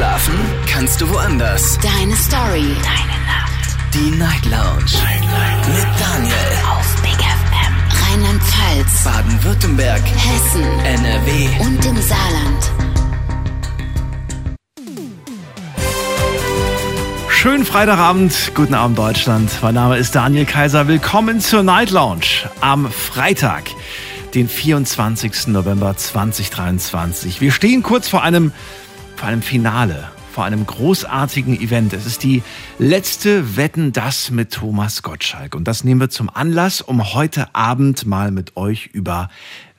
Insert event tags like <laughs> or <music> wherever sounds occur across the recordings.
Schlafen kannst du woanders. Deine Story. Deine Nacht. Die Night Lounge. Night, Night. Mit Daniel. Auf Big FM. Rheinland-Pfalz. Baden-Württemberg. Hessen. NRW. Und im Saarland. Schönen Freitagabend, guten Abend Deutschland. Mein Name ist Daniel Kaiser. Willkommen zur Night Lounge am Freitag, den 24. November 2023. Wir stehen kurz vor einem, vor einem Finale, vor einem großartigen Event. Es ist die letzte Wetten das mit Thomas Gottschalk. Und das nehmen wir zum Anlass, um heute Abend mal mit euch über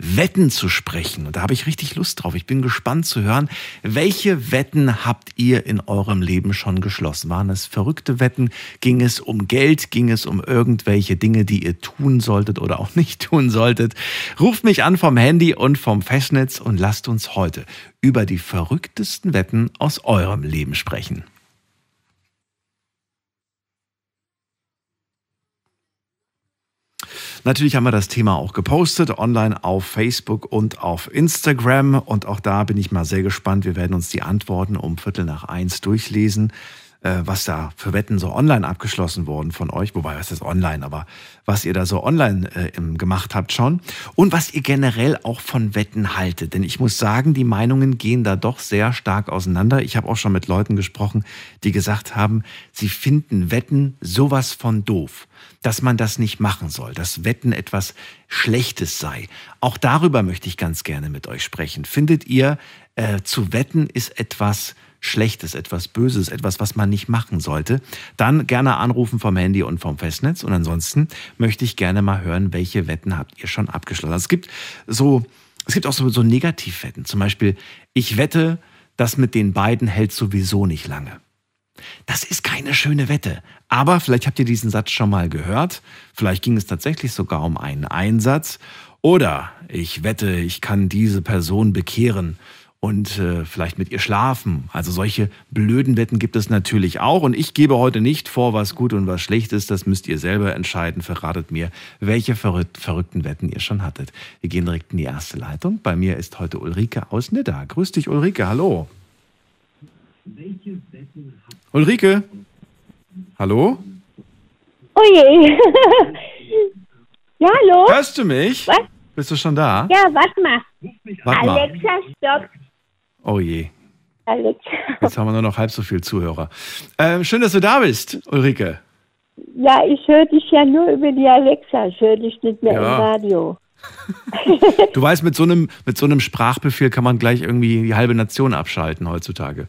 Wetten zu sprechen. Und da habe ich richtig Lust drauf. Ich bin gespannt zu hören, welche Wetten habt ihr in eurem Leben schon geschlossen? Waren es verrückte Wetten? Ging es um Geld? Ging es um irgendwelche Dinge, die ihr tun solltet oder auch <laughs> nicht tun solltet? Ruft mich an vom Handy und vom Festnetz und lasst uns heute über die verrücktesten Wetten aus eurem Leben sprechen. Natürlich haben wir das Thema auch gepostet, online auf Facebook und auf Instagram. Und auch da bin ich mal sehr gespannt. Wir werden uns die Antworten um Viertel nach eins durchlesen äh, was da für Wetten so online abgeschlossen wurden von euch. Wobei, was ist online? Aber was ihr da so online äh, gemacht habt schon. Und was ihr generell auch von Wetten haltet. Denn ich muss sagen, die Meinungen gehen da doch sehr stark auseinander. Ich habe auch schon mit Leuten gesprochen, die gesagt haben, sie finden Wetten sowas von doof dass man das nicht machen soll, dass Wetten etwas Schlechtes sei. Auch darüber möchte ich ganz gerne mit euch sprechen. Findet ihr, äh, zu wetten ist etwas Schlechtes, etwas Böses, etwas, was man nicht machen sollte, dann gerne anrufen vom Handy und vom Festnetz. Und ansonsten möchte ich gerne mal hören, welche Wetten habt ihr schon abgeschlossen. Also es gibt so, es gibt auch so, so Negativwetten. Zum Beispiel, ich wette, das mit den beiden hält sowieso nicht lange. Das ist keine schöne Wette. Aber vielleicht habt ihr diesen Satz schon mal gehört. Vielleicht ging es tatsächlich sogar um einen Einsatz. Oder ich wette, ich kann diese Person bekehren und äh, vielleicht mit ihr schlafen. Also solche blöden Wetten gibt es natürlich auch. Und ich gebe heute nicht vor, was gut und was schlecht ist. Das müsst ihr selber entscheiden. Verratet mir, welche verrückt, verrückten Wetten ihr schon hattet. Wir gehen direkt in die erste Leitung. Bei mir ist heute Ulrike aus Nidda. Grüß dich, Ulrike. Hallo. Ulrike? Hallo? Oh je. <laughs> ja, hallo? Hörst du mich? Was? Bist du schon da? Ja, warte mal. Warte mal. Alexa, stopp. Oh je. Alexa. Jetzt haben wir nur noch halb so viel Zuhörer. Ähm, schön, dass du da bist, Ulrike. Ja, ich höre dich ja nur über die Alexa. Ich höre dich nicht mehr Ja. im Radio. Du weißt, mit so, einem, mit so einem Sprachbefehl kann man gleich irgendwie die halbe Nation abschalten heutzutage.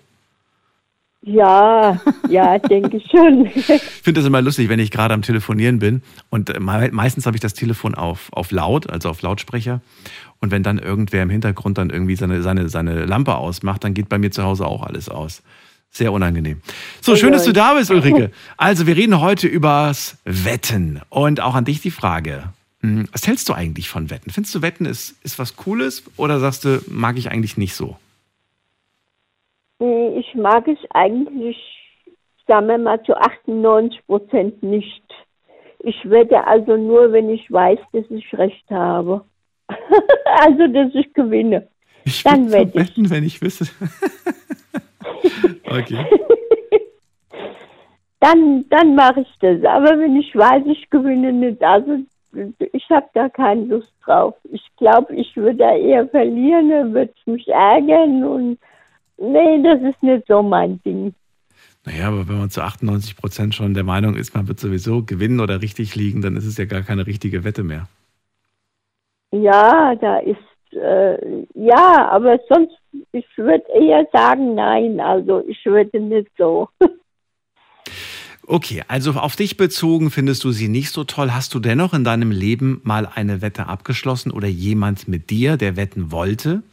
Ja, ja, denke ich schon. <laughs> Ich finde das immer lustig, wenn ich gerade am Telefonieren bin und äh, me meistens habe ich das Telefon auf, auf laut, also auf Lautsprecher. Und wenn dann irgendwer im Hintergrund dann irgendwie seine, seine, seine Lampe ausmacht, dann geht bei mir zu Hause auch alles aus. Sehr unangenehm. So, schön, dass du da bist, <laughs> Ulrike. Also, wir reden heute übers Wetten. Und auch an dich die Frage. hm, Was hältst du eigentlich von Wetten? Findest du Wetten ist, ist was Cooles oder sagst du, mag ich eigentlich nicht so? Nee, Ich mag es eigentlich, sagen wir mal, zu 98 Prozent nicht. Ich wette also nur, wenn ich weiß, dass ich recht habe. <laughs> also, dass ich gewinne. Ich Dann würd wette ich. wetten, wenn ich wüsste. <laughs> okay. <laughs> Dann, dann mache ich das. Aber wenn ich weiß, ich gewinne nicht, also ich habe da keine Lust drauf. Ich glaube, ich würde da eher verlieren, dann würde es mich ärgern und nee, das ist nicht so mein Ding. Naja, aber wenn man zu 98 Prozent schon der Meinung ist, man wird sowieso gewinnen oder richtig liegen, dann ist es ja gar keine richtige Wette mehr. Ja, da ist, äh, ja, aber sonst, ich würde eher sagen, nein, also ich würde nicht so. <laughs> Okay, also auf dich bezogen findest du sie nicht so toll. Hast du dennoch in deinem Leben mal eine Wette abgeschlossen oder jemand mit dir, der wetten wollte?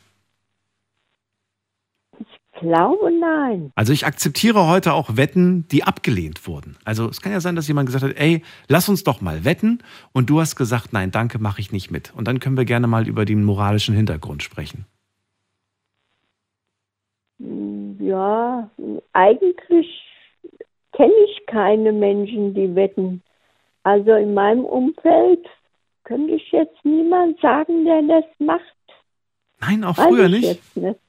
Glaube, nein. Also ich akzeptiere heute auch Wetten, die abgelehnt wurden. Also es kann ja sein, dass jemand gesagt hat, ey, lass uns doch mal wetten. Und du hast gesagt, nein, danke, mache ich nicht mit. Und dann können wir gerne mal über den moralischen Hintergrund sprechen. Ja, eigentlich kenne ich keine Menschen, die wetten. Also in meinem Umfeld könnte ich jetzt niemand sagen, der das macht. Nein, auch Weiß früher ich nicht. Nicht.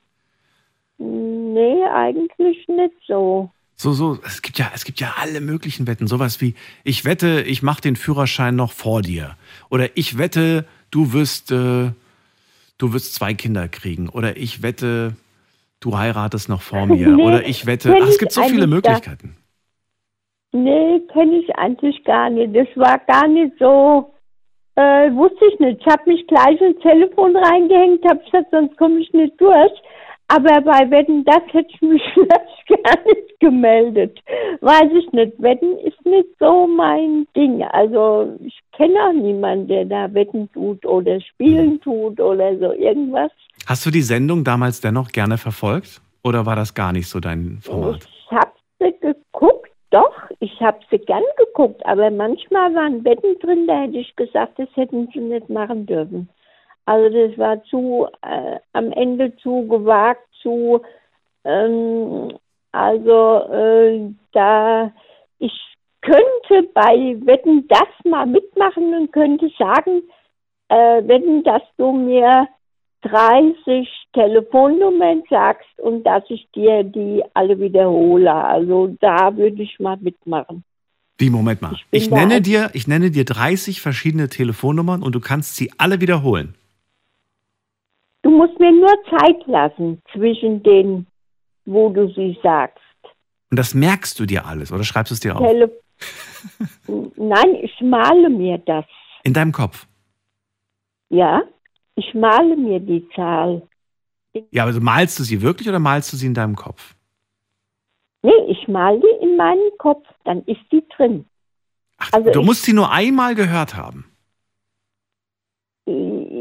Nee, eigentlich nicht so. So, so, es gibt ja, es gibt ja alle möglichen Wetten. Sowas wie, ich wette, ich mache den Führerschein noch vor dir. Oder ich wette, du wirst, äh, du wirst zwei Kinder kriegen. Oder ich wette, du heiratest noch vor mir. Nee, Oder ich wette, ach, es gibt so viele Möglichkeiten. Nee, kenne ich eigentlich gar nicht. Das war gar nicht so, äh, wusste ich nicht. Ich habe mich gleich ins Telefon reingehängt, habe gesagt, sonst komme ich nicht durch. Aber bei Wetten, das hätte ich mich <laughs> vielleicht gar nicht gemeldet. Weiß ich nicht. Wetten ist nicht so mein Ding. Also ich kenne auch niemanden, der da Wetten tut oder Spielen tut oder so irgendwas. Hast du die Sendung damals dennoch gerne verfolgt? Oder war das gar nicht so dein Format? Ich habe sie geguckt, doch, ich habe sie gern geguckt, aber manchmal waren Betten drin, da hätte ich gesagt, das hätten sie nicht machen dürfen. Also das war zu, äh, am Ende zu gewagt, zu, ähm, also äh, da, ich könnte bei Wetten das mal mitmachen und könnte sagen, äh, Wetten, dass du mir 30 Telefonnummern sagst und dass ich dir die alle wiederhole. Also da würde ich mal mitmachen. Wie, Moment mal. Ich Ich nenne, dir, ich nenne dir 30 verschiedene Telefonnummern und du kannst sie alle wiederholen. Du musst mir nur Zeit lassen zwischen den, wo du sie sagst. Und das merkst du dir alles oder schreibst du es dir auf? Tele <laughs> Nein, ich male mir das. In deinem Kopf. Ja, ich male mir die Zahl. Ja, aber malst du sie wirklich oder malst du sie in deinem Kopf? Nee, ich male die in meinen Kopf, dann ist die drin. Ach, Also du musst sie nur einmal gehört haben.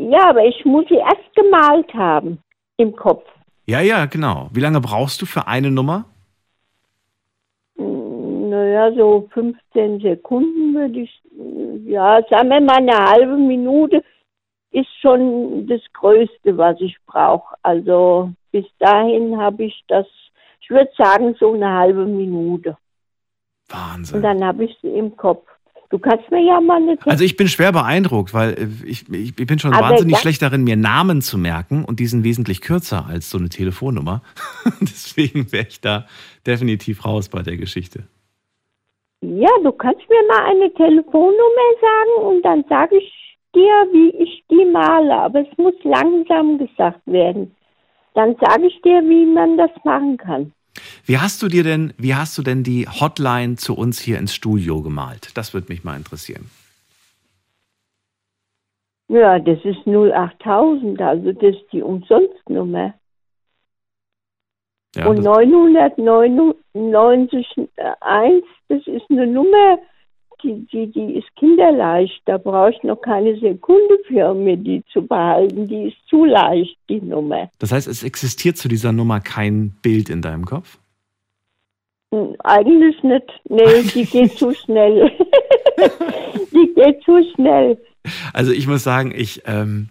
Ja, aber ich muss sie erst gemalt haben im Kopf. Ja, ja, genau. Wie lange brauchst du für eine Nummer? Naja, so 15 Sekunden würde ich, ja, sagen wir mal eine halbe Minute ist schon das Größte, was ich brauche. Also bis dahin habe ich das, ich würde sagen, so eine halbe Minute. Und Wahnsinn. dann habe ich sie im Kopf. Du kannst mir ja mal eine Also ich bin schwer beeindruckt, weil äh, ich, ich, bin schon Aber wahnsinnig schlecht darin, mir Namen zu merken und die sind wesentlich kürzer als so eine Telefonnummer. <laughs> Deswegen wäre ich da definitiv raus bei der Geschichte. Ja, du kannst mir mal eine Telefonnummer sagen und dann sage ich dir, wie ich die male. Aber es muss langsam gesagt werden. Dann sage ich dir, wie man das machen kann. Wie hast du dir denn, wie hast du denn die Hotline zu uns hier ins Studio gemalt? Das würde mich mal interessieren. Ja, das ist 08000, also das ist die Umsonstnummer. Ja, und das, 999, das ist eine Nummer, die, die, die ist kinderleicht. Da brauche ich noch keine Sekunde für, um mir die zu behalten. Die ist zu leicht, die Nummer. das heißt, es existiert zu dieser Nummer kein Bild in deinem Kopf? Hm, Eigentlich nicht. Nee, die geht zu schnell. <laughs> die geht zu schnell. Also ich muss sagen, ich ähm,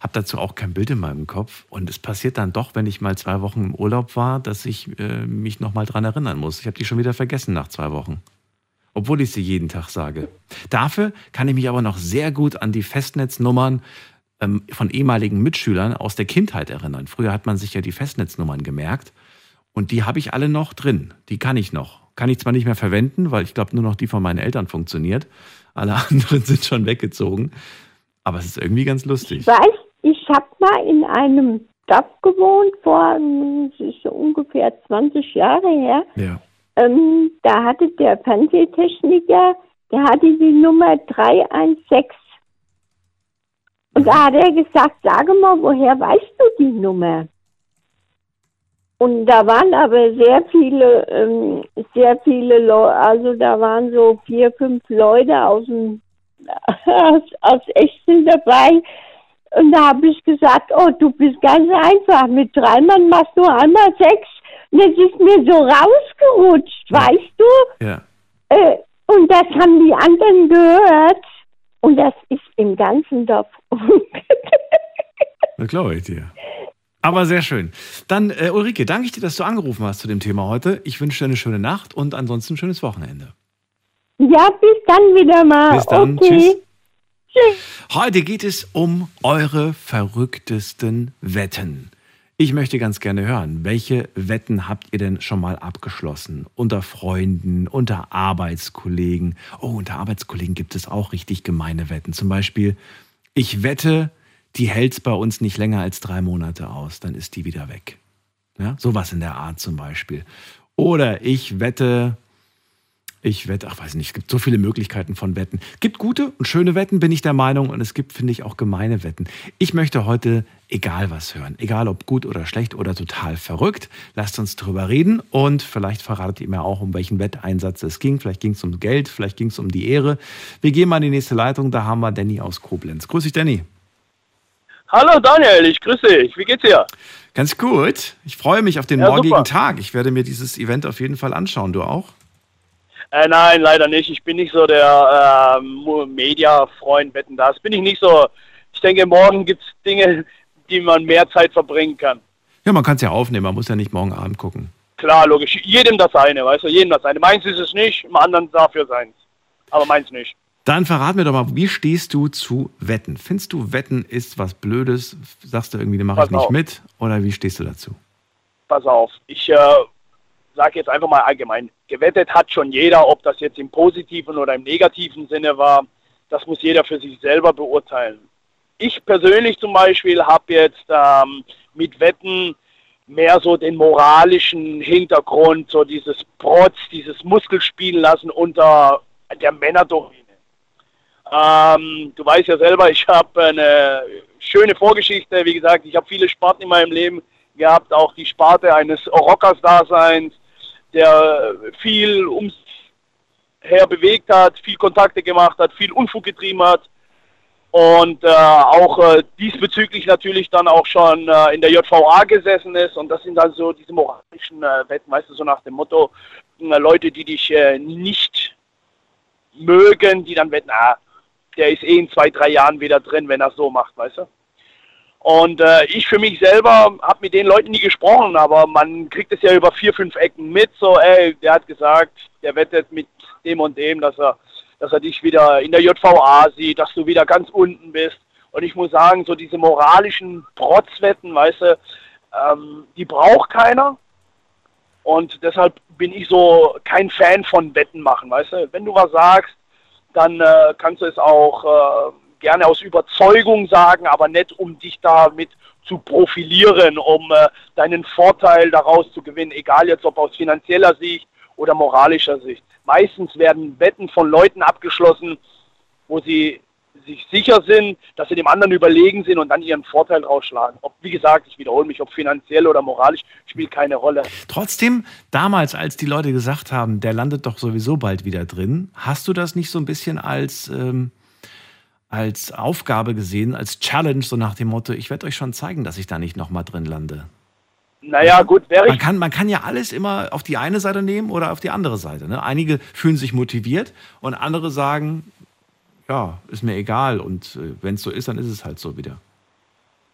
habe dazu auch kein Bild in meinem Kopf. Und es passiert dann doch, wenn ich mal zwei Wochen im Urlaub war, dass ich äh, mich nochmal dran erinnern muss. Ich habe die schon wieder vergessen nach zwei Wochen. Obwohl ich sie jeden Tag sage. Dafür kann ich mich aber noch sehr gut an die Festnetznummern ähm, von ehemaligen Mitschülern aus der Kindheit erinnern. Früher hat man sich ja die Festnetznummern gemerkt. Und die habe ich alle noch drin. Die kann ich noch. Kann ich zwar nicht mehr verwenden, weil ich glaube, nur noch die von meinen Eltern funktioniert. Alle <laughs> anderen sind schon weggezogen. Aber es ist irgendwie ganz lustig. Ich weiß, ich habe mal in einem Dorf gewohnt, vor hm, ungefähr 20 Jahre her. Ja. Ähm, da hatte der Fernsehtechniker, der hatte die Nummer 316. Und da hat er gesagt, sage mal, woher weißt du die Nummer? Und da waren aber sehr viele, ähm, sehr viele Leute, also da waren so vier, fünf Leute aus dem aus, aus Echten dabei. Und da habe ich gesagt, oh, du bist ganz einfach. Mit drei Mann machst du einmal sechs. Es ist mir so rausgerutscht, weißt du? Ja. Äh, und das haben die anderen gehört. Und das ist im ganzen Dorf. <laughs> Das glaube ich dir. Aber sehr schön. Dann, äh, Ulrike, danke ich dir, dass du angerufen hast zu dem Thema heute. Ich wünsche dir eine schöne Nacht und ansonsten ein schönes Wochenende. ja, bis dann wieder mal. Bis dann. Okay. Tschüss. Tschüss. Heute geht es um eure verrücktesten Wetten. Ich möchte ganz gerne hören, welche Wetten habt ihr denn schon mal abgeschlossen? Unter Freunden, unter Arbeitskollegen. Oh, unter Arbeitskollegen gibt es auch richtig gemeine Wetten. Zum Beispiel, ich wette, die hält es bei uns nicht länger als drei Monate aus, dann ist die wieder weg. Ja, sowas in der Art zum Beispiel. Oder ich wette, ich wette, ach weiß nicht, es gibt so viele Möglichkeiten von Wetten. Es gibt gute und schöne Wetten, bin ich der Meinung, und es gibt, finde ich, auch gemeine Wetten. Ich möchte heute egal was hören, egal ob gut oder schlecht oder total verrückt. Lasst uns drüber reden und vielleicht verratet ihr mir auch, um welchen Wetteinsatz es ging. Vielleicht ging es um Geld, vielleicht ging es um die Ehre. Wir gehen mal in die nächste Leitung, da haben wir Danny aus Koblenz. Grüß dich, Danny. Hallo Daniel, ich grüße dich. Wie geht's dir? Ganz gut. Ich freue mich auf den Ja, morgigen super. Tag. Ich werde mir dieses Event auf jeden Fall anschauen. Du auch? Äh, nein, leider nicht. Ich bin nicht so der ähm, Media-Freund, wetten das. Bin ich nicht so. Ich denke, morgen gibt's Dinge, die man mehr Zeit verbringen kann. Ja, man kann es ja aufnehmen. Man muss ja nicht morgen Abend gucken. Klar, logisch. Jedem das eine, weißt du, jedem das eine. Meins ist es nicht, im anderen dafür seins. Aber meins nicht. Dann verrat mir doch mal, wie stehst du zu Wetten? Findest du, Wetten ist was Blödes? Sagst du irgendwie, da mache ich nicht auf. mit? Oder wie stehst du dazu? Pass auf. Ich äh, sage jetzt einfach mal allgemein. Gewettet hat schon jeder, ob das jetzt im positiven oder im negativen Sinne war. Das muss jeder für sich selber beurteilen. Ich persönlich zum Beispiel habe jetzt ähm, mit Wetten mehr so den moralischen Hintergrund, so dieses Protz, dieses Muskelspielen lassen unter der Männerdomäne. Ähm, du weißt ja selber, ich habe eine schöne Vorgeschichte. Wie gesagt, ich habe viele Sparten in meinem Leben gehabt, auch die Sparte eines Rockers-Daseins, der viel ums her bewegt hat, viel Kontakte gemacht hat, viel Unfug getrieben hat und äh, auch äh, diesbezüglich natürlich dann auch schon äh, in der JVA gesessen ist und das sind dann so diese moralischen äh, Wetten, weißt du, so nach dem Motto, äh, Leute, die dich äh, nicht mögen, die dann wetten, ah, der ist eh in zwei, drei Jahren wieder drin, wenn er so macht, weißt du. Und äh, ich für mich selber habe mit den Leuten nie gesprochen, aber man kriegt es ja über vier, fünf Ecken mit, so, ey, der hat gesagt, der wettet mit dem und dem, dass er, dass er dich wieder in der JVA sieht, dass du wieder ganz unten bist. Und ich muss sagen, so diese moralischen Protzwetten, weißt du, ähm, die braucht keiner. Und deshalb bin ich so kein Fan von Wetten machen, weißt du. Wenn du was sagst, dann äh, kannst du es auch äh, gerne aus Überzeugung sagen, aber nicht um dich damit zu profilieren, um äh, deinen Vorteil daraus zu gewinnen, egal jetzt ob aus finanzieller Sicht oder moralischer Sicht. Meistens werden Wetten von Leuten abgeschlossen, wo sie sich sicher sind, dass sie dem anderen überlegen sind und dann ihren Vorteil rausschlagen. Ob, wie gesagt, ich wiederhole mich, ob finanziell oder moralisch, spielt keine Rolle. Trotzdem, damals, als die Leute gesagt haben, der landet doch sowieso bald wieder drin, hast du das nicht so ein bisschen als, ähm, als Aufgabe gesehen, als Challenge, so nach dem Motto, ich werde euch schon zeigen, dass ich da nicht nochmal drin lande? Naja, gut, wäre Man ich kann, man kann ja alles immer auf die eine Seite nehmen oder auf die andere Seite. Ne? Einige fühlen sich motiviert und andere sagen, ja, ist mir egal und äh, wenn es so ist, dann ist es halt so wieder.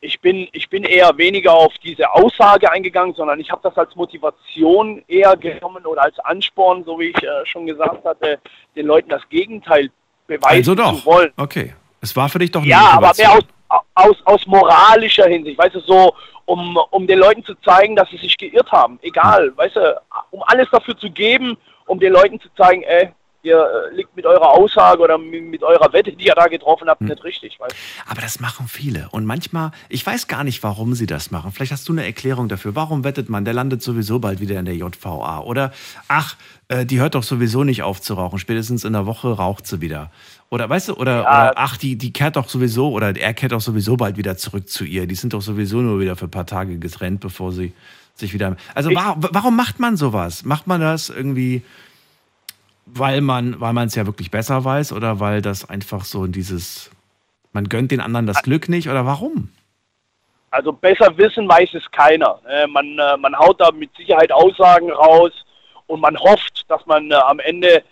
ich bin, ich bin eher weniger auf diese Aussage eingegangen, sondern ich habe das als Motivation eher genommen oder als Ansporn, so wie ich äh, schon gesagt hatte, den Leuten das Gegenteil beweisen Also doch. zu wollen. Okay. Es war für dich doch eine Ja, aber mehr aus, Motivation. aus, aus moralischer Hinsicht, weißt du, so, um, um den Leuten zu zeigen, dass sie sich geirrt haben. Egal, weißt du, um alles dafür zu geben, um den Leuten zu zeigen, ey, ihr äh, liegt mit eurer Aussage oder mit, eurer Wette, die ihr da getroffen habt, nicht richtig, weißt du. Aber das machen viele. Und manchmal, ich weiß gar nicht, warum sie das machen. Vielleicht hast du eine Erklärung dafür. Warum wettet man, der landet sowieso bald wieder in der JVA? Oder, ach, äh, die hört doch sowieso nicht auf zu rauchen. Spätestens in der Woche raucht sie wieder. Oder, weißt du, oder, Ja. oder ach, die, die kehrt doch sowieso, oder er kehrt doch sowieso bald wieder zurück zu ihr. Die sind doch sowieso nur wieder für ein paar Tage getrennt, bevor sie sich wieder. Also, Ich- wa warum macht man sowas? Macht man das irgendwie, weil man weil man es ja wirklich besser weiß oder weil das einfach so dieses, man gönnt den anderen das Glück nicht oder warum? Also besser wissen weiß es keiner. Äh, man, äh, man haut da mit Sicherheit Aussagen raus und man hofft, dass man äh, am Ende,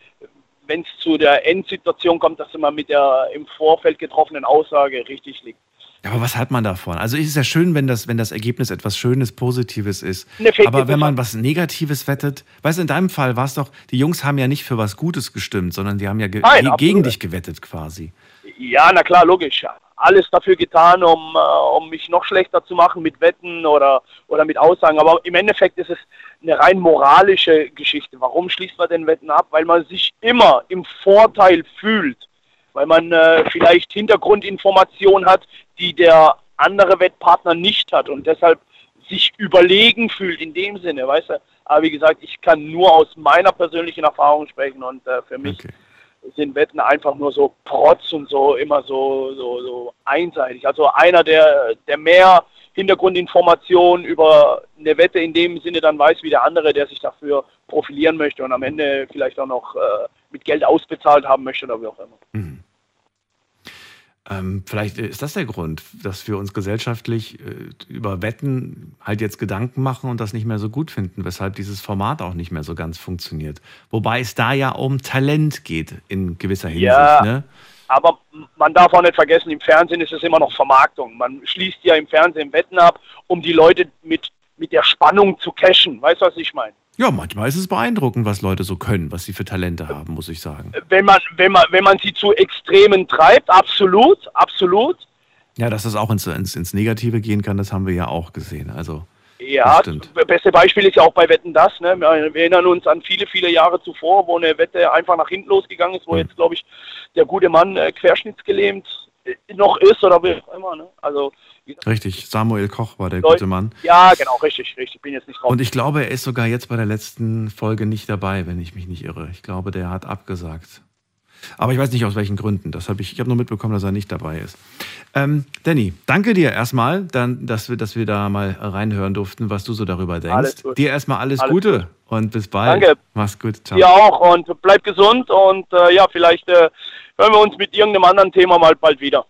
wenn es zu der Endsituation kommt, dass man mit der im Vorfeld getroffenen Aussage richtig liegt. Ja, aber was hat man davon? Also es ist ja schön, wenn das, wenn das Ergebnis etwas Schönes, Positives ist. Aber wenn man was Negatives wettet, weißt du, in deinem Fall war es doch, die Jungs haben ja nicht für was Gutes gestimmt, sondern die haben ja ge Nein, gegen dich gewettet quasi. Ja, na klar, logisch. Alles dafür getan, um, äh, um mich noch schlechter zu machen mit Wetten oder, oder mit Aussagen. Aber im Endeffekt ist es eine rein moralische Geschichte. Warum schließt man denn Wetten ab? Weil man sich immer im Vorteil fühlt. Weil man äh, vielleicht Hintergrundinformationen hat, die der andere Wettpartner nicht hat und deshalb sich überlegen fühlt in dem Sinne, weißt du? Aber wie gesagt, ich kann nur aus meiner persönlichen Erfahrung sprechen und äh, für mich okay. Sind Wetten einfach nur so Protz und so immer so, so, so einseitig. Also einer, der, der mehr Hintergrundinformationen über eine Wette in dem Sinne dann weiß, wie der andere, der sich dafür profilieren möchte und am Ende vielleicht auch noch äh, mit Geld ausbezahlt haben möchte oder wie auch immer. Mhm. Ähm, vielleicht ist das der Grund, dass wir uns gesellschaftlich äh, über Wetten halt jetzt Gedanken machen und das nicht mehr so gut finden, weshalb dieses Format auch nicht mehr so ganz funktioniert. Wobei es da ja um Talent geht in gewisser Hinsicht. Ja, ne? aber man darf auch nicht vergessen, im Fernsehen ist es immer noch Vermarktung. Man schließt ja im Fernsehen Wetten ab, um die Leute mit, mit der Spannung zu cashen. Weißt du, was ich meine? Ja, manchmal ist es beeindruckend, was Leute so können, was sie für Talente haben, muss ich sagen. Wenn man, wenn man, wenn man sie zu Extremen treibt, absolut, absolut. Ja, dass das auch ins, ins, ins Negative gehen kann, das haben wir ja auch gesehen. Also, ja, das beste Beispiel ist ja auch bei Wetten das. Ne? Wir erinnern uns an viele, viele Jahre zuvor, wo eine Wette einfach nach hinten losgegangen ist, wo mhm. jetzt, glaube ich, der gute Mann äh, querschnittsgelähmt noch ist oder wie auch immer. Ne? Also Richtig, Samuel Koch war der Leute, gute Mann. Ja, genau, richtig, richtig. Bin jetzt nicht drauf. Und ich glaube, er ist sogar jetzt bei der letzten Folge nicht dabei, wenn ich mich nicht irre. Ich glaube, der hat abgesagt. Aber ich weiß nicht aus welchen Gründen. Das habe ich, ich habe nur mitbekommen, dass er nicht dabei ist. Ähm, Danny, danke dir erstmal, dann, dass wir, dass wir da mal reinhören durften, was du so darüber denkst. Dir erstmal alles, alles Gute gut. und bis bald. Danke. Mach's gut. Ciao. Dir auch und bleib gesund und äh, ja, vielleicht äh, hören wir uns mit irgendeinem anderen Thema mal bald wieder.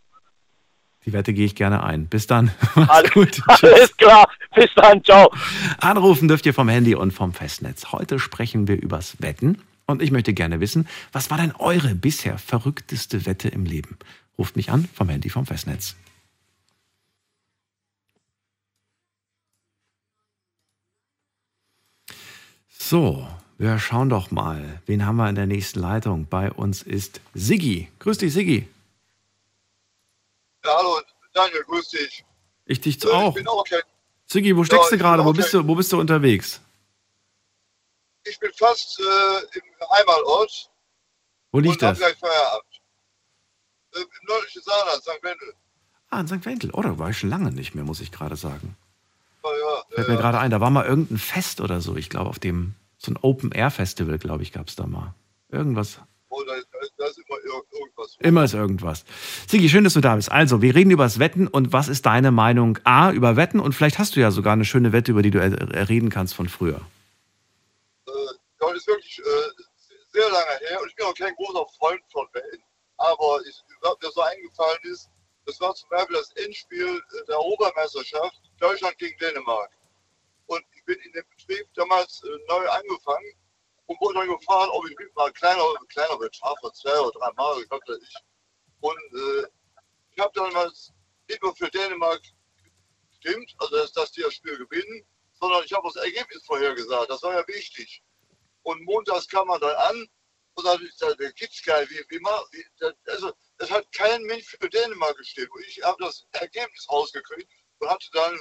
Die Wette gehe ich gerne ein. Bis dann. <laughs> Alles, gut. <laughs> alles klar. Bis dann. Ciao. Anrufen dürft ihr vom Handy und vom Festnetz. Heute sprechen wir übers Wetten. Und ich möchte gerne wissen, was war denn eure bisher verrückteste Wette im Leben? Ruft mich an vom Handy vom Festnetz. So, wir schauen doch mal. Wen haben wir in der nächsten Leitung? Bei uns ist Siggi. Grüß dich, Siggi. Ja, hallo, Daniel, grüß dich. Ich dich äh, auch. Ich bin auch kein... Siggi, wo steckst ja, du gerade? Wo bist du, wo bist du unterwegs? Ich bin fast äh, im Heimatort. Wo liegt das? Gleich Feierabend. Äh, Im nördlichen Saarland, St. Wendel. Ah, in St. Wendel. Oh, da war ich schon lange nicht mehr, muss ich gerade sagen. Oh, ja, Fällt ja, mir gerade ein, da war mal irgendein Fest oder so. Ich glaube, auf dem, so ein Open-Air-Festival, glaube ich, gab es da mal. Irgendwas Oh, da, da ist immer irgendwas. Immer ist irgendwas. Sigi, schön, dass du da bist. Also, wir reden über das Wetten und was ist deine Meinung A über Wetten? Und vielleicht hast du ja sogar eine schöne Wette, über die du reden kannst von früher. Äh, das ist wirklich äh, sehr lange her und ich bin auch kein großer Freund von Wetten. Aber ich, was mir so eingefallen ist, das war zum Beispiel das Endspiel der Europameisterschaft Deutschland gegen Dänemark. Und ich bin in dem Betrieb damals äh, neu angefangen und wurde dann gefragt, ob ich mal kleiner, kleiner Betrag zwei oder drei Mark, ich glaube. Und äh, ich habe damals nicht nur für Dänemark gestimmt, also dass, dass die das Spiel gewinnen, sondern ich habe das Ergebnis vorhergesagt. Das war ja wichtig. Und montags kam man dann an und sagte, der gibt's wie, wie, wie also es hat kein Mensch für Dänemark gestimmt. Und ich habe das Ergebnis rausgekriegt und hatte dann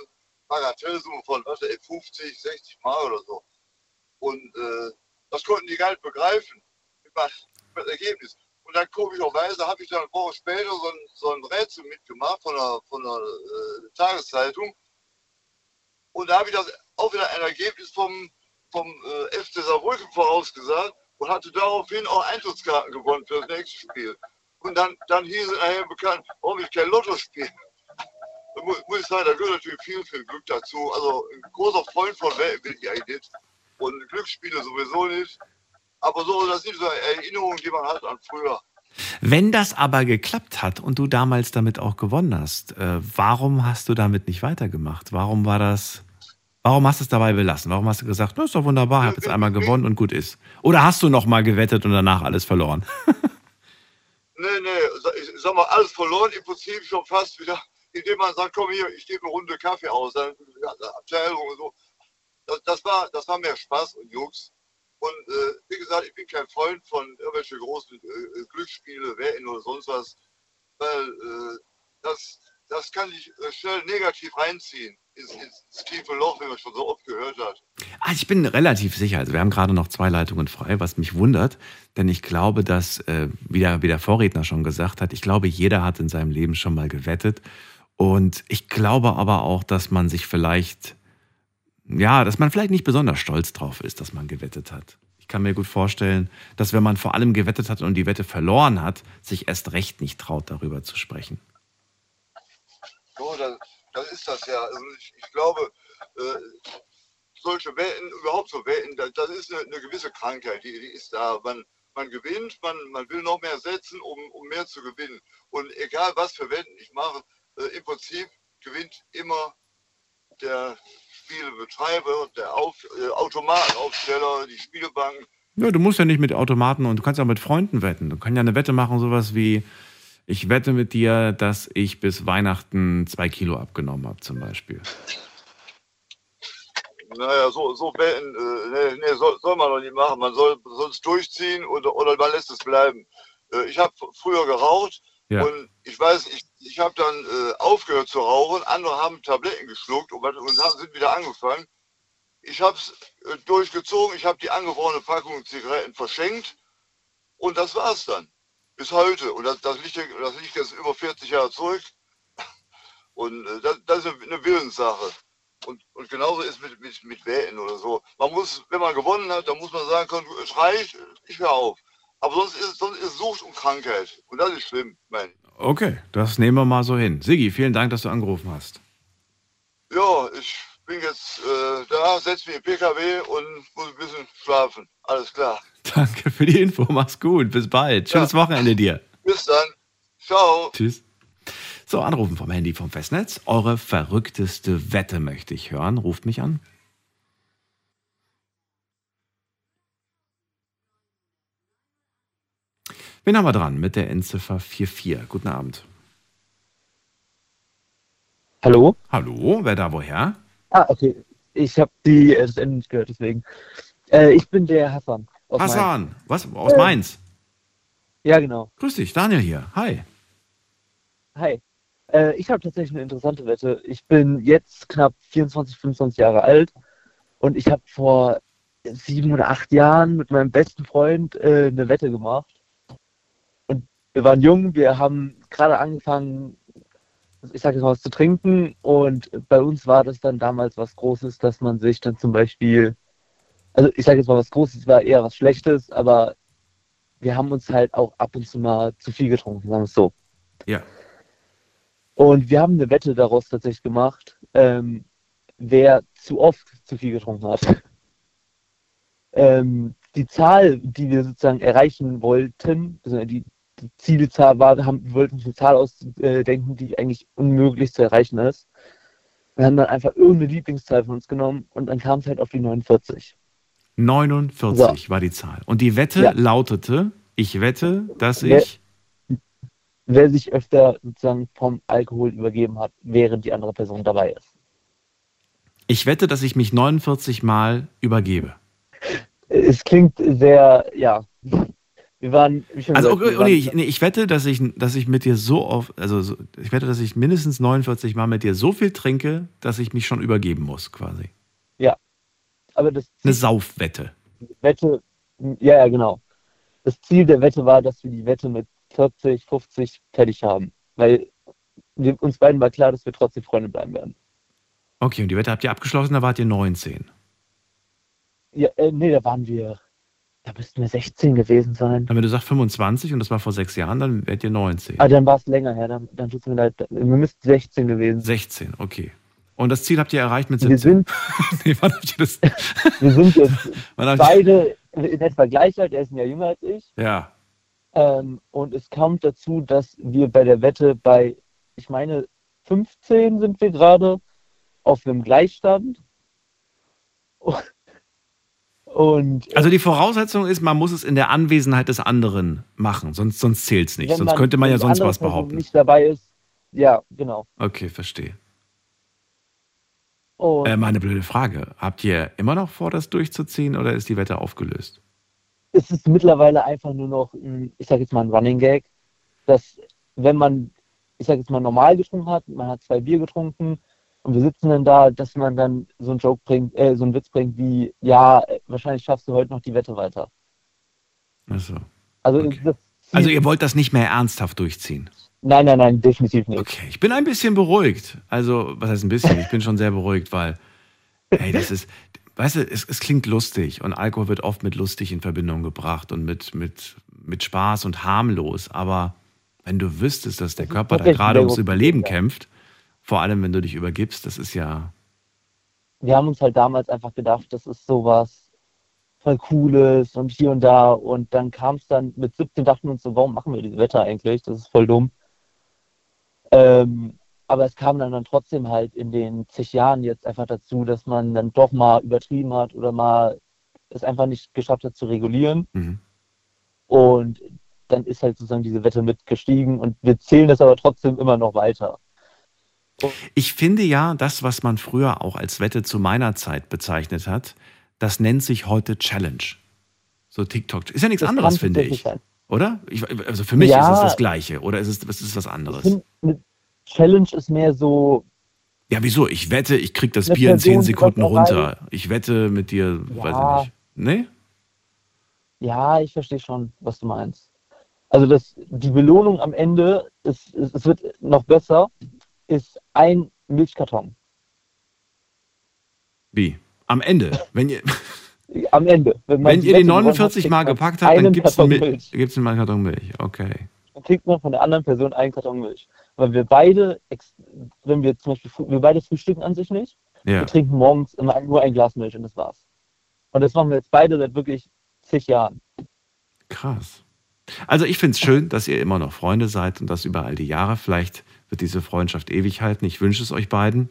Bagatellsumme von was, 50, 60 Mark oder so. Und äh, das konnten die gar nicht begreifen, über das Ergebnis. Und dann komischerweise habe ich dann eine Woche später so ein, so ein Rätsel mitgemacht von einer, von einer äh, Tageszeitung. Und da habe ich das auch wieder ein Ergebnis vom, vom äh, FC Saarbrücken vorausgesagt und hatte daraufhin auch Eintrittskarten gewonnen für das nächste Spiel. Und dann, dann hieß es nachher bekannt, warum ich kein Lotto spiele. Muss, muss ich sagen, da gehört natürlich viel, viel Glück dazu. Also ein großer Freund von Welt bin ich eigentlich nicht und Glücksspiele sowieso nicht. Aber so, das sind so Erinnerungen, die man hat an früher. Wenn das aber geklappt hat und du damals damit auch gewonnen hast, äh, warum hast du damit nicht weitergemacht? Warum war das, warum hast du es dabei belassen? Warum hast du gesagt, das ist doch wunderbar, ich habe jetzt einmal gewonnen und gut ist? Oder hast du noch mal gewettet und danach alles verloren? <laughs> nee, nee, ich sag mal, alles verloren, im Prinzip schon fast wieder, indem man sagt, komm hier, ich gebe eine Runde Kaffee aus, dann Abteilung und so das, das, war, das war mehr Spaß und Jux. Und äh, wie gesagt, ich bin kein Freund von irgendwelchen großen äh, Glücksspiele, Wetten oder sonst was, weil äh, das, das kann dich schnell negativ reinziehen ins, ins tiefe Loch, wie man schon so oft gehört hat. Ah, ich bin relativ sicher. Also wir haben gerade noch zwei Leitungen frei, was mich wundert, denn ich glaube, dass, äh, wie, der, wie der Vorredner schon gesagt hat, ich glaube, jeder hat in seinem Leben schon mal gewettet. Und ich glaube aber auch, dass man sich vielleicht, ja, dass man vielleicht nicht besonders stolz drauf ist, dass man gewettet hat. Ich kann mir gut vorstellen, dass wenn man vor allem gewettet hat und die Wette verloren hat, sich erst recht nicht traut, darüber zu sprechen. So, das, das ist das ja. Also ich, ich glaube, äh, solche Wetten, überhaupt so Wetten, das, ist eine, eine, gewisse Krankheit, die, die ist da. Man, man gewinnt, man, man will noch mehr setzen, um, um mehr zu gewinnen. Und egal was für Wetten ich mache, im Prinzip gewinnt immer der Spielebetreiber, der Auf, äh, Automatenaufsteller, die Spielbanken. Ja, du musst ja nicht mit Automaten und du kannst auch mit Freunden wetten. Du kannst ja eine Wette machen, sowas wie, ich wette mit dir, dass ich bis Weihnachten zwei Kilo abgenommen habe, zum Beispiel. Naja, so, so wetten, äh, nee, nee, soll, soll, man doch nicht machen. Man soll sonst durchziehen oder, oder man lässt es bleiben. Äh, ich habe früher geraucht ja. und ich weiß, ich, ich habe dann äh, aufgehört zu rauchen. Andere haben Tabletten geschluckt und, und haben, sind wieder angefangen. Ich habe es äh, durchgezogen. Ich habe die angefrorene Packung Zigaretten verschenkt und das war's dann bis heute. Und das, das, liegt, das liegt jetzt über 40 Jahre zurück. Und äh, das, das, ist eine Willenssache. Und, und genauso ist mit, mit, mit Wählen oder so. Man muss, wenn man gewonnen hat, dann muss man sagen können, es reicht, ich höre auf. Aber sonst ist, sonst ist Sucht und Krankheit. Und das ist schlimm, mein. Okay, das nehmen wir mal so hin. Sigi, vielen Dank, dass du angerufen hast. Ja, ich bin jetzt äh, da, setze mich im PKW und muss ein bisschen schlafen. Alles klar. <laughs> Danke für die Info. Mach's gut. Bis bald. Schönes ja. Wochenende dir. Bis dann. Ciao. Tschüss. So, anrufen vom Handy vom Festnetz. Eure verrückteste Wette möchte ich hören. Ruft mich an. Wen haben wir dran mit der Endziffer 44? Guten Abend. Hallo? Hallo, wer da woher? Ah, okay. Ich habe die äh, das Ende nicht gehört, deswegen. Äh, ich bin der Hassan. Hassan, was? Aus äh, Mainz? Ja, genau. Grüß dich, Daniel hier. Hi. Hi. Äh, ich habe tatsächlich eine interessante Wette. Ich bin jetzt knapp 24, 25 Jahre alt und ich habe vor sieben oder acht Jahren mit meinem besten Freund äh, eine Wette gemacht. Wir waren jung, wir haben gerade angefangen, ich sage jetzt mal was zu trinken und bei uns war das dann damals was Großes, dass man sich dann zum Beispiel also ich sage jetzt mal was Großes, war eher was Schlechtes, aber wir haben uns halt auch ab und zu mal zu viel getrunken, sagen wir es so. Ja. Und wir haben eine Wette daraus tatsächlich gemacht, ähm, wer zu oft zu viel getrunken hat. <laughs> ähm, die Zahl, die wir sozusagen erreichen wollten, also die Zielzahl war, wir, haben, wollten eine Zahl ausdenken, die eigentlich unmöglich zu erreichen ist. Wir haben dann einfach irgendeine Lieblingszahl von uns genommen und dann kam es halt auf die 49. 49 so. war die Zahl. Und die Wette ja. lautete, ich wette, dass wer, ich. Wer sich öfter sozusagen vom Alkohol übergeben hat, während die andere Person dabei ist. Ich wette, dass ich mich 49 Mal übergebe. Es klingt sehr, ja. Wir waren. also, okay, wir waren, ich, nee, ich, wette, dass ich, dass ich mit dir so oft, also so, ich wette, dass ich mindestens 49 Mal mit dir so viel trinke, dass ich mich schon übergeben muss, quasi. Ja, aber das Ziel, Eine Saufwette. Wette, ja, ja, genau. Das Ziel der Wette war, dass wir die Wette mit 40, 50 fertig haben. Weil wir, uns beiden war klar, dass wir trotzdem Freunde bleiben werden. Okay, und die Wette habt ihr abgeschlossen, da wart ihr 19. Ja, äh, nee, da waren wir, da müssten wir 16 gewesen sein. wenn du sagst 25 und das war vor sechs Jahren, dann wärt ihr 19. Ah, dann war es länger her, dann, dann tut es mir leid. Wir müssten 16 gewesen. 16, okay. Und das Ziel habt ihr erreicht mit 17? Wir sind, <laughs> nee, wann habt ihr das? <laughs> wir sind jetzt <laughs> beide in etwa gleich alt, er ist ein Jahr jünger als ich. Ja. Ähm, und es kommt dazu, dass wir bei der Wette bei, ich meine, 15 sind wir gerade auf einem Gleichstand. Und, also die Voraussetzung ist, man muss es in der Anwesenheit des anderen machen, sonst, sonst zählt es nicht. Sonst man, könnte man ja sonst was behaupten. Wenn nicht dabei ist, ja, genau. Okay, verstehe. Äh, meine blöde Frage. Habt ihr immer noch vor, das durchzuziehen oder ist die Wette aufgelöst? Es ist mittlerweile einfach nur noch, ich sage jetzt mal ein Running Gag, dass wenn man ich sag jetzt mal, normal getrunken hat, man hat zwei Bier getrunken und wir sitzen dann da, dass man dann so einen Joke bringt, äh, so einen Witz bringt wie, ja, wahrscheinlich schaffst du heute noch die Wette weiter. Achso. Also, Okay. Also ihr wollt das nicht mehr ernsthaft durchziehen. nein, nein, nein, definitiv nicht. Okay, ich bin ein bisschen beruhigt. Also, was heißt ein bisschen? Ich bin schon sehr beruhigt, weil, ey, das ist, weißt du, es, es klingt lustig und Alkohol wird oft mit lustig in Verbindung gebracht und mit, mit, mit Spaß und harmlos. Aber wenn du wüsstest, dass der Körper da gerade ums Überleben kämpft, vor allem wenn du dich übergibst, das ist ja, wir haben uns halt damals einfach gedacht, das ist sowas voll Cooles und hier und da. Und dann kam es dann mit 17, dachten wir uns so, warum machen wir diese Wette eigentlich? Das ist voll dumm. Ähm, aber es kam dann, dann trotzdem halt in den zig Jahren jetzt einfach dazu, dass man dann doch mal übertrieben hat oder mal es einfach nicht geschafft hat zu regulieren. mhm. Und dann ist halt sozusagen diese Wette mitgestiegen und wir zählen das aber trotzdem immer noch weiter. Ich finde ja, das, was man früher auch als Wette zu meiner Zeit bezeichnet hat, das nennt sich heute Challenge. So TikTok. Ist ja nichts Das anderes, finde ich. sein. Oder? Ich, also für mich Ja. ist es das Gleiche. Oder ist es, ist es was anderes? eine Challenge ist mehr so, Ja, wieso? Ich wette, ich krieg das Bier in 10 Person, die Sekunden runter. Ich wette mit dir, weiß Ja. ich nicht. Nee? Ja, ich verstehe schon, was du meinst. Also das, die Belohnung am Ende, ist, es, es wird noch besser, ist ein Milchkarton. Wie? Am Ende. Wenn ihr, <laughs> Am Ende. Wenn, man wenn ihr die Wette gewonnen 49 hat, Mal gepackt habt, dann gibt's Karton einen, Milch. gibt's einen Karton Milch. Okay. Dann kriegt man von der anderen Person einen Karton Milch. Weil wir beide, wenn wir zum Beispiel, wir beide frühstücken an sich nicht, Ja. wir trinken morgens immer nur ein Glas Milch und das war's. Und das machen wir jetzt beide seit wirklich zig Jahren. Krass. Also ich finde es schön, dass ihr immer noch Freunde seid und das über all die Jahre. Vielleicht wird diese Freundschaft ewig halten. Ich wünsche es euch beiden.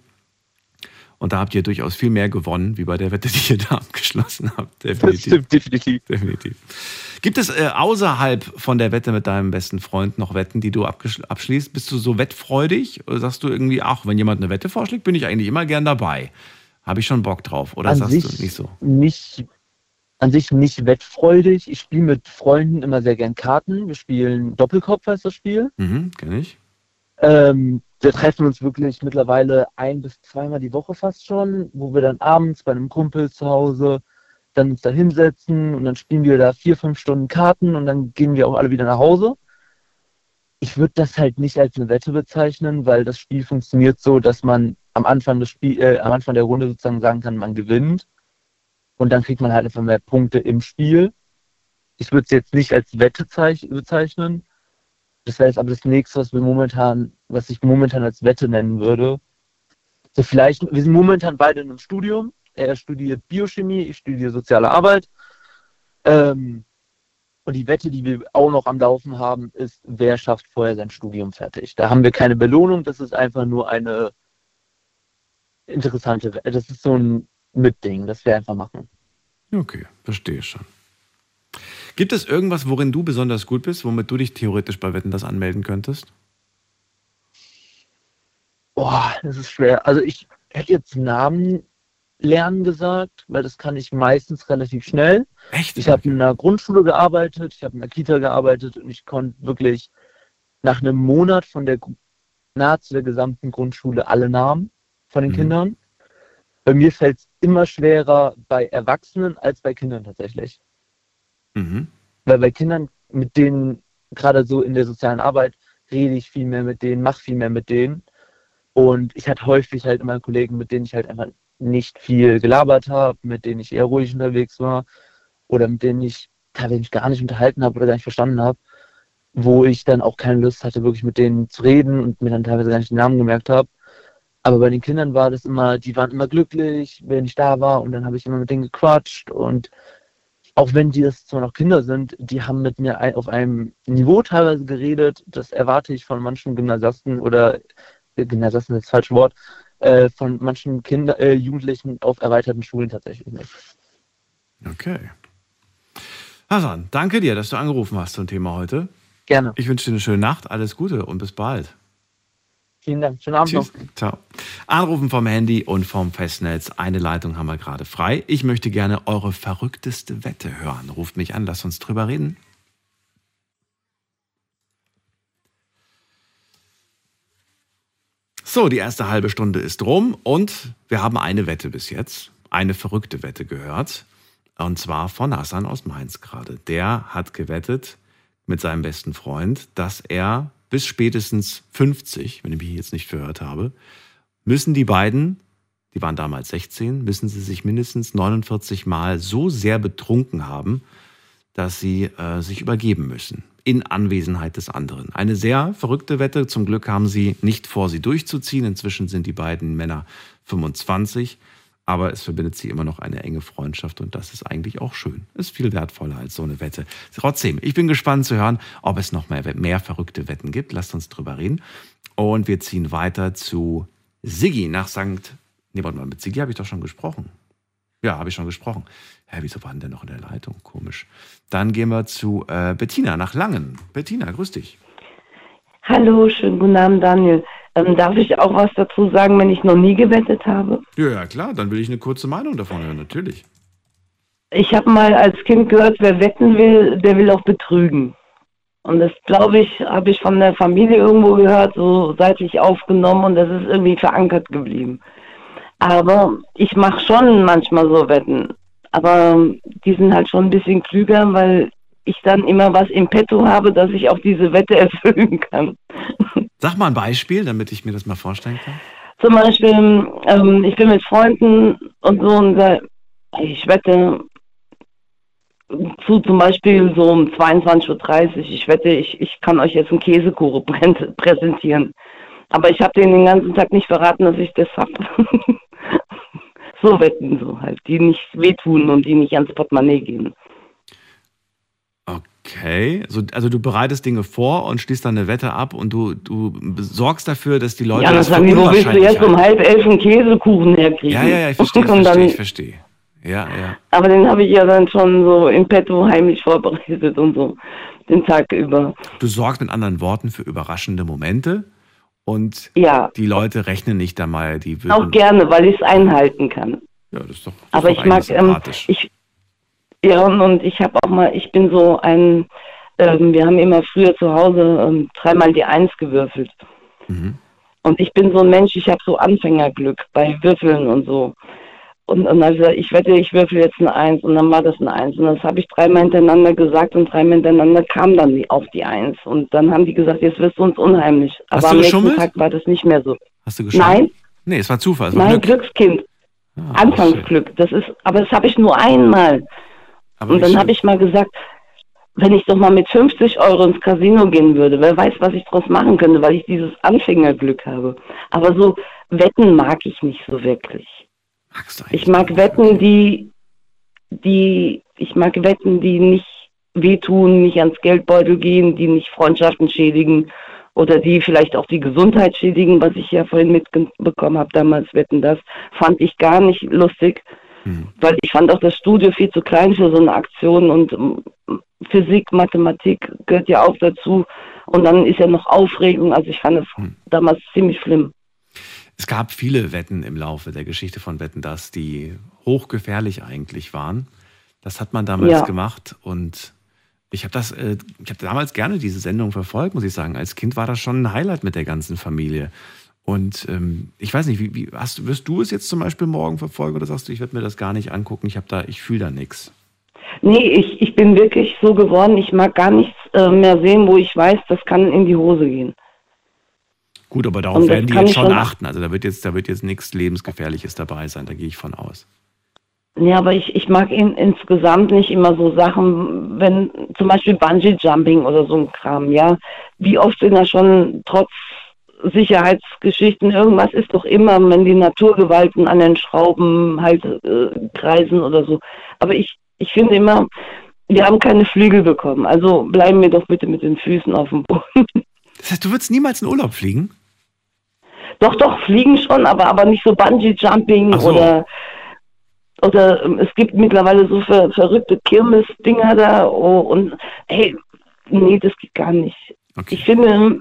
Und da habt ihr durchaus viel mehr gewonnen, wie bei der Wette, die ihr da abgeschlossen habt. Definitiv. definitiv. Definitiv. Gibt es äh, außerhalb von der Wette mit deinem besten Freund noch Wetten, die du abschließt? Bist du so wettfreudig? Oder sagst du irgendwie, ach, wenn jemand eine Wette vorschlägt, bin ich eigentlich immer gern dabei? Habe ich schon Bock drauf? Oder An sagst sich du nicht so? nicht, an sich nicht wettfreudig. Ich spiele mit Freunden immer sehr gern Karten. Wir spielen Doppelkopf heißt das Spiel. Mhm, kenn ich. Ähm, wir treffen uns wirklich mittlerweile ein bis zweimal die Woche fast schon, wo wir dann abends bei einem Kumpel zu Hause dann uns da hinsetzen und dann spielen wir da vier, fünf Stunden Karten und dann gehen wir auch alle wieder nach Hause. Ich würde das halt nicht als eine Wette bezeichnen, weil das Spiel funktioniert so, dass man am Anfang des Spiel, äh, am Anfang der Runde sozusagen sagen kann, man gewinnt und dann kriegt man halt einfach mehr Punkte im Spiel. Ich würde es jetzt nicht als Wette zeich- bezeichnen. Das wäre jetzt aber das nächste, was wir momentan, was ich momentan als Wette nennen würde. So vielleicht, wir sind momentan beide in einem Studium. Er studiert Biochemie, ich studiere soziale Arbeit. Ähm, und die Wette, die wir auch noch am Laufen haben, ist, wer schafft vorher sein Studium fertig. Da haben wir keine Belohnung, das ist einfach nur eine interessante Wette. Das ist so ein Mitding, das wir einfach machen. Okay, verstehe schon. Gibt es irgendwas, worin du besonders gut bist, womit du dich theoretisch bei Wetten das anmelden könntest? Boah, das ist schwer. Also ich hätte jetzt Namen lernen gesagt, weil das kann ich meistens relativ schnell. Echt? Ich habe in einer Grundschule gearbeitet, ich habe in einer Kita gearbeitet und ich konnte wirklich nach einem Monat von der nahezu der gesamten Grundschule alle Namen von den Mhm. Kindern. Bei mir fällt es immer schwerer bei Erwachsenen als bei Kindern tatsächlich. Mhm. Weil bei Kindern, mit denen, gerade so in der sozialen Arbeit, rede ich viel mehr mit denen, mache viel mehr mit denen. Und ich hatte häufig halt immer Kollegen, mit denen ich halt einfach nicht viel gelabert habe, mit denen ich eher ruhig unterwegs war oder mit denen ich teilweise mich gar nicht unterhalten habe oder gar nicht verstanden habe, wo ich dann auch keine Lust hatte, wirklich mit denen zu reden und mir dann teilweise gar nicht den Namen gemerkt habe. Aber bei den Kindern war das immer, die waren immer glücklich, wenn ich da war und dann habe ich immer mit denen gequatscht und auch wenn die das zwar noch Kinder sind, die haben mit mir ein, auf einem Niveau teilweise geredet, das erwarte ich von manchen Gymnasiasten oder äh, Gymnasiasten ist das falsche Wort, äh, von manchen Kinder, äh, Jugendlichen auf erweiterten Schulen tatsächlich nicht. Okay. Hasan, danke dir, dass du angerufen hast zum Thema heute. Gerne. Ich wünsche dir eine schöne Nacht, alles Gute und bis bald. Vielen Dank. Schönen Abend Tschüss. noch. Ciao. Anrufen vom Handy und vom Festnetz. Eine Leitung haben wir gerade frei. Ich möchte gerne eure verrückteste Wette hören. Ruft mich an, lasst uns drüber reden. So, die erste halbe Stunde ist rum und wir haben eine Wette bis jetzt, eine verrückte Wette gehört. Und zwar von Hassan aus Mainz gerade. Der hat gewettet mit seinem besten Freund, dass er bis spätestens 50, wenn ich mich jetzt nicht verhört habe, müssen die beiden, die waren damals 16, müssen sie sich mindestens 49 Mal so sehr betrunken haben, dass sie äh, sich übergeben müssen in Anwesenheit des anderen. Eine sehr verrückte Wette. Zum Glück haben sie nicht vor, sie durchzuziehen. Inzwischen sind die beiden Männer 25, aber es verbindet sie immer noch eine enge Freundschaft und das ist eigentlich auch schön. Ist viel wertvoller als so eine Wette. Trotzdem, ich bin gespannt zu hören, ob es noch mehr, mehr verrückte Wetten gibt. Lasst uns drüber reden. Und wir ziehen weiter zu Siggi nach St. Nee, warte mal, mit Siggi habe ich doch schon gesprochen. Ja, habe ich schon gesprochen. Hä, wieso war denn noch in der Leitung? Komisch. Dann gehen wir zu äh, Bettina nach Langen. Bettina, grüß dich. Hallo, schönen guten Abend, Daniel. Ähm, darf ich auch was dazu sagen, wenn ich noch nie gewettet habe? Ja, ja, klar, dann will ich eine kurze Meinung davon hören, natürlich. Ich habe mal als Kind gehört, wer wetten will, der will auch betrügen. Und das, glaube ich, habe ich von der Familie irgendwo gehört, so seitlich aufgenommen und das ist irgendwie verankert geblieben. Aber ich mache schon manchmal so Wetten. Aber die sind halt schon ein bisschen klüger, weil ich dann immer was im Petto habe, dass ich auch diese Wette <laughs> erfüllen kann. Sag mal ein Beispiel, damit ich mir das mal vorstellen kann. Zum Beispiel, ähm, ich bin mit Freunden und so und da, ich wette zu zum Beispiel so um 22.30 Uhr, ich wette, ich, ich kann euch jetzt einen Käsekuchen präsentieren. Aber ich habe denen den ganzen Tag nicht verraten, dass ich das habe. <laughs> so Wetten so halt, die nicht wehtun und die nicht ans Portemonnaie gehen. Okay, also, also du bereitest Dinge vor und schließt dann eine Wette ab und du, du sorgst dafür, dass die Leute. Ja, das sagen die, wo willst du jetzt um halb elf einen Käsekuchen herkriegen? Ja, ja, ja, ich <laughs> verstehe, ich verstehe, ich verstehe. Ja, ja. Aber den habe ich ja dann schon so im Petto heimlich vorbereitet und so den Tag über. Du sorgst mit anderen Worten für überraschende Momente und ja. die Leute rechnen nicht einmal, die. Auch gerne, weil ich es einhalten kann. Ja, das ist doch. Das Aber ist doch ich mag, ähm, ich, ja, und ich habe auch mal, ich bin so ein, ähm, wir haben immer früher zu Hause ähm, dreimal die Eins gewürfelt. Mhm. Und ich bin so ein Mensch, ich habe so Anfängerglück bei Würfeln und so. Und, und dann gesagt, ich wette, ich würfel jetzt eine Eins und dann war das eine Eins. Und das habe ich dreimal hintereinander gesagt und dreimal hintereinander kam dann die, auf die Eins. Und dann haben die gesagt, jetzt wirst du uns unheimlich. Hast Aber am nächsten Tag war das nicht mehr so. Hast du geschummelt? Nein. Nee, es war Zufall. Es war Nein, Glück. Glückskind. Ah, Anfangsglück. Das ist, aber das habe ich nur einmal. Aber und dann habe ich mal gesagt, wenn ich doch mal mit 50 Euro ins Casino gehen würde, wer weiß, was ich daraus machen könnte, weil ich dieses Anfängerglück habe. Aber so Wetten mag ich nicht so wirklich. Ich mag Wetten, die, die, ich mag Wetten, die nicht wehtun, nicht ans Geldbeutel gehen, die nicht Freundschaften schädigen oder die vielleicht auch die Gesundheit schädigen, was ich ja vorhin mitbekommen habe, damals wetten das, fand ich gar nicht lustig, hm. weil ich fand auch das Studio viel zu klein für so eine Aktion und ähm, Physik, Mathematik gehört ja auch dazu und dann ist ja noch Aufregung, also ich fand es hm. damals ziemlich schlimm. Es gab viele Wetten im Laufe der Geschichte von Wetten, dass die hochgefährlich eigentlich waren. Das hat man damals ja. gemacht und ich habe das, äh, ich habe damals gerne diese Sendung verfolgt, muss ich sagen. Als Kind war das schon ein Highlight mit der ganzen Familie. Und ähm, ich weiß nicht, wie, wie hast, wirst du es jetzt zum Beispiel morgen verfolgen oder sagst du, ich werde mir das gar nicht angucken, ich habe da, ich fühle da nichts? Nee, ich, ich bin wirklich so geworden, ich mag gar nichts äh, mehr sehen, wo ich weiß, das kann in die Hose gehen. Gut, aber darauf werden die jetzt schon achten. Also da wird jetzt, da wird jetzt nichts Lebensgefährliches dabei sein, da gehe ich von aus. Ja, aber ich, ich mag in, insgesamt nicht immer so Sachen, wenn zum Beispiel Bungee Jumping oder so ein Kram, ja. Wie oft sind da schon trotz Sicherheitsgeschichten irgendwas ist doch immer, wenn die Naturgewalten an den Schrauben halt äh, kreisen oder so. Aber ich, ich finde immer, wir haben keine Flügel bekommen. Also bleiben wir doch bitte mit den Füßen auf dem Boden. <laughs> Das heißt, du würdest niemals in Urlaub fliegen? Doch, doch, fliegen schon, aber, aber nicht so Bungee-Jumping so. oder oder ähm, es gibt mittlerweile so ver, verrückte Kirmes-Dinger da oh, und hey, nee, das geht gar nicht. Okay. Ich finde,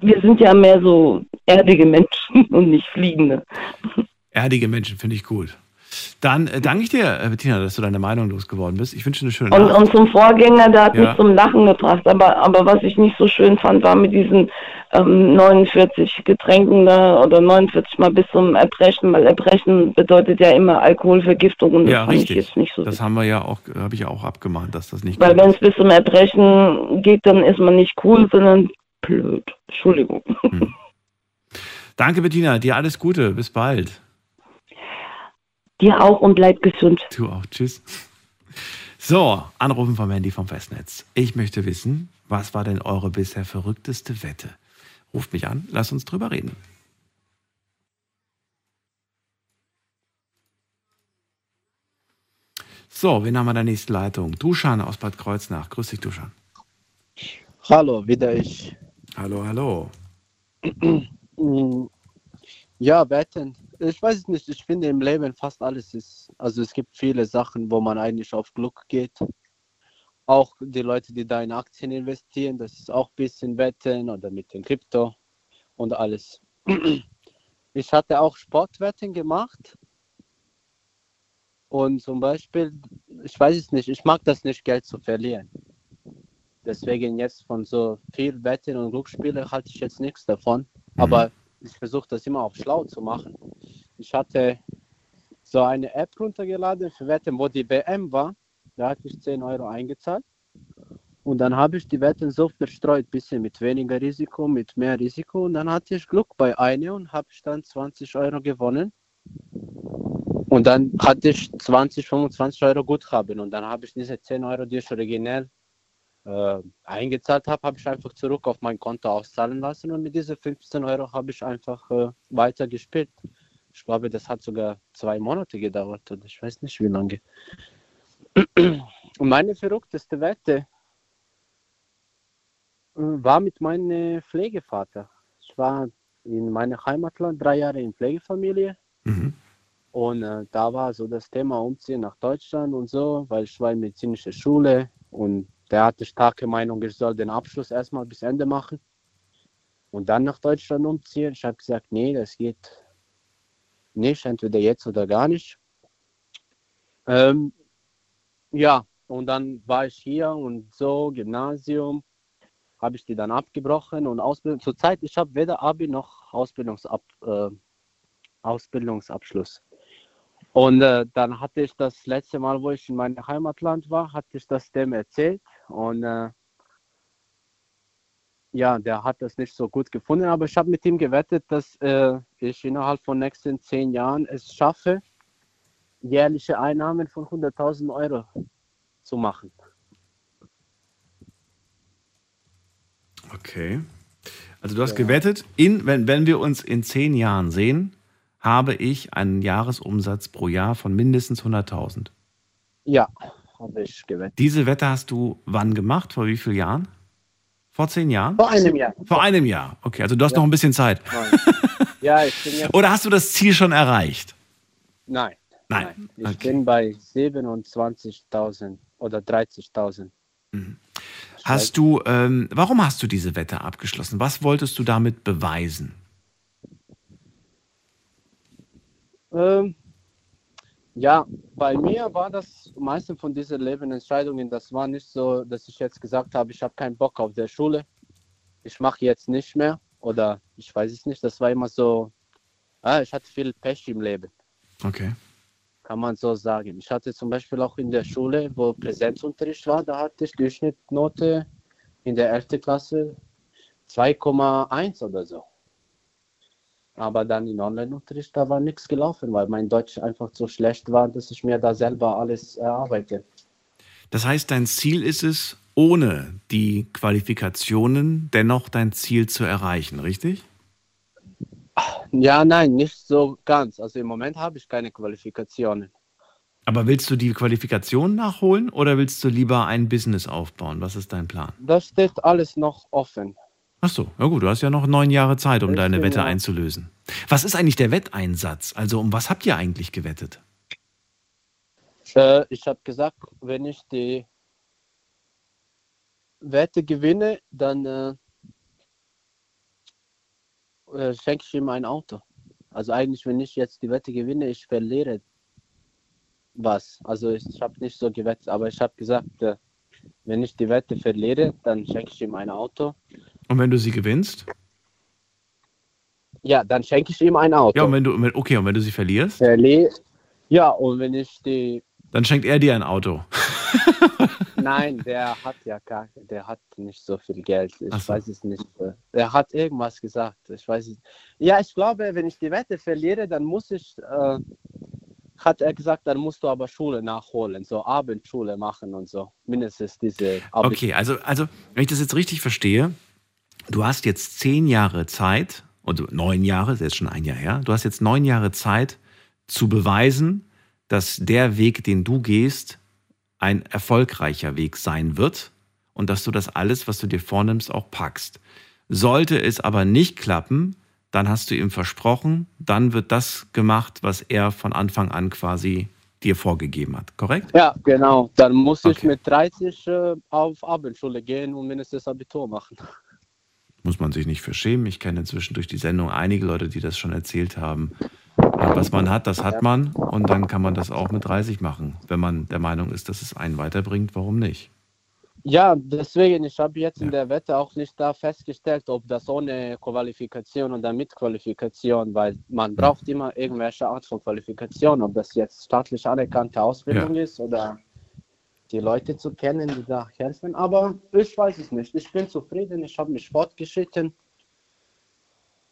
wir sind ja mehr so erdige Menschen <laughs> und nicht fliegende. Erdige Menschen finde ich gut. Dann äh, danke ich dir, äh, Bettina, dass du deine Meinung losgeworden bist. Ich wünsche dir eine schöne und, Nacht. Und zum Vorgänger, der hat ja. mich zum Lachen gebracht. Aber, aber was ich nicht so schön fand, war mit diesen ähm, 49 Getränken da oder 49 Mal bis zum Erbrechen, weil Erbrechen bedeutet ja immer Alkoholvergiftung und das Ja, fand ich richtig. jetzt nicht so. Das haben wir ja auch, habe ich ja auch abgemahnt, dass das nicht Weil wenn es bis zum Erbrechen geht, dann ist man nicht cool, sondern blöd. Entschuldigung. Danke, Bettina. Dir alles Gute. Bis bald. Dir auch und bleib gesund. Du auch. Tschüss. So, anrufen vom Handy vom Festnetz. Ich möchte wissen, was war denn eure bisher verrückteste Wette? Ruft mich an, lasst uns drüber reden. So, wen haben wir in der nächsten Leitung? Duschan aus Bad Kreuznach. Grüß dich, Duschan. Hallo, wieder ich. Hallo, hallo. <clears throat> Ja, wetten. Ich weiß es nicht. Ich finde im Leben fast alles ist. Also es gibt viele Sachen, wo man eigentlich auf Glück geht. Auch die Leute, die da in Aktien investieren, das ist auch ein bisschen Wetten oder mit den Krypto und alles. <clears throat> Ich hatte auch Sportwetten gemacht. Und zum Beispiel, ich weiß es nicht, ich mag das nicht, Geld zu verlieren. Deswegen jetzt von so viel Wetten und Glücksspiele halte ich jetzt nichts davon. Aber ich versuche das immer auch schlau zu machen. Ich hatte so eine App runtergeladen für Wetten, wo die WM war. Da hatte ich 10 Euro eingezahlt. Und dann habe ich die Wetten so verstreut, bisschen mit weniger Risiko, mit mehr Risiko. Und dann hatte ich Glück bei einer und habe ich dann 20 Euro gewonnen. Und dann hatte ich 20, 25 Euro Guthaben. Und dann habe ich diese 10 Euro, die ich originell äh, eingezahlt habe, habe ich einfach zurück auf mein Konto auszahlen lassen. Und mit diesen 15 Euro habe ich einfach äh, weiter gespielt. Ich glaube, das hat sogar zwei Monate gedauert oder ich weiß nicht wie lange. Und meine verrückteste Wette äh, war mit meinem Pflegevater. Ich war in meinem Heimatland drei Jahre in Pflegefamilie. Mhm. Und äh, da war so das Thema Umziehen nach Deutschland und so, weil ich war in medizinischer Schule und der hatte starke Meinung, ich soll den Abschluss erstmal bis Ende machen und dann nach Deutschland umziehen. Ich habe gesagt, nee, das geht nicht, entweder jetzt oder gar nicht. Ähm, ja, und dann war ich hier und so, Gymnasium, habe ich die dann abgebrochen und Ausbildung. Zurzeit, ich habe weder Abi noch Ausbildungsab, äh, Ausbildungsabschluss. Und äh, dann hatte ich das letzte Mal, wo ich in meinem Heimatland war, hatte ich das dem erzählt. Und äh, ja, der hat das nicht so gut gefunden, aber ich habe mit ihm gewettet, dass äh, ich innerhalb von nächsten zehn Jahren es schaffe, jährliche Einnahmen von 100.000 Euro zu machen. Okay. Also du hast Ja. gewettet, in, wenn, wenn wir uns in zehn Jahren sehen, habe ich einen Jahresumsatz pro Jahr von mindestens 100.000. Ja, habe ich gewettet. Diese Wette hast du wann gemacht? Vor wie vielen Jahren? Vor zehn Jahren? Vor einem Jahr. Vor einem Jahr. Okay, also du hast Ja. noch ein bisschen Zeit. Nein. Ja, ich bin jetzt. Oder hast du das Ziel schon erreicht? Nein. Nein. Ich Okay. bin bei 27.000 oder 30.000. Hast du, ähm, warum hast du diese Wette abgeschlossen? Was wolltest du damit beweisen? Ähm, ja, bei mir war das meiste von diesen Lebensentscheidungen, das war nicht so, dass ich jetzt gesagt habe, ich habe keinen Bock auf der Schule, ich mache jetzt nicht mehr oder ich weiß es nicht. Das war immer so, ah, ich hatte viel Pech im Leben, Okay. kann man so sagen. Ich hatte zum Beispiel auch in der Schule, wo Präsenzunterricht war, da hatte ich Durchschnittnote in der 11. Klasse 2,1 oder so. Aber dann in Online-Unterricht, da war nichts gelaufen, weil mein Deutsch einfach so schlecht war, dass ich mir da selber alles erarbeite. Das heißt, dein Ziel ist es, ohne die Qualifikationen dennoch dein Ziel zu erreichen, richtig? Ja, nein, nicht so ganz. Also im Moment habe ich keine Qualifikationen. Aber willst du die Qualifikation nachholen oder willst du lieber ein Business aufbauen? Was ist dein Plan? Das steht alles noch offen. Ach so, ja gut, du hast ja noch neun Jahre Zeit, um deine bin Wette einzulösen. Was ist eigentlich der Wetteinsatz? Also um was habt ihr eigentlich gewettet? Äh, ich habe gesagt, wenn ich die Wette gewinne, dann äh, äh, schenke ich ihm ein Auto. Also eigentlich, wenn ich jetzt die Wette gewinne, ich verliere was. Also ich, ich habe nicht so gewettet, aber ich habe gesagt, äh, wenn ich die Wette verliere, dann schenke ich ihm ein Auto. Und wenn du sie gewinnst? Ja, dann schenke ich ihm ein Auto. Ja, und wenn du, okay, und wenn du sie verlierst? Verli ja, und wenn ich die. Dann schenkt er dir ein Auto. <laughs> Nein, der hat ja gar, der hat nicht so viel Geld. Ich so. weiß es nicht. Er hat irgendwas gesagt. Ich weiß es. Ja, ich glaube, wenn ich die Wette verliere, dann muss ich, äh, hat er gesagt, dann musst du aber Schule nachholen, so Abendschule machen und so. Mindestens diese. Abend Okay, also, also, wenn ich das jetzt richtig verstehe, du hast jetzt zehn Jahre Zeit, oder neun Jahre, das ist jetzt schon ein Jahr her, du hast jetzt neun Jahre Zeit zu beweisen, dass der Weg, den du gehst, ein erfolgreicher Weg sein wird und dass du das alles, was du dir vornimmst, auch packst. Sollte es aber nicht klappen, dann hast du ihm versprochen, dann wird das gemacht, was er von Anfang an quasi dir vorgegeben hat, korrekt? Ja, genau. Dann muss ich Okay. mit 30 äh, auf Abendschule gehen und mindestens Abitur machen. Muss man sich nicht für schämen. Ich kenne inzwischen durch die Sendung einige Leute, die das schon erzählt haben. Was man hat, das hat man. Und dann kann man das auch mit 30 machen. Wenn man der Meinung ist, dass es einen weiterbringt, warum nicht? Ja, deswegen, ich habe jetzt Ja. in der Wette auch nicht da festgestellt, ob das ohne Qualifikation oder mit Qualifikation, weil man braucht immer irgendwelche Art von Qualifikation, ob das jetzt staatlich anerkannte Ausbildung ist oder die Leute zu kennen, die da helfen. Aber ich weiß es nicht. Ich bin zufrieden, ich habe mich fortgeschritten.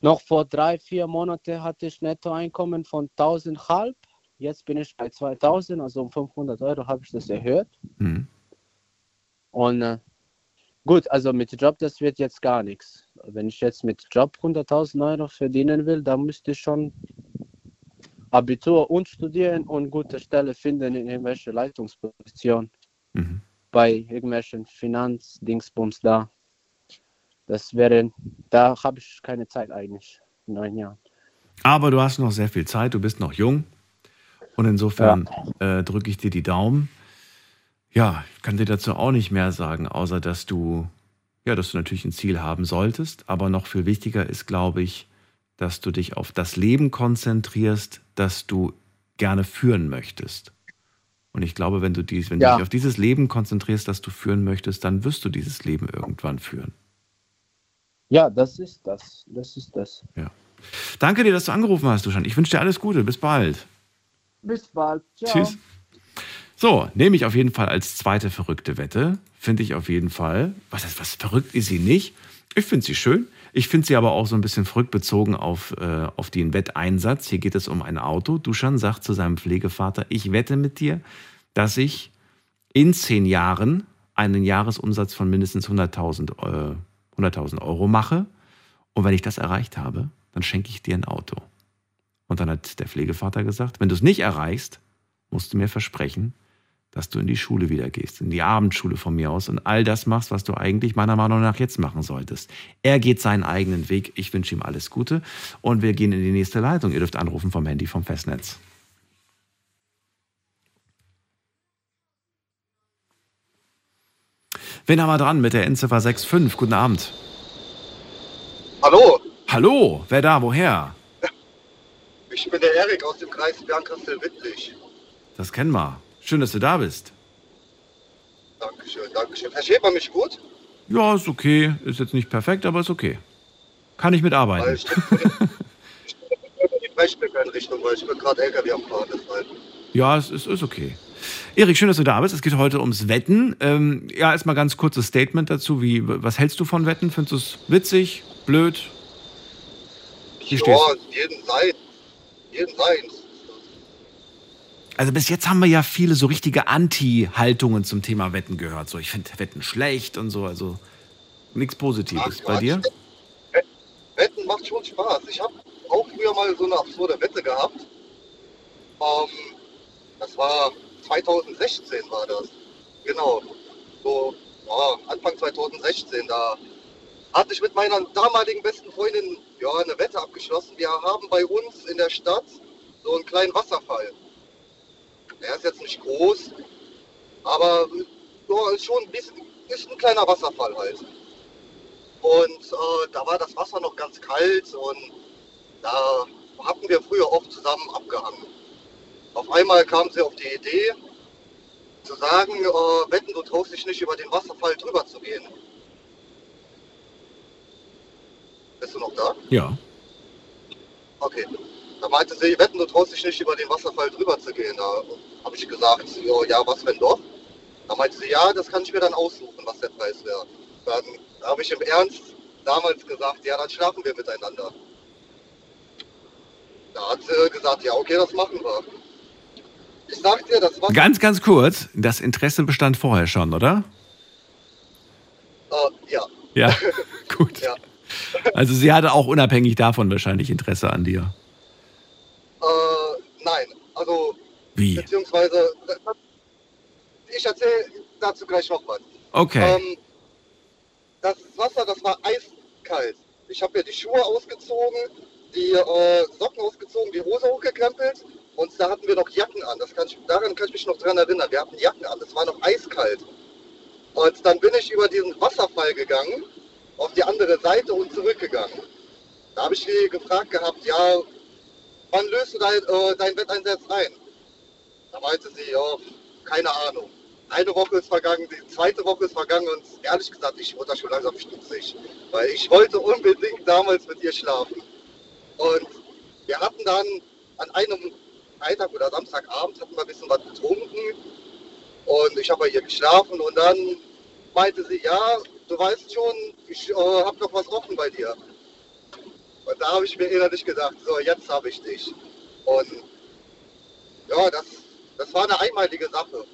Noch vor drei, vier Monaten hatte ich Nettoeinkommen von 1000 halb. Jetzt bin ich bei 2000, also um 500 Euro habe ich das erhöht. Hm. Und äh, gut, also mit Job, das wird jetzt gar nichts. Wenn ich jetzt mit Job 100.000 Euro verdienen will, dann müsste ich schon Abitur und studieren und gute Stelle finden in irgendwelche Leitungsposition Mhm. bei irgendwelchen Finanzdingsbums da. Das wäre, da habe ich keine Zeit eigentlich in neun Jahren. Aber du hast noch sehr viel Zeit, du bist noch jung. Und insofern äh, drücke ich dir die Daumen. Ja, ich kann dir dazu auch nicht mehr sagen, außer dass du, ja, dass du natürlich ein Ziel haben solltest. Aber noch viel wichtiger ist, glaube ich, dass du dich auf das Leben konzentrierst, das du gerne führen möchtest. Und ich glaube, wenn du dies, wenn du Ja. dich auf dieses Leben konzentrierst, das du führen möchtest, dann wirst du dieses Leben irgendwann führen. Ja, das ist das. Das ist das. Danke dir, dass du angerufen hast, Duschan. Ich wünsche dir alles Gute. Bis bald. Bis bald. Ciao. Tschüss. So, nehme ich auf jeden Fall als zweite verrückte Wette. Finde ich auf jeden Fall. Was ist was verrückt ist sie nicht? Ich finde sie schön. Ich finde sie aber auch so ein bisschen verrückt bezogen auf, äh, auf den Wetteinsatz. Hier geht es um ein Auto. Duschan sagt zu seinem Pflegevater, ich wette mit dir, dass ich in zehn Jahren einen Jahresumsatz von mindestens 100.000 äh, 100.000 Euro mache. Und wenn ich das erreicht habe, dann schenke ich dir ein Auto. Und dann hat der Pflegevater gesagt, wenn du es nicht erreichst, musst du mir versprechen, dass du in die Schule wieder gehst, in die Abendschule von mir aus und all das machst, was du eigentlich meiner Meinung nach jetzt machen solltest. Er geht seinen eigenen Weg. Ich wünsche ihm alles Gute und wir gehen in die nächste Leitung. Ihr dürft anrufen vom Handy vom Festnetz. Wen haben wir dran mit der Endziffer 65? Guten Abend. Hallo, Hallo, wer da, woher? ich bin der Erik aus dem Kreis Bernkastel-Wittlich. Das kennen wir. Schön, dass du da bist. Dankeschön, Dankeschön. Versteht man mich gut? Ja, ist okay. Ist jetzt nicht perfekt, aber ist okay. Kann ich Weil mitarbeiten. ich stehe <laughs> in die weil ich bin gerade LKW am Fahren. Deshalb. Ja, es ist, ist okay. Erik, schön, dass du da bist. Es geht heute ums Wetten. Ähm, ja, erstmal ganz kurzes Statement dazu. Wie, was hältst du von Wetten? Findest du es witzig, blöd? Wie ja, stehst jeden sein. Jeden seins. Also bis jetzt haben wir ja viele so richtige Anti-Haltungen zum Thema Wetten gehört. So, ich finde Wetten schlecht und so. Also nichts Positives. Ach, Bei dir? Wetten macht schon Spaß. Ich habe auch früher mal so eine absurde Wette gehabt. Ähm, das war 2016 war das. Genau. So ja, Anfang 2016. Da hatte ich mit meiner damaligen besten Freundin ja, eine Wette abgeschlossen. Wir haben bei uns in der Stadt so einen kleinen Wasserfall. Der ist jetzt nicht groß, aber ja, ist schon ein bisschen, ist ein kleiner Wasserfall halt. Und äh, da war das Wasser noch ganz kalt und da hatten wir früher oft zusammen abgehangen. Auf einmal kam sie auf die Idee, zu sagen, äh, wetten, du traust dich nicht über den Wasserfall drüber zu gehen. Bist du noch da? Ja. Okay. Da meinte sie, wetten, du traust dich nicht über den Wasserfall drüber zu gehen. Da habe ich gesagt, jo, ja, was wenn doch? Da meinte sie, ja, das kann ich mir dann aussuchen, was der Preis wäre. Dann habe ich im Ernst damals gesagt, ja, dann schlafen wir miteinander. Da hat sie gesagt, ja, okay, das machen wir. Ich sag dir, das war... Ganz, ganz kurz, das Interesse bestand vorher schon, oder? Äh, ja. Ja, <laughs> gut. Ja. Also sie hatte auch unabhängig davon wahrscheinlich Interesse an dir. Nein, also Wie? beziehungsweise ich erzähle dazu gleich noch was. Okay. Ähm, das Wasser, das war eiskalt. Ich habe mir die Schuhe ausgezogen, die äh, Socken ausgezogen, die Hose hochgekrempelt und da hatten wir noch Jacken an. Das kann ich, daran kann ich mich noch dran erinnern. Wir hatten Jacken an. Es war noch eiskalt. Und dann bin ich über diesen Wasserfall gegangen, auf die andere Seite und zurückgegangen. Da habe ich sie gefragt gehabt, ja, wann löst du dein, äh, dein Wetteinsatz ein? Da meinte sie, ja, keine Ahnung. Eine Woche ist vergangen, die zweite Woche ist vergangen und ehrlich gesagt, ich wurde da schon langsam stutzig. Weil ich wollte unbedingt damals mit ihr schlafen. Und wir hatten dann an einem Freitag oder Samstagabend hatten wir ein bisschen was getrunken und ich habe bei ihr geschlafen und dann meinte sie, ja, du weißt schon, ich äh, habe noch was offen bei dir. Und da habe ich mir innerlich gedacht, so, jetzt habe ich dich. Und ja, das, das war eine einmalige Sache.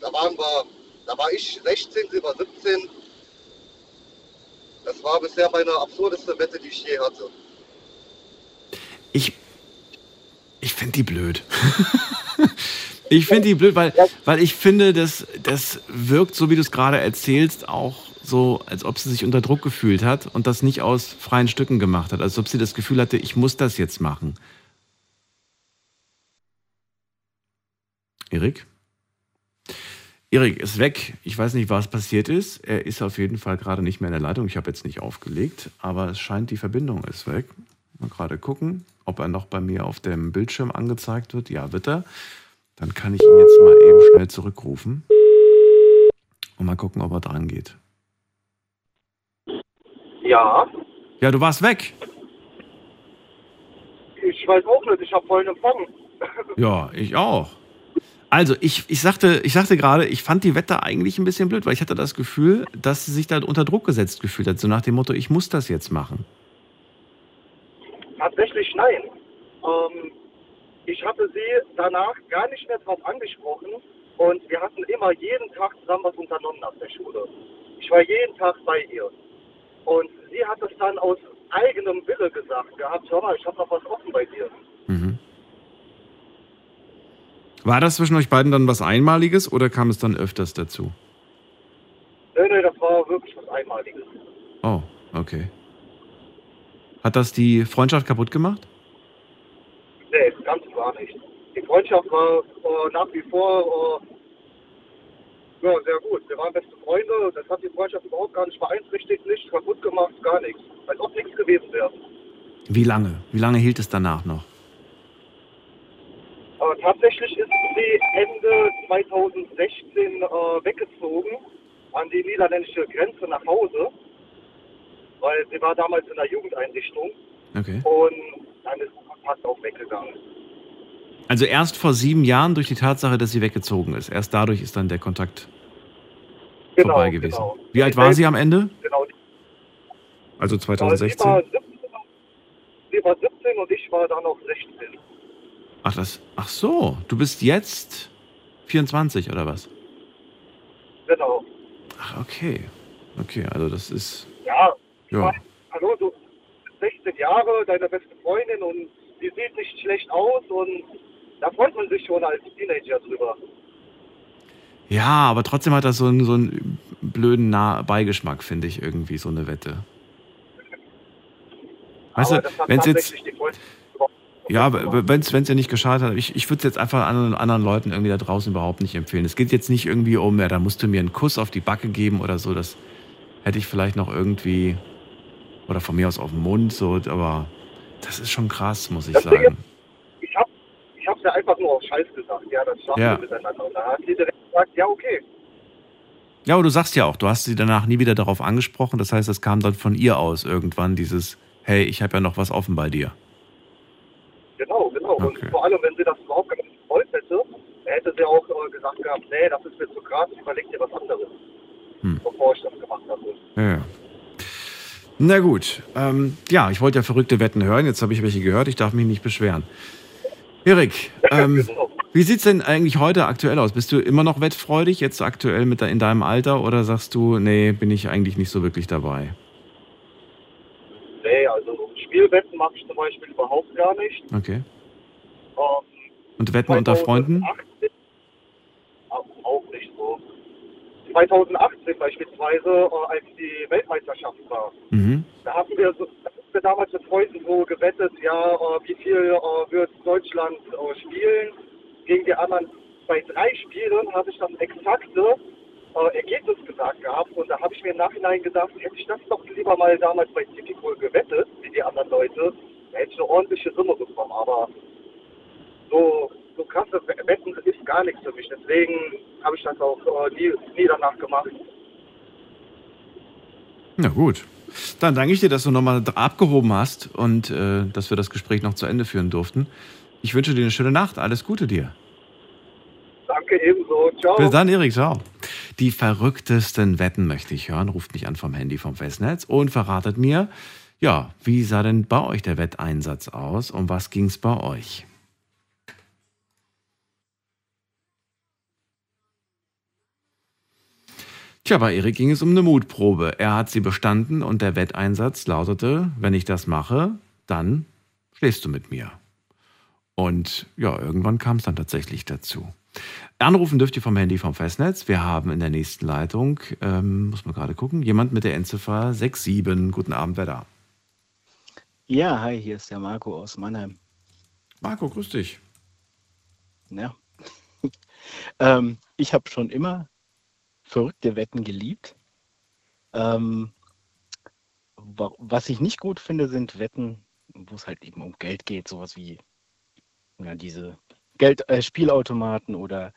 Da waren wir, da war ich 16, sie war 17. Das war bisher meine absurdeste Wette, die ich je hatte. Ich, ich finde die blöd. <laughs> ich finde die blöd, weil, weil ich finde, das, das wirkt, so wie du es gerade erzählst, auch so, als ob sie sich unter Druck gefühlt hat und das nicht aus freien Stücken gemacht hat. Als ob sie das Gefühl hatte, ich muss das jetzt machen. Erik? Erik ist weg. Ich weiß nicht, was passiert ist. Er ist auf jeden Fall gerade nicht mehr in der Leitung. Ich habe jetzt nicht aufgelegt, aber es scheint, die Verbindung ist weg. Mal gerade gucken, ob er noch bei mir auf dem Bildschirm angezeigt wird. Ja, wird er. Dann kann ich ihn jetzt mal eben schnell zurückrufen und mal gucken, ob er dran geht. Ja, Ja, du warst weg. ich weiß auch nicht, ich habe vollen Empfang. <laughs> Ja, ich auch. Also, ich, ich, sagte, ich sagte gerade, ich fand die Wette eigentlich ein bisschen blöd, weil ich hatte das Gefühl, dass sie sich da unter Druck gesetzt gefühlt hat. So nach dem Motto, ich muss das jetzt machen. Tatsächlich nein. Ähm, ich hatte sie danach gar nicht mehr drauf angesprochen und wir hatten immer jeden Tag zusammen was unternommen nach der Schule. Ich war jeden Tag bei ihr. Und sie hat es dann aus eigenem Wille gesagt gehabt, hör mal, ich habe noch was offen bei dir. Mhm. War das zwischen euch beiden dann was Einmaliges oder kam es dann öfters dazu? Nee, nee, das war wirklich was Einmaliges. Oh, okay. Hat das die Freundschaft kaputt gemacht? Nee, ganz und gar nicht. Die Freundschaft war äh, nach wie vor äh, ja, sehr gut. Wir waren beste Freunde. Das hat die Freundschaft überhaupt gar nicht beeinträchtigt, nicht kaputt gemacht, gar nichts. Als ob nichts gewesen wäre. Wie lange? Wie lange hielt es danach noch? Äh, tatsächlich ist sie Ende 2016 äh, weggezogen an die niederländische Grenze nach Hause, weil sie war damals in der Jugendeinrichtung Okay. und dann ist der Kontakt auch weggegangen. Also erst vor sieben Jahren durch die Tatsache, dass sie weggezogen ist. Erst dadurch ist dann der Kontakt Genau, vorbei gewesen. genau. Wie alt war sie am Ende? Genau. Also Äh, Sie 2016? war, 17, sie war 17 und ich war dann noch 16. Ach, das, ach so, du bist jetzt 24 oder was? Genau. Ach, okay. Okay, also das ist. Ja, Ja. meine, hallo, du bist 16 Jahre, deine beste Freundin und sie sieht nicht schlecht aus und da freut man sich schon als Teenager drüber. Ja, aber trotzdem hat das so einen, so einen blöden nah Beigeschmack, finde ich, irgendwie, so eine Wette. Weißt Aber du, wenn es jetzt. Ja, wenn es ja nicht geschadet hat, ich, ich würde es jetzt einfach anderen, anderen Leuten irgendwie da draußen überhaupt nicht empfehlen. Es geht jetzt nicht irgendwie um, ja, da musst du mir einen Kuss auf die Backe geben oder so. Das hätte ich vielleicht noch irgendwie, oder von mir aus auf den Mund, so, aber das ist schon krass, muss ich Das sagen. Ich hab, ich hab's ja einfach nur auf Scheiß gesagt, ja, das schaffen Ja. wir miteinander. Und da hat sie direkt gesagt, ja, okay. Ja, aber du sagst ja auch, du hast sie danach nie wieder darauf angesprochen. Das heißt, es kam dann von ihr aus irgendwann dieses, hey, ich habe ja noch was offen bei dir. Und Okay. vor allem, wenn sie das überhaupt gar nicht gewollt hätte, hätte sie auch äh, gesagt gehabt, nee, das ist mir zu krass, überleg dir was anderes, Hm. bevor ich das gemacht habe. Ja. Na gut. Ähm, ja, ich wollte ja verrückte Wetten hören. Jetzt habe ich welche gehört. Ich darf mich nicht beschweren. Erik, ähm, wie sieht's denn eigentlich heute aktuell aus? Bist du immer noch wettfreudig, jetzt aktuell mit in deinem Alter, oder sagst du, nee, bin ich eigentlich nicht so wirklich dabei? Nee, also Spielwetten mache ich zum Beispiel überhaupt gar nicht. Okay. Ähm, Und Wetten unter Freunden? 2018 auch nicht so. 2018 beispielsweise, äh, als die Weltmeisterschaft war, Mhm. da hatten wir, so, hatten wir damals mit Freunden so gewettet, ja, äh, wie viel äh, wird Deutschland äh, spielen gegen die anderen. Bei drei Spielen habe ich das exakte Ergebnis gesagt gehabt und da habe ich mir im Nachhinein gedacht, hätte ich das doch lieber mal damals bei Tipico gewettet, wie die anderen Leute, da hätte ich eine ordentliche Summe bekommen, aber so, so krasse Wetten ist gar nichts für mich. Deswegen habe ich das auch nie, nie danach gemacht. Na gut. Dann danke ich dir, dass du nochmal abgehoben hast und äh, dass wir das Gespräch noch zu Ende führen durften. Ich wünsche dir eine schöne Nacht. Alles Gute dir. Danke ebenso. Ciao. Bis dann, Erik. Ciao. Die verrücktesten Wetten möchte ich hören. Ruft mich an vom Handy vom Festnetz und verratet mir, ja, wie sah denn bei euch der Wetteinsatz aus? Um was ging es bei euch? Tja, bei Erik ging es um eine Mutprobe. Er hat sie bestanden und der Wetteinsatz lautete, wenn ich das mache, dann schläfst du mit mir. Und ja, irgendwann kam es dann tatsächlich dazu. Anrufen dürft ihr vom Handy vom Festnetz. Wir haben in der nächsten Leitung, ähm, muss man gerade gucken, jemand mit der Endziffer 67. Guten Abend, wer da? Ja, hi, hier ist der Marco aus Mannheim. Marco, grüß dich. Ja. <laughs> ähm, ich habe schon immer verrückte Wetten geliebt. Ähm, wa- was ich nicht gut finde, sind Wetten, wo es halt eben um Geld geht, sowas wie ja, diese Geld, äh, Spielautomaten oder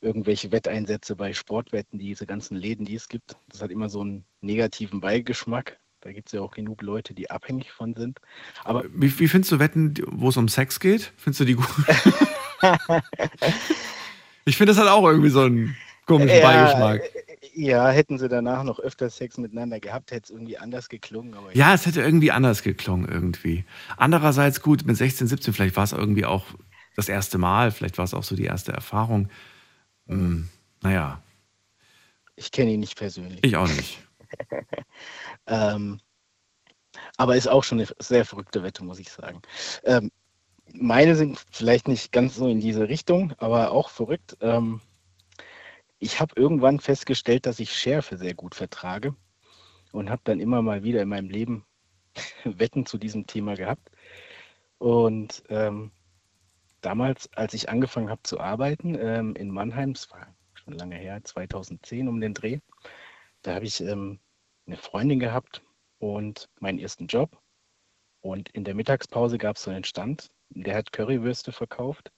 irgendwelche Wetteinsätze bei Sportwetten, diese ganzen Läden, die es gibt. Das hat immer so einen negativen Beigeschmack. Da gibt es ja auch genug Leute, die abhängig von sind. Aber Wie, wie findest du Wetten, wo es um Sex geht? Findest du die gut? <laughs> ich finde, das hat auch irgendwie so einen komischen Beigeschmack. Ja, hätten sie danach noch öfter Sex miteinander gehabt, hätte es irgendwie anders geklungen. Aber Ja, es hätte irgendwie anders geklungen irgendwie. Andererseits gut, mit 16, 17, vielleicht war es irgendwie auch das erste Mal, vielleicht war es auch so die erste Erfahrung. Hm, naja, ich kenne ihn nicht persönlich. ich auch nicht. <laughs> Ähm, aber ist auch schon eine sehr verrückte Wette, muss ich sagen. Ähm, meine sind vielleicht nicht ganz so in diese Richtung, aber auch verrückt. Ähm, ich habe irgendwann festgestellt, dass ich Schärfe sehr gut vertrage und habe dann immer mal wieder in meinem Leben <laughs> Wetten zu diesem Thema gehabt. Und ähm, damals, als ich angefangen habe zu arbeiten ähm, in Mannheim, das war schon lange her, 2010 um den Dreh, da habe ich ähm, eine Freundin gehabt und meinen ersten Job. Und in der Mittagspause gab es so einen Stand, der hat Currywürste verkauft.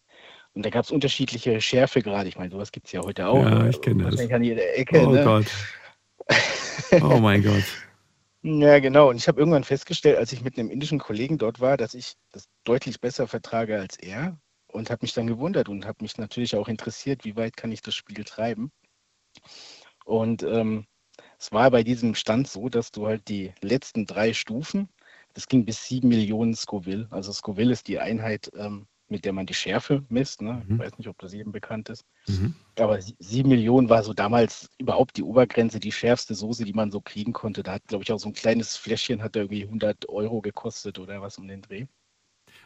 Und da gab es unterschiedliche Schärfegrade. Ich meine, sowas gibt es ja heute auch. Ja, äh, ich kenne das. An jeder Ecke. Oh ne? Gott. Oh mein Gott. <laughs> Ja, genau. Und ich habe irgendwann festgestellt, als ich mit einem indischen Kollegen dort war, dass ich das deutlich besser vertrage als er und habe mich dann gewundert und habe mich natürlich auch interessiert, wie weit kann ich das Spiel treiben. Und ähm, es war bei diesem Stand so, dass du halt die letzten drei Stufen, das ging bis sieben Millionen Scoville. Also Scoville ist die Einheit, ähm, mit der man die Schärfe misst. Ne? Ich weiß nicht, ob das jedem bekannt ist. Mhm. Aber sie- sieben Millionen war so damals überhaupt die Obergrenze, die schärfste Soße, die man so kriegen konnte. Da hat, glaube ich, auch so ein kleines Fläschchen hat da irgendwie 100 Euro gekostet oder was um den Dreh.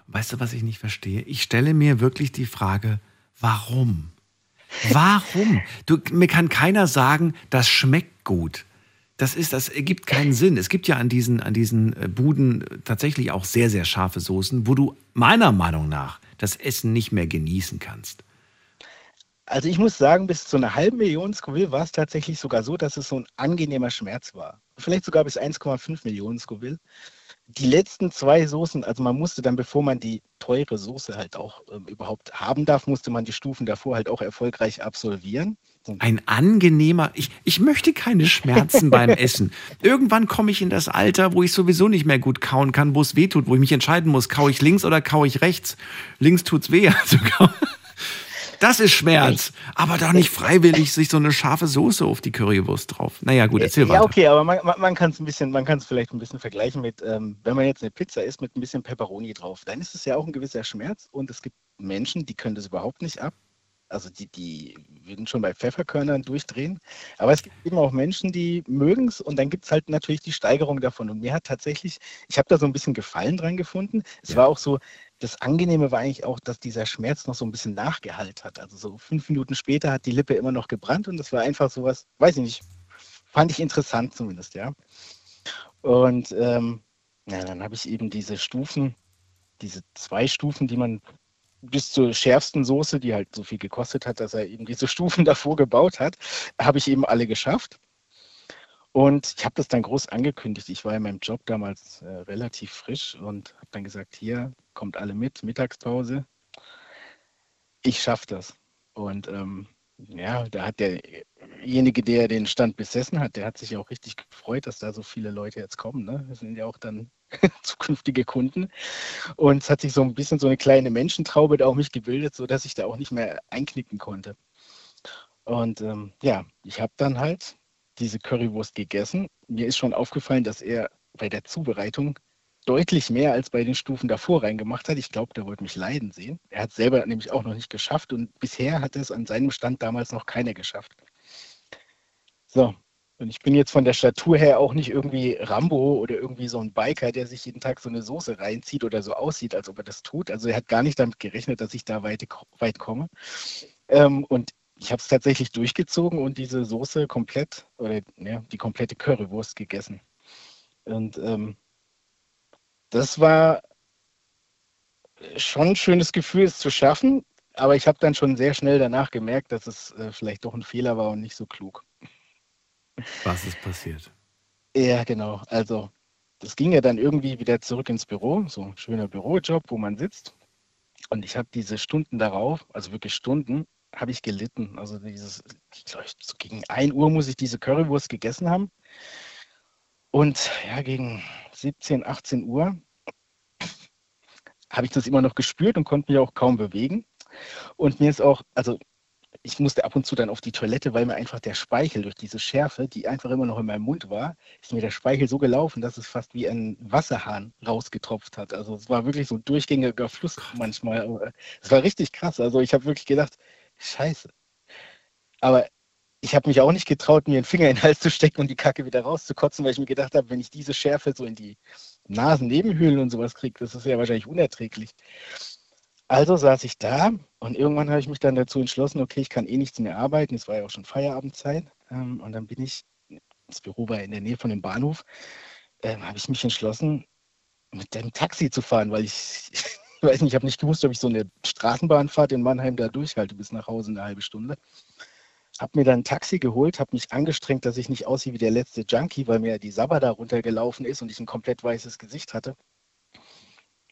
Weißt du, was ich nicht verstehe? Ich stelle mir wirklich die Frage, warum? Warum? Du, mir kann keiner sagen, das schmeckt gut. Das ist, das ergibt keinen <laughs> Sinn. Es gibt ja an diesen, an diesen äh, Buden tatsächlich auch sehr, sehr scharfe Soßen, wo du meiner Meinung nach das Essen nicht mehr genießen kannst. Also ich muss sagen, bis zu einer halben Million Scoville war es tatsächlich sogar so, dass es so ein angenehmer Schmerz war. Vielleicht sogar bis 1,5 Millionen Scoville. die letzten zwei Soßen, also man musste dann, bevor man die teure Soße halt auch ähm, überhaupt haben darf, musste man die Stufen davor halt auch erfolgreich absolvieren. Ein angenehmer, ich, ich möchte keine Schmerzen beim <laughs> Essen. Irgendwann komme ich in das Alter, wo ich sowieso nicht mehr gut kauen kann, wo es weh tut, wo ich mich entscheiden muss, kaue ich links oder kaue ich rechts. Links tut's weh. <laughs> Also das ist Schmerz. Aber doch nicht freiwillig sich so eine scharfe Soße auf die Currywurst drauf. Naja, gut, erzähl ja, weiter. okay, aber man, man, man kann es ein bisschen, man kann es vielleicht ein bisschen vergleichen mit, ähm, wenn man jetzt eine Pizza isst mit ein bisschen Pepperoni drauf, dann ist es ja auch ein gewisser Schmerz und es gibt Menschen, die können das überhaupt nicht ab. Also die, die würden schon bei Pfefferkörnern durchdrehen. Aber es gibt eben auch Menschen, die mögen es und dann gibt es halt natürlich die Steigerung davon. Und mir hat tatsächlich, ich habe da so ein bisschen Gefallen dran gefunden. Es war auch so, das Angenehme war eigentlich auch, dass dieser Schmerz noch so ein bisschen nachgehalt hat. Also so fünf Minuten später hat die Lippe immer noch gebrannt und das war einfach sowas, weiß ich nicht, fand ich interessant zumindest, ja. Und ähm, ja, dann habe ich eben diese Stufen, diese zwei Stufen, die man bis zur schärfsten Soße, die halt so viel gekostet hat, dass er eben diese <laughs> Stufen davor gebaut hat, habe ich eben alle geschafft. Und ich habe das dann groß angekündigt. Ich war in meinem Job damals äh, relativ frisch und habe dann gesagt, hier kommt alle mit, Mittagspause. Ich schaffe das. Und ähm, ja, da hat derjenige, der den Stand besessen hat, der hat sich auch richtig gefreut, dass da so viele Leute jetzt kommen. Ne? Das sind ja auch dann <laughs> zukünftige Kunden. Und es hat sich so ein bisschen so eine kleine Menschentraube da auch mich gebildet, sodass ich da auch nicht mehr einknicken konnte. Und ähm, ja, ich habe dann halt diese Currywurst gegessen. Mir ist schon aufgefallen, dass er bei der Zubereitung deutlich mehr als bei den Stufen davor reingemacht hat. Ich glaube, der wollte mich leiden sehen. Er hat selber nämlich auch noch nicht geschafft und bisher hat es an seinem Stand damals noch keiner geschafft. So, und ich bin jetzt von der Statur her auch nicht irgendwie Rambo oder irgendwie so ein Biker, der sich jeden Tag so eine Soße reinzieht oder so aussieht, als ob er das tut. Also er hat gar nicht damit gerechnet, dass ich da weit, weit komme. Ähm, und ich habe es tatsächlich durchgezogen und diese Soße komplett oder ja, die komplette Currywurst gegessen. Und ähm, das war schon ein schönes Gefühl, es zu schaffen. Aber ich habe dann schon sehr schnell danach gemerkt, dass es äh, vielleicht doch ein Fehler war und nicht so klug. Was ist passiert? Ja, genau. Also, das ging ja dann irgendwie wieder zurück ins Büro, so ein schöner Bürojob, wo man sitzt. Und ich habe diese Stunden darauf, also wirklich Stunden, habe ich gelitten. Also dieses, ich glaube, so gegen 1 Uhr muss ich diese Currywurst gegessen haben. Und ja, gegen 17, 18 Uhr habe ich das immer noch gespürt und konnte mich auch kaum bewegen. Und mir ist auch, also ich musste ab und zu dann auf die Toilette, weil mir einfach der Speichel durch diese Schärfe, die einfach immer noch in meinem Mund war, ist mir der Speichel so gelaufen, dass es fast wie ein Wasserhahn rausgetropft hat. Also es war wirklich so ein durchgängiger Fluss manchmal. Es war richtig krass. Also ich habe wirklich gedacht, scheiße. Aber ich habe mich auch nicht getraut, mir einen Finger in den Hals zu stecken und die Kacke wieder rauszukotzen, weil ich mir gedacht habe, wenn ich diese Schärfe so in die Nasennebenhöhlen und sowas kriege, das ist ja wahrscheinlich unerträglich. Also saß ich da und irgendwann habe ich mich dann dazu entschlossen, okay, ich kann eh nichts mehr arbeiten. Es war ja auch schon Feierabendzeit. Ähm, und dann bin ich, das Büro war in der Nähe von dem Bahnhof, ähm, habe ich mich entschlossen, mit dem Taxi zu fahren, weil ich, <laughs> ich weiß nicht, ich habe nicht gewusst, ob ich so eine Straßenbahnfahrt in Mannheim da durchhalte bis nach Hause eine halbe Stunde. Hab mir dann ein Taxi geholt, habe mich angestrengt, dass ich nicht aussehe wie der letzte Junkie, weil mir die Sabba da runtergelaufen ist und ich ein komplett weißes Gesicht hatte.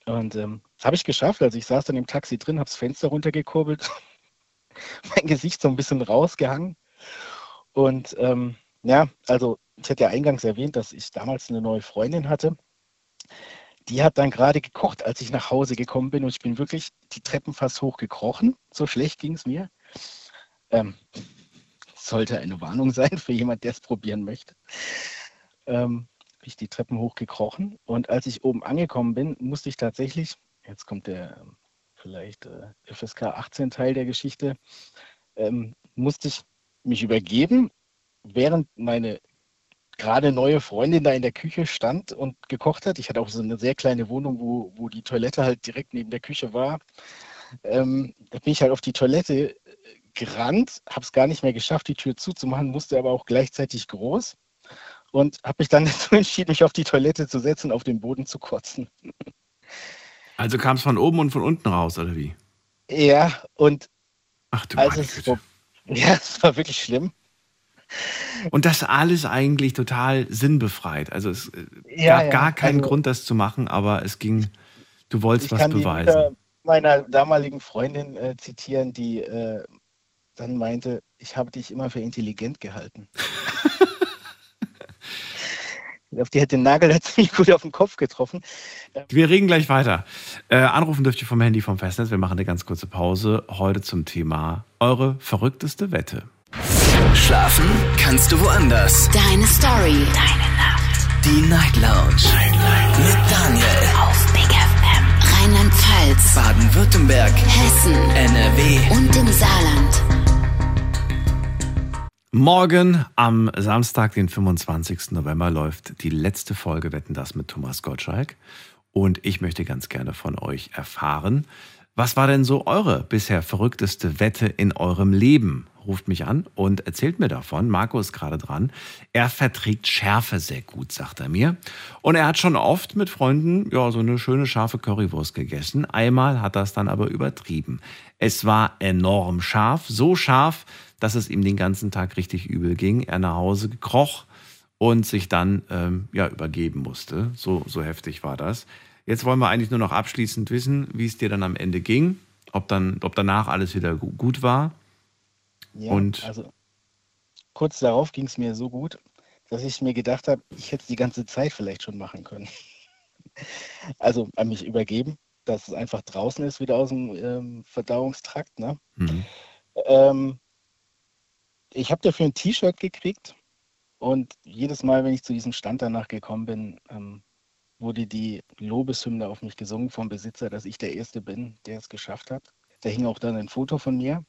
Und ähm, das habe ich geschafft. Also ich saß dann im Taxi drin, habe das Fenster runtergekurbelt, <laughs> mein Gesicht so ein bisschen rausgehangen. Und ähm, ja, also ich hatte ja eingangs erwähnt, dass ich damals eine neue Freundin hatte. Die hat dann gerade gekocht, als ich nach Hause gekommen bin. Und ich bin wirklich die Treppen fast hochgekrochen. So schlecht ging es mir. Ähm, sollte eine Warnung sein für jemand, der es probieren möchte. Ähm, ich die Treppen hochgekrochen und als ich oben angekommen bin, musste ich tatsächlich, jetzt kommt der ähm, vielleicht äh, FSK 18 Teil der Geschichte, ähm, musste ich mich übergeben, während meine gerade neue Freundin da in der Küche stand und gekocht hat. Ich hatte auch so eine sehr kleine Wohnung, wo, wo die Toilette halt direkt neben der Küche war. Ähm, da bin ich halt auf die Toilette gerannt, habe es gar nicht mehr geschafft, die Tür zuzumachen, musste aber auch gleichzeitig groß und habe mich dann <laughs> dazu entschieden, mich auf die Toilette zu setzen auf den Boden zu kotzen. Also kam es von oben und von unten raus, oder wie? Ja, und Ach du als meine es so, <laughs> ja, es war wirklich schlimm. Und das alles eigentlich total sinnbefreit. Also es äh, Ja, gab ja, gar keinen also- Grund, das zu machen, aber es ging, du wolltest Ich was kann beweisen. Mutter meiner damaligen Freundin äh, zitieren, die äh, dann meinte, ich habe dich immer für intelligent gehalten. <laughs> Ich glaube, die hat den Nagel <laughs> ziemlich gut auf den Kopf getroffen. Wir reden gleich weiter. Äh, anrufen dürft ihr vom Handy vom Festnetz. Wir machen eine ganz kurze Pause. Heute zum Thema eure verrückteste Wette. Schlafen kannst du woanders. Deine Story. Deine Nacht. Die Night Lounge. Mit Daniel. Auf Big FM. Rheinland-Pfalz. Baden-Württemberg. Hessen. NRW. Und im Saarland. Morgen am Samstag, den 25. November, läuft die letzte Folge Wetten das mit Thomas Gottschalk. Und ich möchte ganz gerne von euch erfahren, was war denn so eure bisher verrückteste Wette in eurem Leben? Ruft mich an und erzählt mir davon. Marco ist gerade dran. Er verträgt Schärfe sehr gut, sagt er mir. Und er hat schon oft mit Freunden ja so eine schöne scharfe Currywurst gegessen. Einmal hat er es dann aber übertrieben. Es war enorm scharf, so scharf, dass es ihm den ganzen Tag richtig übel ging. Er nach Hause gekroch und sich dann ähm, ja, übergeben musste. So, so heftig war das. Jetzt wollen wir eigentlich nur noch abschließend wissen, wie es dir dann am Ende ging, ob, dann, ob danach alles wieder gu- gut war. Ja, Und- also kurz darauf ging es mir so gut, dass ich mir gedacht habe, ich hätte es die ganze Zeit vielleicht schon machen können. <laughs> Also an mich übergeben, dass es einfach draußen ist, wieder aus dem ähm, Verdauungstrakt. Ne? Mhm. Ähm, ich habe dafür ein T-Shirt gekriegt und jedes Mal, wenn ich zu diesem Stand danach gekommen bin, ähm, wurde die Lobeshymne auf mich gesungen vom Besitzer, dass ich der Erste bin, der es geschafft hat. Da hing auch dann ein Foto von mir.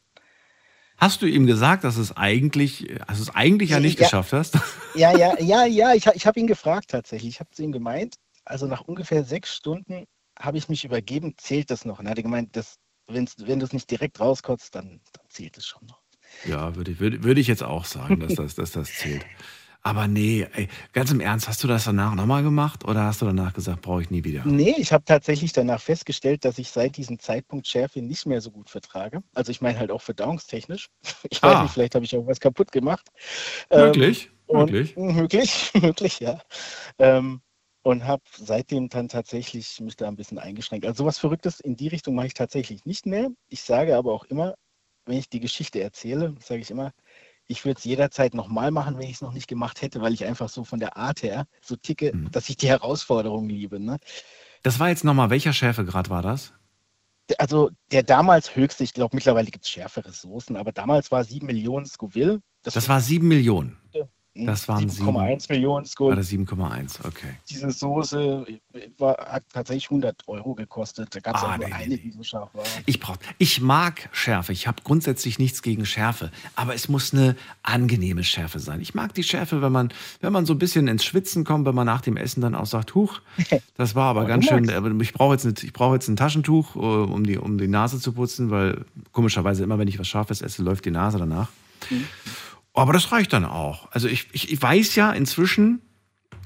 Hast du ihm gesagt, dass es eigentlich, dass es eigentlich ja nicht Ja. geschafft hast? <laughs> Ja, ja, ja, ja, ich, ich habe ihn gefragt tatsächlich. Ich habe zu ihm gemeint, also nach ungefähr sechs Stunden habe ich mich übergeben, zählt das noch? Und er hatte gemeint, das, wenn du es nicht direkt rauskotzt, dann, dann zählt es schon noch. Ja, würde ich, würde, würde ich jetzt auch sagen, dass das, dass das zählt. Aber nee, ey, ganz im Ernst, hast du das danach nochmal gemacht oder hast du danach gesagt, brauche ich nie wieder? Nee, ich habe tatsächlich danach festgestellt, dass ich seit diesem Zeitpunkt Schärfe nicht mehr so gut vertrage. Also ich meine halt auch verdauungstechnisch. <laughs> Ich weiß Ah. nicht, vielleicht habe ich auch was kaputt gemacht. Möglich, Ähm, und- möglich. <laughs> Möglich, <laughs> möglich, ja. Ähm, und habe seitdem dann tatsächlich mich da ein bisschen eingeschränkt. Also sowas Verrücktes in die Richtung mache ich tatsächlich nicht mehr. Ich sage aber auch immer, wenn ich die Geschichte erzähle, sage ich immer, ich würde es jederzeit nochmal machen, wenn ich es noch nicht gemacht hätte, weil ich einfach so von der Art her so ticke, Mhm. dass ich die Herausforderung liebe. Ne? Das war jetzt nochmal, welcher Schärfegrad war das? Also der damals höchste, ich glaube mittlerweile gibt es schärfere Soßen, aber damals war 7 Millionen Scoville. Das war 7 Millionen. Hm, Das waren 7,1 Millionen War Scoville. das 7,1, okay. Diese Soße war, hat tatsächlich 100 Euro gekostet. Da gab es Ah, auch nur nee, eine, die so scharf war. Ich brauch, ich mag Schärfe. Ich habe grundsätzlich nichts gegen Schärfe, aber es muss eine angenehme Schärfe sein. Ich mag die Schärfe, wenn man, wenn man so ein bisschen ins Schwitzen kommt, wenn man nach dem Essen dann auch sagt, huch, <laughs> das war aber ganz schön. Ich brauche jetzt, ich brauche jetzt ein Taschentuch, äh, um die, um die Nase zu putzen, weil komischerweise immer, wenn ich was Scharfes esse, läuft die Nase danach. Aber das reicht dann auch. Also ich, ich, ich weiß ja inzwischen,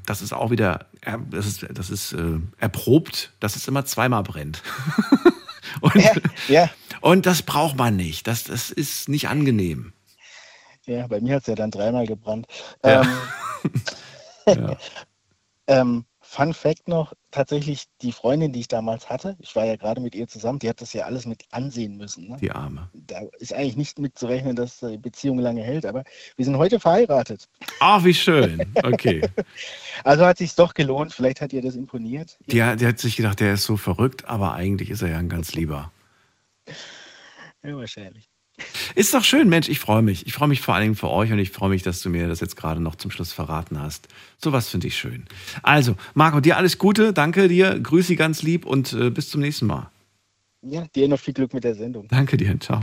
das ist auch wieder, er- das ist, das ist äh, erprobt, dass es immer zweimal brennt. <laughs> und, Ja, und das braucht man nicht. Das, das ist nicht angenehm. ja, bei mir hat es ja dann dreimal gebrannt. Ja. Ähm, <laughs> Ja. <laughs> ähm, Fun Fact noch, tatsächlich die Freundin, die ich damals hatte, ich war ja gerade mit ihr zusammen, die hat das ja alles mit ansehen müssen. Ne? Die Arme. Da ist eigentlich nicht mitzurechnen, dass die Beziehung lange hält, aber wir sind heute verheiratet. Ach, wie schön. Okay. <laughs> Also hat sich doch gelohnt, vielleicht hat ihr das imponiert. Die, hat- die hat sich gedacht, der ist so verrückt, aber eigentlich ist er ja ein ganz lieber. Ja, wahrscheinlich. Ist doch schön, Mensch, ich freue mich. Ich freue mich vor allen Dingen für euch und ich freue mich, dass du mir das jetzt gerade noch zum Schluss verraten hast. Sowas finde ich schön. Also, Marco, dir alles Gute, danke dir, grüße Sie ganz lieb und äh, bis zum nächsten Mal. Ja, dir noch viel Glück mit der Sendung. Danke dir, ciao.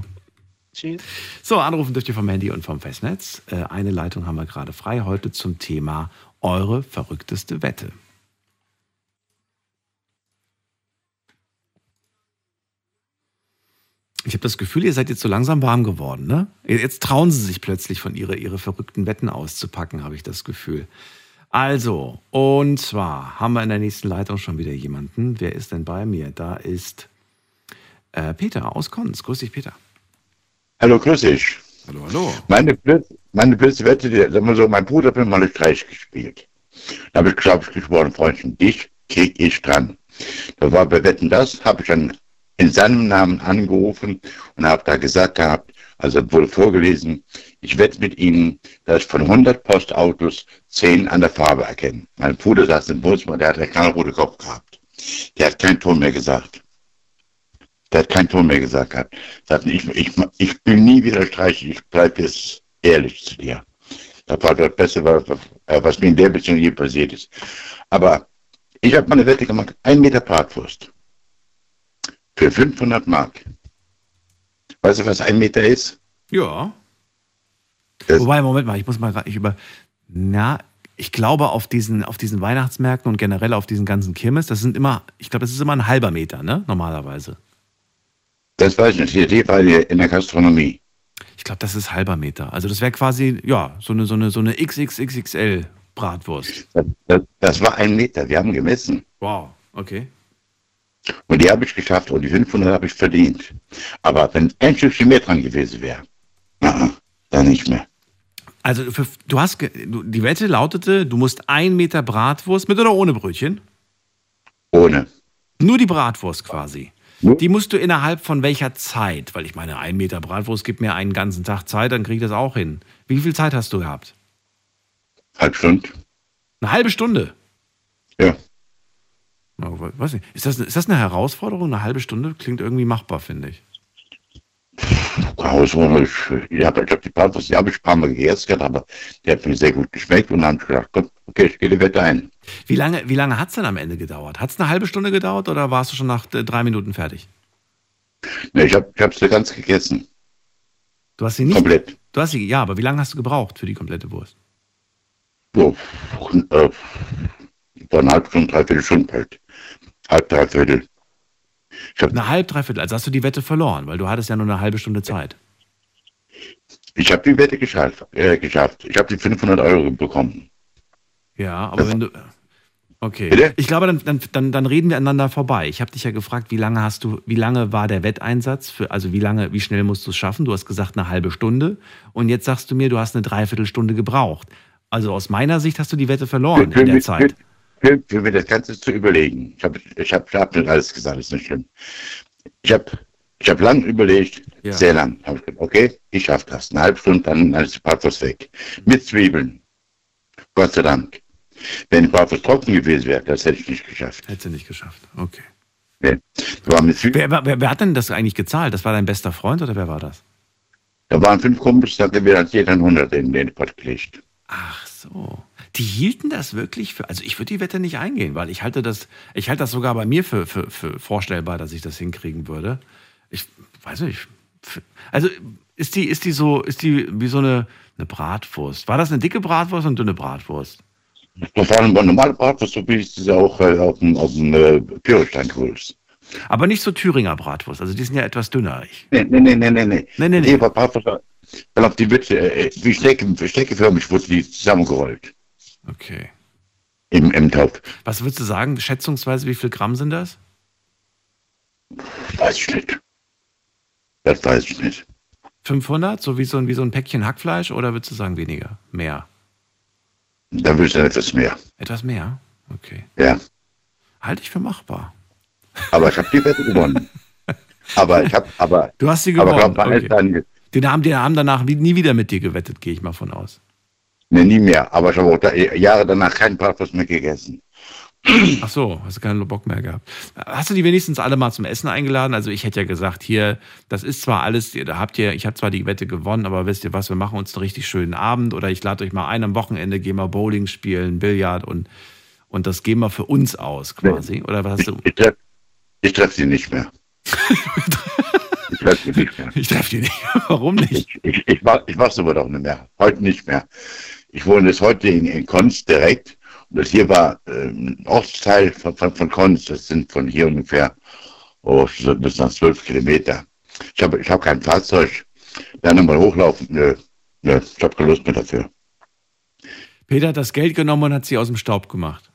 Tschüss. So, anrufen dürft ihr vom Handy und vom Festnetz. Äh, eine Leitung haben wir gerade frei heute zum Thema eure verrückteste Wette. Ich habe das Gefühl, ihr seid jetzt so langsam warm geworden, ne? Jetzt trauen sie sich plötzlich von ihre, ihre verrückten Wetten auszupacken, habe ich das Gefühl. Also, und zwar haben wir in der nächsten Leitung schon wieder jemanden. Wer ist denn bei mir? Da ist äh, Peter aus Konz. Grüß dich, Peter. Hallo, grüß dich. Hallo, hallo. Meine, meine beste Wette, die, sagen wir so, mein Bruder hat mir mal einen Streich gespielt. Da habe ich, glaube ich, geschworen, Freundchen, dich krieg ich dran. Da war bei Wetten das, habe ich dann in seinem Namen angerufen und habe da gesagt gehabt, also wurde vorgelesen, ich wette mit Ihnen, dass von 100 Postautos 10 an der Farbe erkennen. Mein Bruder saß im Bus, der hat einen knallroten Kopf gehabt. Der hat keinen Ton mehr gesagt. Der hat keinen Ton mehr gesagt gehabt. Sagten, ich, ich, ich bin nie wieder streichig, ich bleibe jetzt ehrlich zu dir. Das war das Beste, was, was mir in der Beziehung je passiert ist. Aber ich habe mal eine Wette gemacht, ein Meter Bratwurst. Für 500 Mark. Weißt du, was ein Meter ist? Ja. Wobei, Moment mal, ich muss mal gerade ich über. Na, ich glaube, auf diesen, auf diesen Weihnachtsmärkten und generell auf diesen ganzen Kirmes, das sind immer, ich glaube, das ist immer ein halber Meter, ne? Normalerweise. Das weiß ich nicht. Die Idee war in der Gastronomie. Ich glaube, das ist halber Meter. Also das wäre quasi, ja, so eine, so eine, so eine XXXXL Bratwurst. Das, das, das war ein Meter. Wir haben gemessen. Wow, okay. Und die habe ich geschafft und die 500 habe ich verdient. Aber wenn ein Stückchen mehr dran gewesen wäre, dann nicht mehr. Also für, du hast die Wette lautete, du musst ein Meter Bratwurst mit oder ohne Brötchen? Ohne. Nur die Bratwurst quasi. Die musst du innerhalb von welcher Zeit? Weil ich meine, ein Meter Bratwurst gibt mir einen ganzen Tag Zeit, dann kriege ich das auch hin. Wie viel Zeit hast du gehabt? Halb Stunde. Eine halbe Stunde? Ja. Oh, weiß nicht. Ist das, ist das eine Herausforderung? Eine halbe Stunde klingt irgendwie machbar, finde ich. Herausforderung, ich, ich habe hab die Bratwurst, die habe ich ein paar Mal gegessen, aber die hat mir sehr gut geschmeckt und dann habe ich gedacht, komm, okay, ich gehe die Wette ein. Wie lange, wie lange hat es denn am Ende gedauert? Hat es eine halbe Stunde gedauert oder warst du schon nach äh, drei Minuten fertig? Nee, ich habe ich sie ganz gegessen. Du hast sie nicht? Komplett. Du hast sie, ja, aber wie lange hast du gebraucht für die komplette Wurst? So, äh, eine halbe Stunde, dreiviertel Stunde halt. Halb, dreiviertel. Eine halb, dreiviertel. Also hast du die Wette verloren, weil du hattest ja nur eine halbe Stunde Zeit. Ich habe die Wette geschafft. Äh, geschafft. Ich habe die 500 Euro bekommen. Ja, aber wenn du. Okay. Bitte? Ich glaube, dann, dann, dann, dann reden wir aneinander vorbei. Ich habe dich ja gefragt, wie lange hast du, wie lange war der Wetteinsatz? Für, also wie lange, wie schnell musst du es schaffen? Du hast gesagt eine halbe Stunde. Und jetzt sagst du mir, du hast eine Dreiviertelstunde gebraucht. Also aus meiner Sicht hast du die Wette verloren für, in der für, Zeit. Für, für, mir das Ganze zu überlegen. Ich habe ich hab, ich hab nicht alles gesagt, ist nicht schlimm. Ich habe ich hab lang überlegt, ja. sehr lang. Hab ich gesagt, okay, ich schaffe das. Eine halbe Stunde, dann, dann ist die Bratwurst weg. Mit Zwiebeln. Gott sei Dank. Wenn die Bratwurst trocken gewesen wäre, das hätte ich nicht geschafft. Hätte nicht geschafft, okay. Nee. Wer, wer, wer, hat denn das eigentlich gezahlt? Das war dein bester Freund oder wer war das? Da waren fünf Kumpels, da haben wir als jeder 100 in den Pott gelegt. Ach so. Die hielten das wirklich für, also ich würde die Wette nicht eingehen, weil ich halte das, ich halte das sogar bei mir für, für, für vorstellbar, dass ich das hinkriegen würde. Ich weiß nicht. Also ist die, ist die so, ist die wie so eine, eine Bratwurst? War das eine dicke Bratwurst und dünne Bratwurst? Das war eine normale Bratwurst, so wie ich sie auch äh, auf dem, auf dem äh, Pyrrhstein geholt. Aber nicht so Thüringer Bratwurst, also die sind ja etwas dünner. Ich. Nee, nee, nee, nee, nee. Nee, nee, nee. nee. Bratwurst, dann auf die wird, äh, wie Stecke, steckeförmig wurde die zusammengerollt. Okay. Im, Im Topf. Was würdest du sagen, schätzungsweise, wie viel Gramm sind das? Weiß ich nicht. Das weiß ich nicht. 500, so wie so ein, wie so ein Päckchen Hackfleisch, oder würdest du sagen weniger? Mehr? Dann würde ich sagen etwas mehr. Etwas mehr? Okay. Ja. Halte ich für machbar. Aber ich habe die Wette gewonnen. <laughs> aber ich habe, aber. Du hast sie gewonnen. Aber okay. dann, den, haben, den haben danach nie wieder mit dir gewettet, gehe ich mal von aus. Ne, nie mehr. Aber ich habe auch da, Jahre danach keinen Bratwurst mehr gegessen. Ach so, hast du keinen Bock mehr gehabt. Hast du die wenigstens alle mal zum Essen eingeladen? Also ich hätte ja gesagt, hier, das ist zwar alles, da habt ihr, ich habe zwar die Wette gewonnen, aber wisst ihr was, wir machen uns einen richtig schönen Abend oder ich lade euch mal ein am Wochenende, gehen wir Bowling spielen, Billard und, und das geben wir für uns aus quasi. Oder was hast du? Ich, treffe <laughs> treff sie nicht mehr. ich treffe sie nicht mehr. Ich treffe die nicht. Warum nicht? Ich, ich, ich, mach, ich mach's aber doch nicht mehr. Heute nicht mehr. Ich wohne jetzt heute in, in Konz direkt das hier war äh, ein Ortsteil von, von, von Konz, das sind von hier ungefähr oh, bis nach zwölf Kilometer. Ich habe ich hab kein Fahrzeug. Dann nochmal hochlaufen. Nö, nö, ich habe keine Lust mehr dafür. Peter hat das Geld genommen und hat sie aus dem Staub gemacht.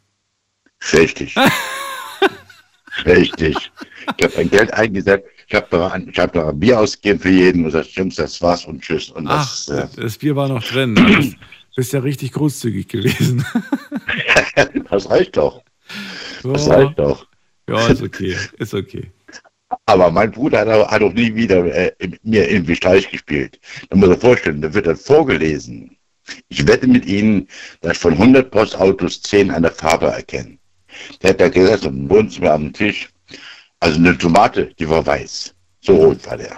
Richtig. <laughs> Richtig. Ich habe mein Geld eingesetzt. Ich habe da, ich hab da ein Bier ausgegeben für jeden und gesagt, Jungs, das war's und tschüss. Und Ach, das, äh, das Bier war noch drin. Bist ja richtig großzügig gewesen. <laughs> das reicht doch. Das Ja. reicht doch. Ja, ist okay. Ist okay. Aber mein Bruder hat, auch- hat auch nie wieder äh, mir irgendwie Streich gespielt. Da muss er vorstellen, da wird dann vorgelesen. Ich wette mit Ihnen, dass von 100 Postautos 10 an der Farbe erkennen. Der hat da gesessen im Wohnzimmer am Tisch. Also eine Tomate, die war weiß. So rot war der.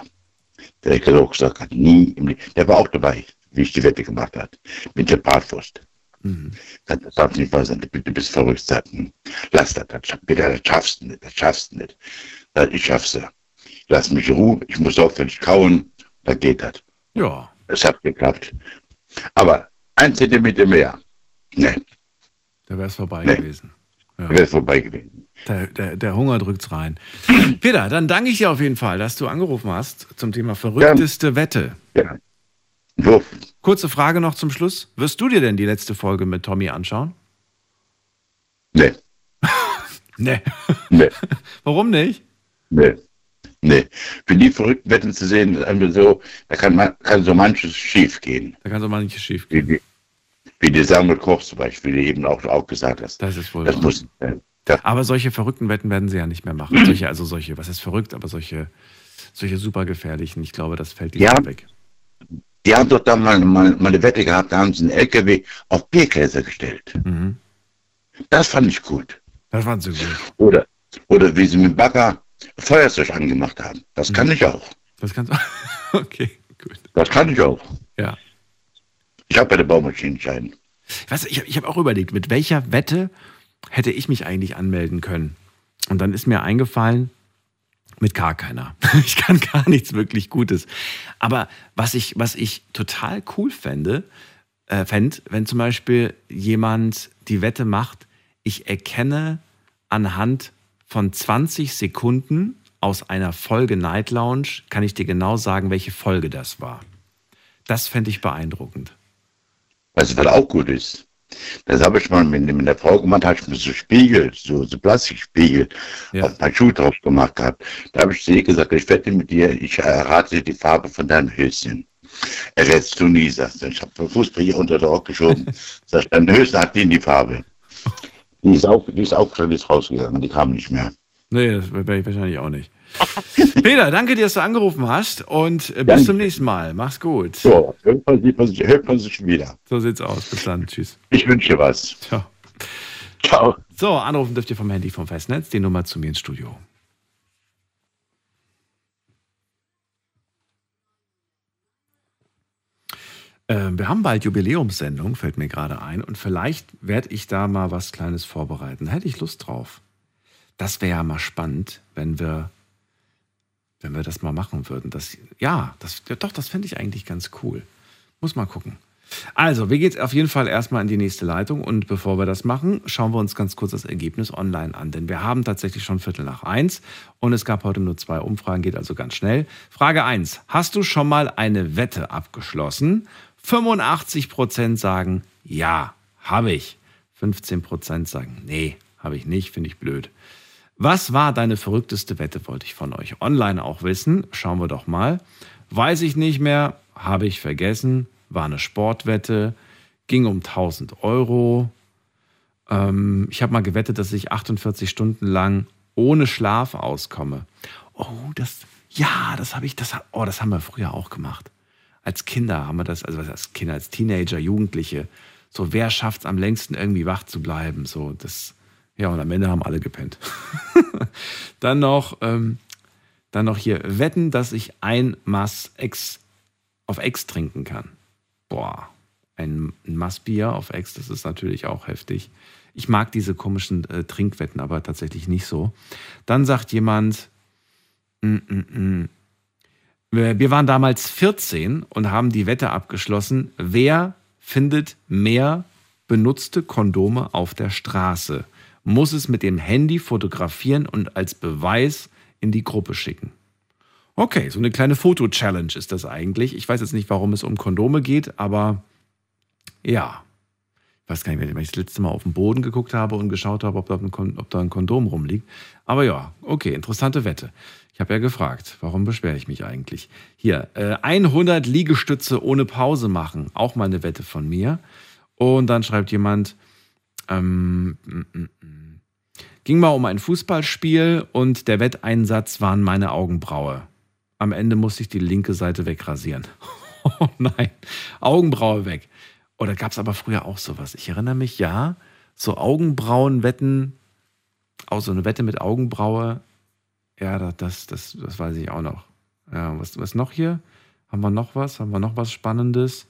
Der hat gesagt, hat nie im Leben. Der war auch dabei, wie ich die Wette gemacht hat. Mit der Bratwurst. Das darf nicht wahr sein, du bist verrückt. Sagt, hm, Lass das, das, Peter, das schaffst du nicht, das schaffst du nicht. Ich schaff's ja. Lass mich in Ruhe, ich muss aufhören kauen, da geht das. Ja. Es hat geklappt. Aber ein Zentimeter mehr, ne, Da wäre es vorbei Nee. gewesen. Ja. wäre vorbei gewesen. Der, der, der Hunger drückt's rein. Peter, dann danke ich dir auf jeden Fall, dass du angerufen hast zum Thema verrückteste Wette. Ja. So, Kurze Frage noch zum Schluss. Wirst du dir denn die letzte Folge mit Tommy anschauen? ne, Nee. <laughs> ne, <laughs> Warum nicht? ne, ne. Für die verrückten Wetten zu sehen, ist einfach so, da kann, man, kann so manches schief gehen. Da kann so manches schief Wie, die- wie die Samuel Koch zum Beispiel, die eben auch, auch gesagt hast. Das ist wohl Das muss, äh, Aber solche verrückten Wetten werden sie ja nicht mehr machen. Solche, also solche, was ist verrückt, aber solche, solche super gefährlichen, ich glaube, das fällt Ja. ihnen weg. Die haben doch da mal, mal, mal eine Wette gehabt, da haben sie einen LKW auf Biergläser gestellt. Mhm. Das fand ich gut. Das fand sie gut. Oder, oder wie sie mit Bagger Feuerzeug angemacht haben. Das kann ich auch. Das kannst du. <laughs> Okay, gut. Das kann ich auch. Ja. Ich habe bei der Baumaschinenschein. Weißt du, ich habe ich hab auch überlegt, mit welcher Wette hätte ich mich eigentlich anmelden können? Und dann ist mir eingefallen, mit gar keiner. <laughs> Ich kann gar nichts wirklich Gutes. Aber was ich, was ich total cool fände, äh, fänd, wenn zum Beispiel jemand die Wette macht, ich erkenne anhand von 20 Sekunden aus einer Folge Night Lounge, kann ich dir genau sagen, welche Folge das war. Das fände ich beeindruckend. Weißt du, was auch gut ist? Das habe ich mal mit, der Frau gemacht, habe ich mir so Spiegel, so, so Plastikspiegel auf mein Schuh drauf gemacht gehabt. Da habe ich zu ihr gesagt, ich wette mit dir, ich errate die Farbe von deinem Höschen. Er rätst du nie, sagst du. Ich habe den Fußball hier unter der Rock geschoben. <laughs> Sag, dein Höschen hat die in die Farbe. Die ist auch, die ist auch schon rausgegangen, die kam nicht mehr. Nee, das wäre ich wahrscheinlich auch nicht. <laughs> Peter, danke dir, dass du angerufen hast und äh, bis Danke. zum nächsten Mal. Mach's gut. So, irgendwann sieht man sich, hört man sich wieder. So sieht's aus. Bis dann. Tschüss. Ich wünsche dir was. Ciao. Ciao. So, anrufen dürft ihr vom Handy vom Festnetz, die Nummer zu mir ins Studio. Ähm, wir haben bald Jubiläumssendung, fällt mir gerade ein. Und vielleicht werde ich da mal was Kleines vorbereiten. Hätte ich Lust drauf. Das wäre ja mal spannend, wenn wir, wenn wir das mal machen würden. Das, ja, das, ja, doch, das fände ich eigentlich ganz cool. Muss mal gucken. Also, wir gehen auf jeden Fall erstmal in die nächste Leitung und bevor wir das machen, schauen wir uns ganz kurz das Ergebnis online an, denn wir haben tatsächlich schon Viertel nach eins und es gab heute nur zwei Umfragen, geht also ganz schnell. Frage eins: Hast du schon mal eine Wette abgeschlossen? 85 Prozent sagen ja, habe ich. 15 Prozent sagen nee, habe ich nicht, finde ich blöd. Was war deine verrückteste Wette, wollte ich von euch online auch wissen. Schauen wir doch mal. Weiß ich nicht mehr, habe ich vergessen, war eine Sportwette, ging um 1000 Euro. Ähm, ich habe mal gewettet, dass ich 48 Stunden lang ohne Schlaf auskomme. Oh, das, ja, das habe ich, das, oh, das haben wir früher auch gemacht. Als Kinder haben wir das, also als Kinder, als Teenager, Jugendliche. So, wer schafft es am längsten irgendwie wach zu bleiben? So, das, ja, und am Ende haben alle gepennt. <laughs> dann noch, ähm, dann noch hier wetten, dass ich ein Maß Ex auf Ex trinken kann. Boah, ein, Maßbier auf Ex, das ist natürlich auch heftig. Ich mag diese komischen äh, Trinkwetten aber tatsächlich nicht so. Dann sagt jemand, mm, mm, mm. Wir wir waren damals 14 und haben die Wette abgeschlossen, wer findet mehr benutzte Kondome auf der Straße, muss es mit dem Handy fotografieren und als Beweis in die Gruppe schicken. Okay, so eine kleine Foto-Challenge ist das eigentlich. Ich weiß jetzt nicht, warum es um Kondome geht, aber ja. Ich weiß gar nicht mehr, wenn ich das letzte Mal auf den Boden geguckt habe und geschaut habe, ob da ein, ob da ein Kondom rumliegt. Aber ja, okay, interessante Wette. Ich habe ja gefragt, warum beschwere ich mich eigentlich? Hier, äh, 100 Liegestütze ohne Pause machen. Auch mal eine Wette von mir. Und dann schreibt jemand, ähm, ging mal um ein Fußballspiel und der Wetteinsatz waren meine Augenbraue. Am Ende musste ich die linke Seite wegrasieren. <laughs> oh nein, Augenbraue weg. Oder gab es aber früher auch sowas? Ich erinnere mich, ja, so Augenbrauenwetten, auch so eine Wette mit Augenbraue. Ja, das, das, das weiß ich auch noch. Ja, was, was noch hier? Haben wir noch was? Haben wir noch was Spannendes?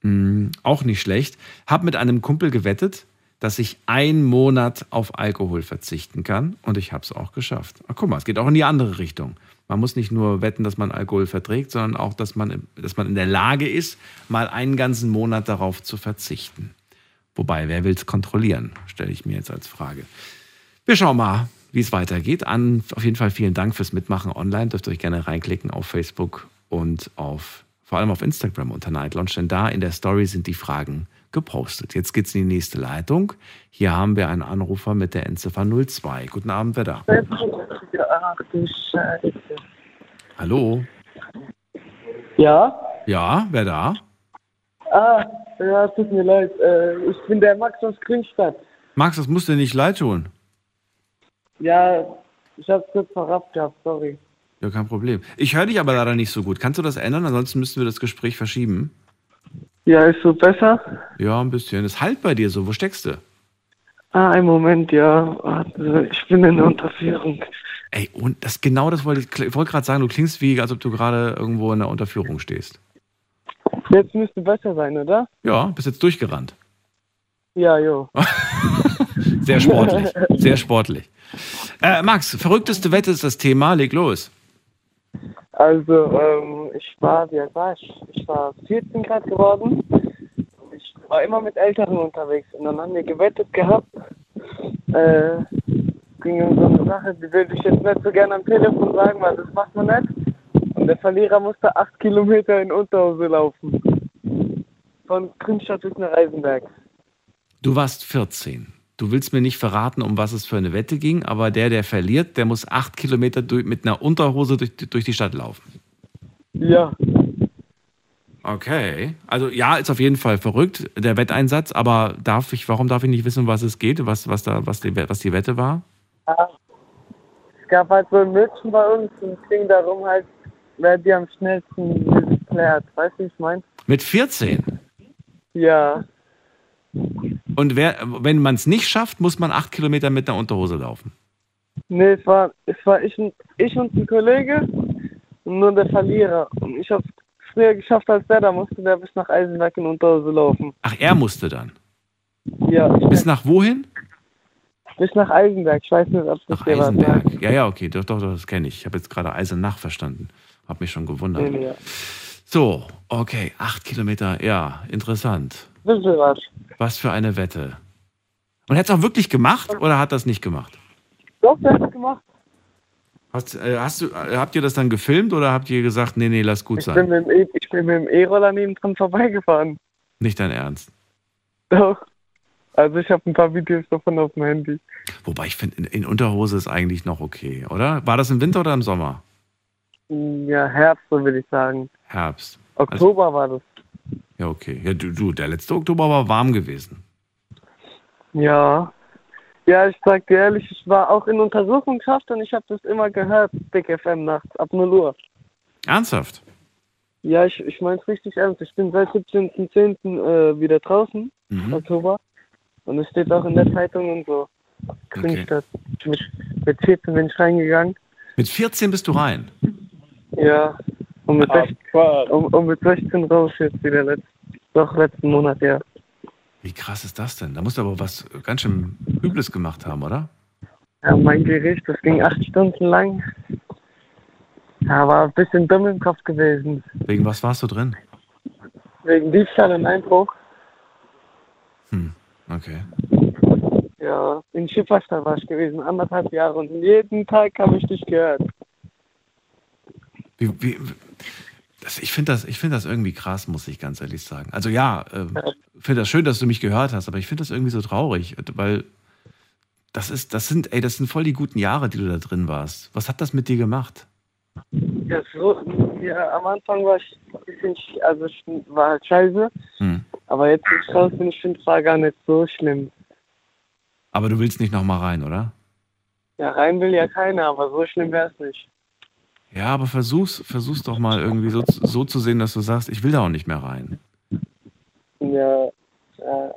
Hm, auch nicht schlecht. Hab mit einem Kumpel gewettet, dass ich einen Monat auf Alkohol verzichten kann und ich habe es auch geschafft. Ach, guck mal, es geht auch in die andere Richtung. Man muss nicht nur wetten, dass man Alkohol verträgt, sondern auch, dass man, dass man in der Lage ist, mal einen ganzen Monat darauf zu verzichten. Wobei, wer will es kontrollieren, stelle ich mir jetzt als Frage. Wir schauen mal, wie es weitergeht. An, auf jeden Fall vielen Dank fürs Mitmachen online. Dürft ihr euch gerne reinklicken auf Facebook und auf, vor allem auf Instagram unter Night Launch, denn da in der Story sind die Fragen gepostet. Jetzt geht's in die nächste Leitung. Hier haben wir einen Anrufer mit der Endziffer 02. Guten Abend, wer da? Hallo? Ja? Ja, wer da? Ah, ja, tut mir leid. Äh, ich bin der Max aus Grünstadt. Max, das musst du nicht leid tun. Ja, ich hab's kurz verrafft gehabt, sorry. Ja, kein Problem. Ich höre dich aber leider nicht so gut. Kannst du das ändern? Ansonsten müssten wir das Gespräch verschieben. Ja, ist so besser? Ja, ein bisschen. Es halt bei dir so. Wo steckst du? Ah, einen Moment, ja. Warte, ich bin in der Unterführung. Ey, und das genau das wollte ich, ich wollte gerade sagen, du klingst wie, als ob du gerade irgendwo in der Unterführung stehst. Jetzt müsste besser sein, oder? Ja, bist jetzt durchgerannt. Ja, jo. <laughs> Sehr sportlich. Sehr sportlich. Äh, Max, verrückteste Wette ist das Thema. Leg los. Also, ähm, ich war, wie alt war ich? Ich war 14 Grad geworden. Ich war immer mit Älteren unterwegs und dann haben wir gewettet gehabt. Äh, ging um so eine Sache, die würde ich jetzt nicht so gerne am Telefon sagen, weil das macht man nicht. Und der Verlierer musste acht Kilometer in Unterhose laufen. Von Grünstadt bis nach Eisenberg. Du warst 14. Du willst mir nicht verraten, um was es für eine Wette ging, aber der, der verliert, der muss acht Kilometer durch, mit einer Unterhose durch, durch die Stadt laufen. Ja. Okay. Also ja, ist auf jeden Fall verrückt, der Wetteinsatz, aber darf ich, warum darf ich nicht wissen, um was es geht, was, was, da, was, die, was die Wette war? Ja. Es gab halt so ein Mädchen bei uns und es ging darum halt, wer die am schnellsten dieses klärt. Weißt du, wie ich meine? Mit 14? Ja. Und wer, wenn man es nicht schafft, muss man acht Kilometer mit einer Unterhose laufen. Nee, es war, es war ich, und, ich und ein Kollege und nur der Verlierer. Und ich habe es früher geschafft als der, da musste der bis nach Eisenberg in Unterhose laufen. Ach, er musste dann? Ja. Bis nach wohin? Bis nach Eisenberg. Ich weiß nicht, ob das Nach. Eisenberg. Ja, ja, okay, doch, doch, doch das kenne ich. Ich habe jetzt gerade Eisenach verstanden. Hab mich schon gewundert. Nee, nee, ja. So, okay, acht Kilometer, ja, interessant. Bisschen was. Was für eine Wette. Und hat es auch wirklich gemacht oder hat das nicht gemacht? Doch, der hat's gemacht. Hast, äh, hast du, äh, habt ihr das dann gefilmt oder habt ihr gesagt, nee, nee, lass gut Ich sein? mit dem E- ich bin mit dem E-Roller neben dran vorbeigefahren. Nicht dein Ernst. Doch. Also ich habe ein paar Videos davon auf dem Handy. Wobei ich finde, in, in Unterhose ist eigentlich noch okay, oder? War das im Winter oder im Sommer? Ja, Herbst, so würde ich sagen. Herbst. Oktober war das. Ja, okay. Ja, du, du, der letzte Oktober war warm gewesen. Ja. Ja, ich sag dir ehrlich, ich war auch in Untersuchungshaft und ich habe das immer gehört, Big FM nachts, ab 0 Uhr. Ernsthaft? Ja, ich, ich meine es richtig ernst. Ich bin seit 17.10. Äh, wieder draußen, Mhm. Oktober. Und es steht auch in der Zeitung und so. Grünstadt. Ich mit, mit 14 bin ich reingegangen. Mit 14 bist du rein. Ja. Und mit, 16, und, und mit 16 raus jetzt wieder letzt, doch letzten Monat, ja. Wie krass ist das denn? Da musst du aber was ganz schön Übles gemacht haben, oder? Ja, mein Gericht, das ging acht Stunden lang. Ja, war ein bisschen dumm im Kopf gewesen. Wegen was warst du drin? Wegen Diebstahl und Einbruch. Hm, okay. Ja, in Schifferstadt war ich gewesen, anderthalb Jahre. Und jeden Tag habe ich dich gehört. Wie, wie, das, ich finde das, ich find das irgendwie krass, muss ich ganz ehrlich sagen. Also ja, äh, finde das schön, dass du mich gehört hast, aber ich finde das irgendwie so traurig, weil das ist, das sind, ey, das sind voll die guten Jahre, die du da drin warst. Was hat das mit dir gemacht? Ja, so, ja, am Anfang war ich sch- also ich war halt scheiße. Hm. Aber jetzt bin ich raus und ich finde es war gar nicht so schlimm. Aber du willst nicht nochmal rein, oder? Ja, rein will ja keiner, aber so schlimm wäre es nicht. Ja, aber versuch's, versuch's doch mal irgendwie so, so zu sehen, dass du sagst, ich will da auch nicht mehr rein. Ja, ja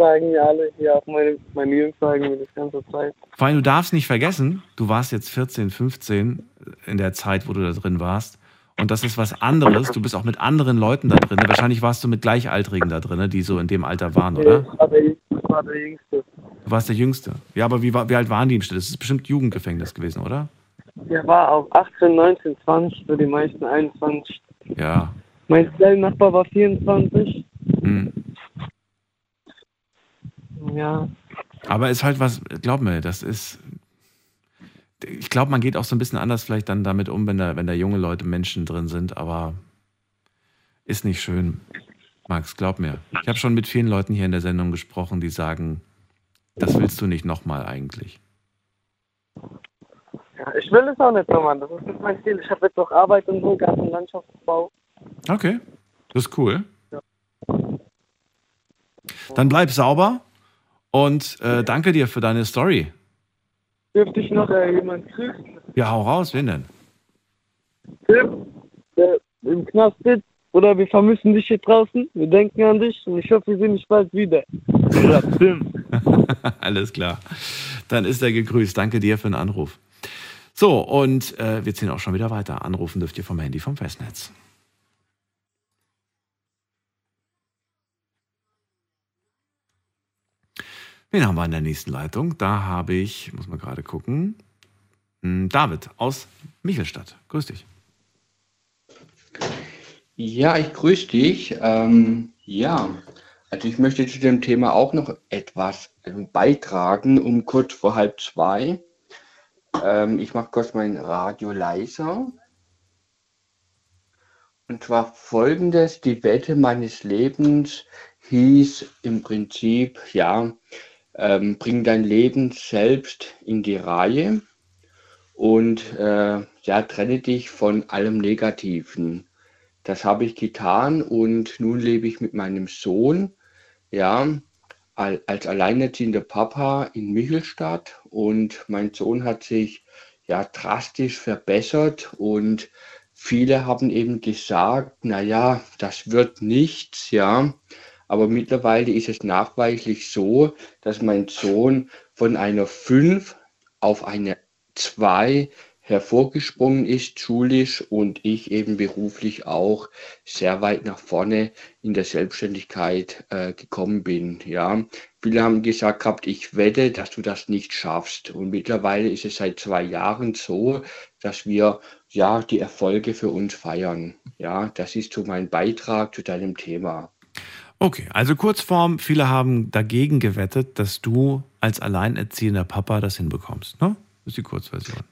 sagen ja alle hier auch meine, meine Jungs sagen mir das ganze Zeit. Vor allem, du darfst nicht vergessen, du warst jetzt 14, 15 in der Zeit, wo du da drin warst. Und das ist was anderes. Du bist auch mit anderen Leuten da drin. Wahrscheinlich warst du mit Gleichaltrigen da drin, die so in dem Alter waren, oder? Ich war der, ich war der Jüngste. Du warst der Jüngste. Ja, aber wie, wie alt waren die im Schnitt? Das ist bestimmt Jugendgefängnis gewesen, oder? Der war auf 18, 19, 20, so die meisten 21. Ja. Mein kleiner Nachbar war 24. Hm. Ja, Aber ist halt was, glaub mir, das ist. Ich glaube, man geht auch so ein bisschen anders vielleicht dann damit um, wenn da, wenn da junge Leute, Menschen drin sind, aber ist nicht schön. Max, glaub mir. Ich habe schon mit vielen Leuten hier in der Sendung gesprochen, die sagen, das willst du nicht nochmal eigentlich. Ja, ich will es auch nicht nochmal. Das ist nicht mein Ziel. Ich habe jetzt noch Arbeit und so, Garten- und Landschaftsbau. Okay, das ist cool. Dann bleib sauber und äh, danke dir für deine Story. Dürfte ich noch äh, jemand grüßen? Ja, hau raus, wen denn? Tim, der im Knast sitzt. Oder wir vermissen dich hier draußen. Wir denken an dich und ich hoffe, wir sehen dich bald wieder. Oder Tim. <laughs> Alles klar. Dann ist er gegrüßt. Danke dir für den Anruf. So, und äh, wir ziehen auch schon wieder weiter. Anrufen dürft ihr vom Handy vom Festnetz. Wen haben wir in der nächsten Leitung? Da habe ich, muss man gerade gucken, hm, David aus Michelstadt. Grüß dich. Ja, ich grüße dich. Ähm, ja, also ich möchte zu dem Thema auch noch etwas ähm, beitragen, um kurz vor halb zwei. Ähm, ich mache kurz mein Radio leiser. Und zwar folgendes, die Wette meines Lebens hieß im Prinzip, ja, ähm, bring dein Leben selbst in die Reihe und äh, ja, trenne dich von allem Negativen. Das habe ich getan und nun lebe ich mit meinem Sohn, ja, als alleinerziehender Papa in Michelstadt und mein Sohn hat sich ja drastisch verbessert und viele haben eben gesagt, naja, das wird nichts, ja. Aber mittlerweile ist es nachweislich so, dass mein Sohn von einer 5 auf eine 2 hervorgesprungen ist, schulisch und ich eben beruflich auch sehr weit nach vorne in der Selbstständigkeit äh, gekommen bin. Ja, viele haben gesagt gehabt, ich wette, dass du das nicht schaffst. Und mittlerweile ist es seit zwei Jahren so, dass wir ja die Erfolge für uns feiern. Ja, das ist so mein Beitrag zu deinem Thema. Okay, also Kurzform, viele haben dagegen gewettet, dass du als alleinerziehender Papa das hinbekommst. Ne? Das ist die Kurzversion.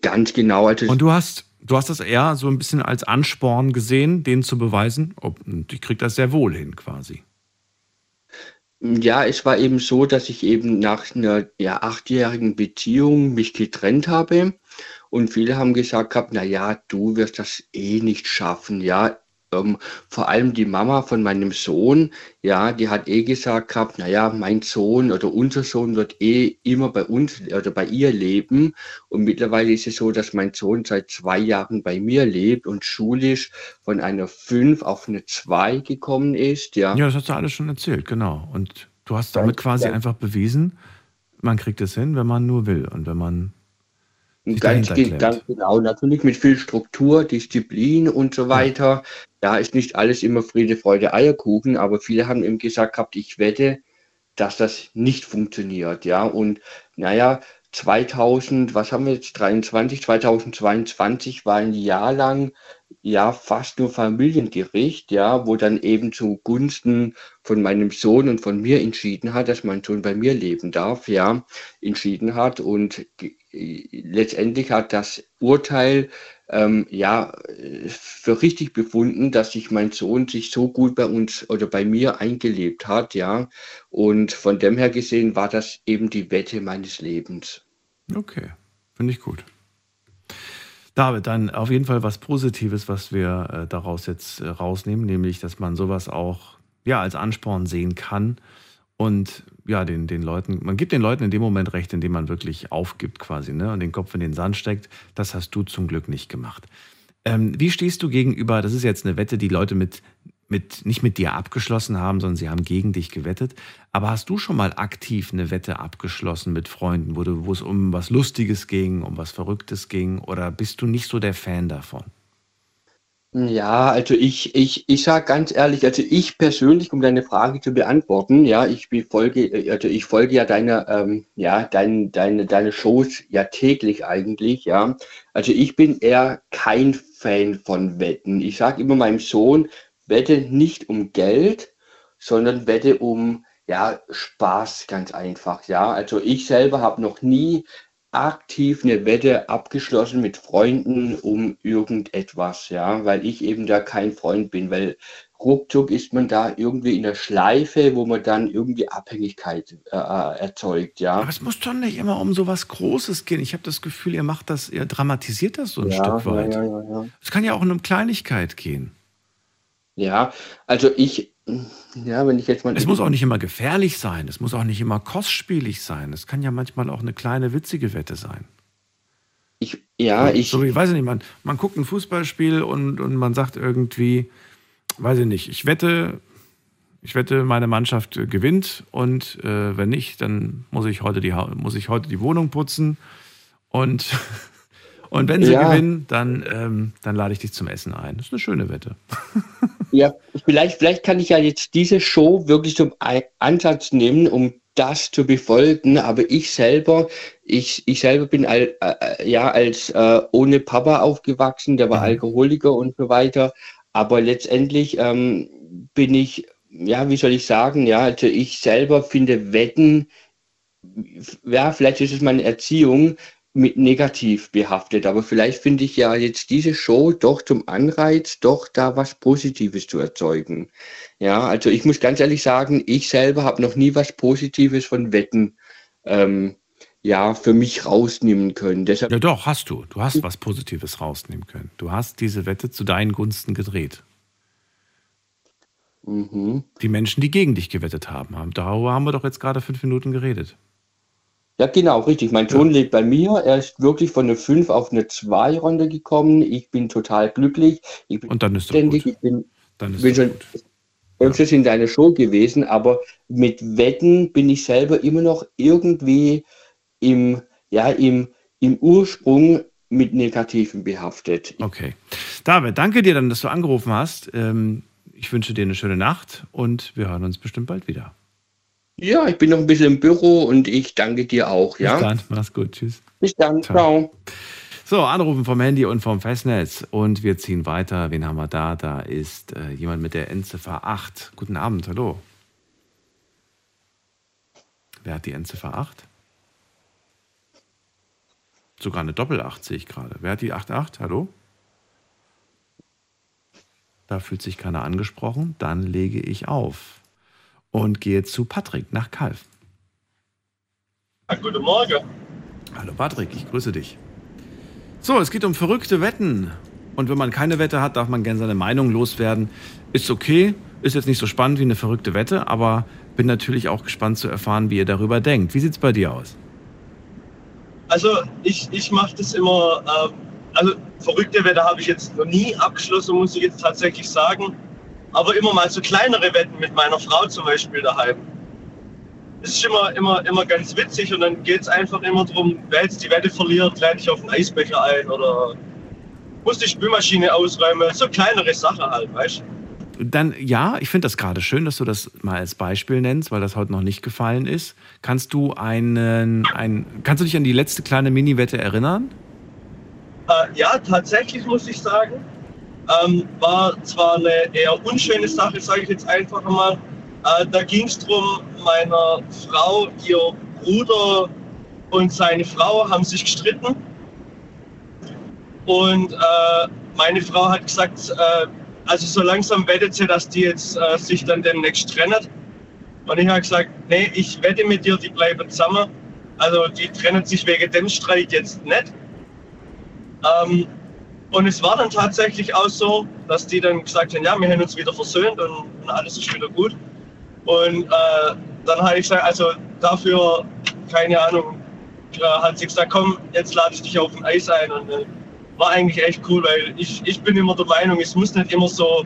Ganz genau. Also Und du hast, du hast das eher so ein bisschen als Ansporn gesehen, denen zu beweisen, und ich krieg das sehr wohl hin quasi. Ja, es war eben so, dass ich eben nach einer ja, achtjährigen Beziehung mich getrennt habe und viele haben gesagt gehabt, na ja, du wirst das eh nicht schaffen, ja. Ähm, vor allem die Mama von meinem Sohn, ja, die hat eh gesagt gehabt, na ja, mein Sohn oder unser Sohn wird eh immer bei uns oder bei ihr leben. Und mittlerweile ist es so, dass mein Sohn seit zwei Jahren bei mir lebt und schulisch von einer 5 auf eine 2 gekommen ist, ja. Ja, das hast du alles schon erzählt, genau. Und du hast damit quasi ja. einfach bewiesen, man kriegt es hin, wenn man nur will und wenn man Ganz, ganz genau. Natürlich mit viel Struktur, Disziplin und so weiter. Da ist nicht alles immer Friede, Freude, Eierkuchen, aber viele haben eben gesagt gehabt, ich wette, dass das nicht funktioniert. Ja, und naja, 2000, was haben wir jetzt, 23, 2022 war ein Jahr lang ja fast nur Familiengericht, ja, wo dann eben zugunsten von meinem Sohn und von mir entschieden hat, dass mein Sohn bei mir leben darf, ja, entschieden hat und letztendlich hat das Urteil ähm, ja für richtig befunden, dass sich mein Sohn sich so gut bei uns oder bei mir eingelebt hat, ja. Und von dem her gesehen war das eben die Wette meines Lebens. Okay, finde ich gut. David, dann auf jeden Fall was Positives, was wir äh, daraus jetzt äh, rausnehmen, nämlich, dass man sowas auch ja, als Ansporn sehen kann und ja, den, den Leuten, man gibt den Leuten in dem Moment recht, in dem man wirklich aufgibt quasi ne, und den Kopf in den Sand steckt. Das hast du zum Glück nicht gemacht. Ähm, wie stehst du gegenüber, das ist jetzt eine Wette, die Leute mit mit, nicht mit dir abgeschlossen haben, sondern sie haben gegen dich gewettet. Aber hast du schon mal aktiv eine Wette abgeschlossen mit Freunden, wo, du, wo es um was Lustiges ging, um was Verrücktes ging? Oder bist du nicht so der Fan davon? Ja, also ich, ich, ich sage ganz ehrlich, also ich persönlich, um deine Frage zu beantworten, ja, ich folge, also ich folge ja deine, ähm, ja, dein, deine, deine Shows ja täglich eigentlich, ja. Also ich bin eher kein Fan von Wetten. Ich sage immer meinem Sohn, wette nicht um Geld, sondern wette um ja, Spaß ganz einfach. Ja, also ich selber habe noch nie aktiv eine Wette abgeschlossen mit Freunden um irgendetwas, ja, weil ich eben da kein Freund bin, weil ruckzuck ist man da irgendwie in der Schleife, wo man dann irgendwie Abhängigkeit äh, äh erzeugt, ja. Aber es muss doch nicht immer um so was Großes gehen. Ich habe das Gefühl, ihr macht das, ihr dramatisiert das so ein ja, Stück weit. Ja, ja, es kann ja auch um eine Kleinigkeit gehen. Ja, also ich, ja, wenn ich jetzt mal. Es muss auch nicht immer gefährlich sein, es muss auch nicht immer kostspielig sein. Es kann ja manchmal auch eine kleine witzige Wette sein. Ich, ja, ich. So, ich weiß nicht, man, man guckt ein Fußballspiel und, und man sagt irgendwie, weiß ich nicht, ich wette, ich wette, meine Mannschaft gewinnt und äh, wenn nicht, dann muss ich heute die, muss ich heute die Wohnung putzen und <laughs> Und wenn sie ja. gewinnen, dann, ähm, dann lade ich dich zum Essen ein. Das ist eine schöne Wette. <laughs> ja, vielleicht, vielleicht kann ich ja jetzt diese Show wirklich zum Ansatz nehmen, um das zu befolgen, aber ich selber, ich, ich selber bin al, äh, ja als äh, ohne Papa aufgewachsen, der war mhm. Alkoholiker und so weiter, aber letztendlich ähm, bin ich, ja, wie soll ich sagen, ja, also ich selber finde Wetten, ja, vielleicht ist es meine Erziehung, mit negativ behaftet. Aber vielleicht finde ich ja jetzt diese Show doch zum Anreiz, doch da was Positives zu erzeugen. Ja, also ich muss ganz ehrlich sagen, ich selber habe noch nie was Positives von Wetten ähm, ja, für mich rausnehmen können. Deshalb ja, doch, hast du. Du hast was Positives rausnehmen können. Du hast diese Wette zu deinen Gunsten gedreht. Mhm. Die Menschen, die gegen dich gewettet haben, haben, darüber haben wir doch jetzt gerade fünf Minuten geredet. Ja, genau, richtig. Mein Sohn ja. lebt bei mir. Er ist wirklich von einer 5 auf eine 2 runtergekommen. Ich bin total glücklich. Bin Und dann ist es gut. Ich bin, dann ist bin schon öfters ja. in deiner Show gewesen, aber mit Wetten bin ich selber immer noch irgendwie im, ja, im, im Ursprung mit Negativen behaftet. Okay. David, danke dir dann, dass du angerufen hast. Ähm, ich wünsche dir eine schöne Nacht und wir hören uns bestimmt bald wieder. Ja, ich bin noch ein bisschen im Büro und ich danke dir auch. Ja? Bis dann, mach's gut, tschüss. Bis dann, ciao. ciao. So, anrufen vom Handy und vom Festnetz und wir ziehen weiter. Wen haben wir da? Da ist äh, jemand mit der Endziffer 8. Guten Abend, hallo. Wer hat die Endziffer 8? Sogar eine Doppel-8 sehe ich gerade. Wer hat die 88? Hallo? Da fühlt sich keiner angesprochen. Dann lege ich auf und gehe zu Patrick nach Kalf. Ja, guten Morgen. Hallo Patrick, ich grüße dich. So, es geht um verrückte Wetten. Und wenn man keine Wette hat, darf man gerne seine Meinung loswerden. Ist okay, ist jetzt nicht so spannend wie eine verrückte Wette, aber bin natürlich auch gespannt zu erfahren, wie ihr darüber denkt. Wie sieht es bei dir aus? Also ich, ich mache das immer, äh, also verrückte Wette habe ich jetzt noch nie abgeschlossen, muss ich jetzt tatsächlich sagen aber immer mal so kleinere Wetten mit meiner Frau zum Beispiel daheim. Das ist immer, immer, immer ganz witzig und dann geht es einfach immer darum, wer jetzt die Wette verliert, lade ich auf den Eisbecher ein oder muss die Spülmaschine ausräumen. So kleinere Sachen halt, weißt du? Dann ja, ich finde das gerade schön, dass du das mal als Beispiel nennst, weil das heute noch nicht gefallen ist. Kannst du einen, ein, kannst du dich an die letzte kleine Mini-Wette erinnern? Äh, ja, tatsächlich muss ich sagen. Ähm, war zwar eine eher unschöne Sache, sage ich jetzt einfach mal. Äh, da ging es darum, meiner Frau, ihr Bruder und seine Frau haben sich gestritten. Und äh, meine Frau hat gesagt, äh, also so langsam wettet sie, dass die jetzt äh, sich dann demnächst trennen. Und ich habe gesagt, nee, ich wette mit dir, die bleiben zusammen. Also die trennen sich wegen dem Streit jetzt nicht. Ähm, und es war dann tatsächlich auch so, dass die dann gesagt haben, ja, wir haben uns wieder versöhnt und, und alles ist wieder gut. Und äh, dann habe ich gesagt, also dafür, keine Ahnung, äh, hat sie gesagt, komm, jetzt lade ich dich auf ein Eis ein. Und äh, war eigentlich echt cool, weil ich, ich bin immer der Meinung, es muss nicht immer so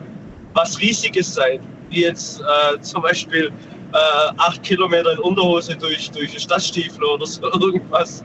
was Riesiges sein, wie jetzt äh, zum Beispiel äh, acht Kilometer in Unterhose durch, durch Stadtstiefel oder so <laughs> irgendwas.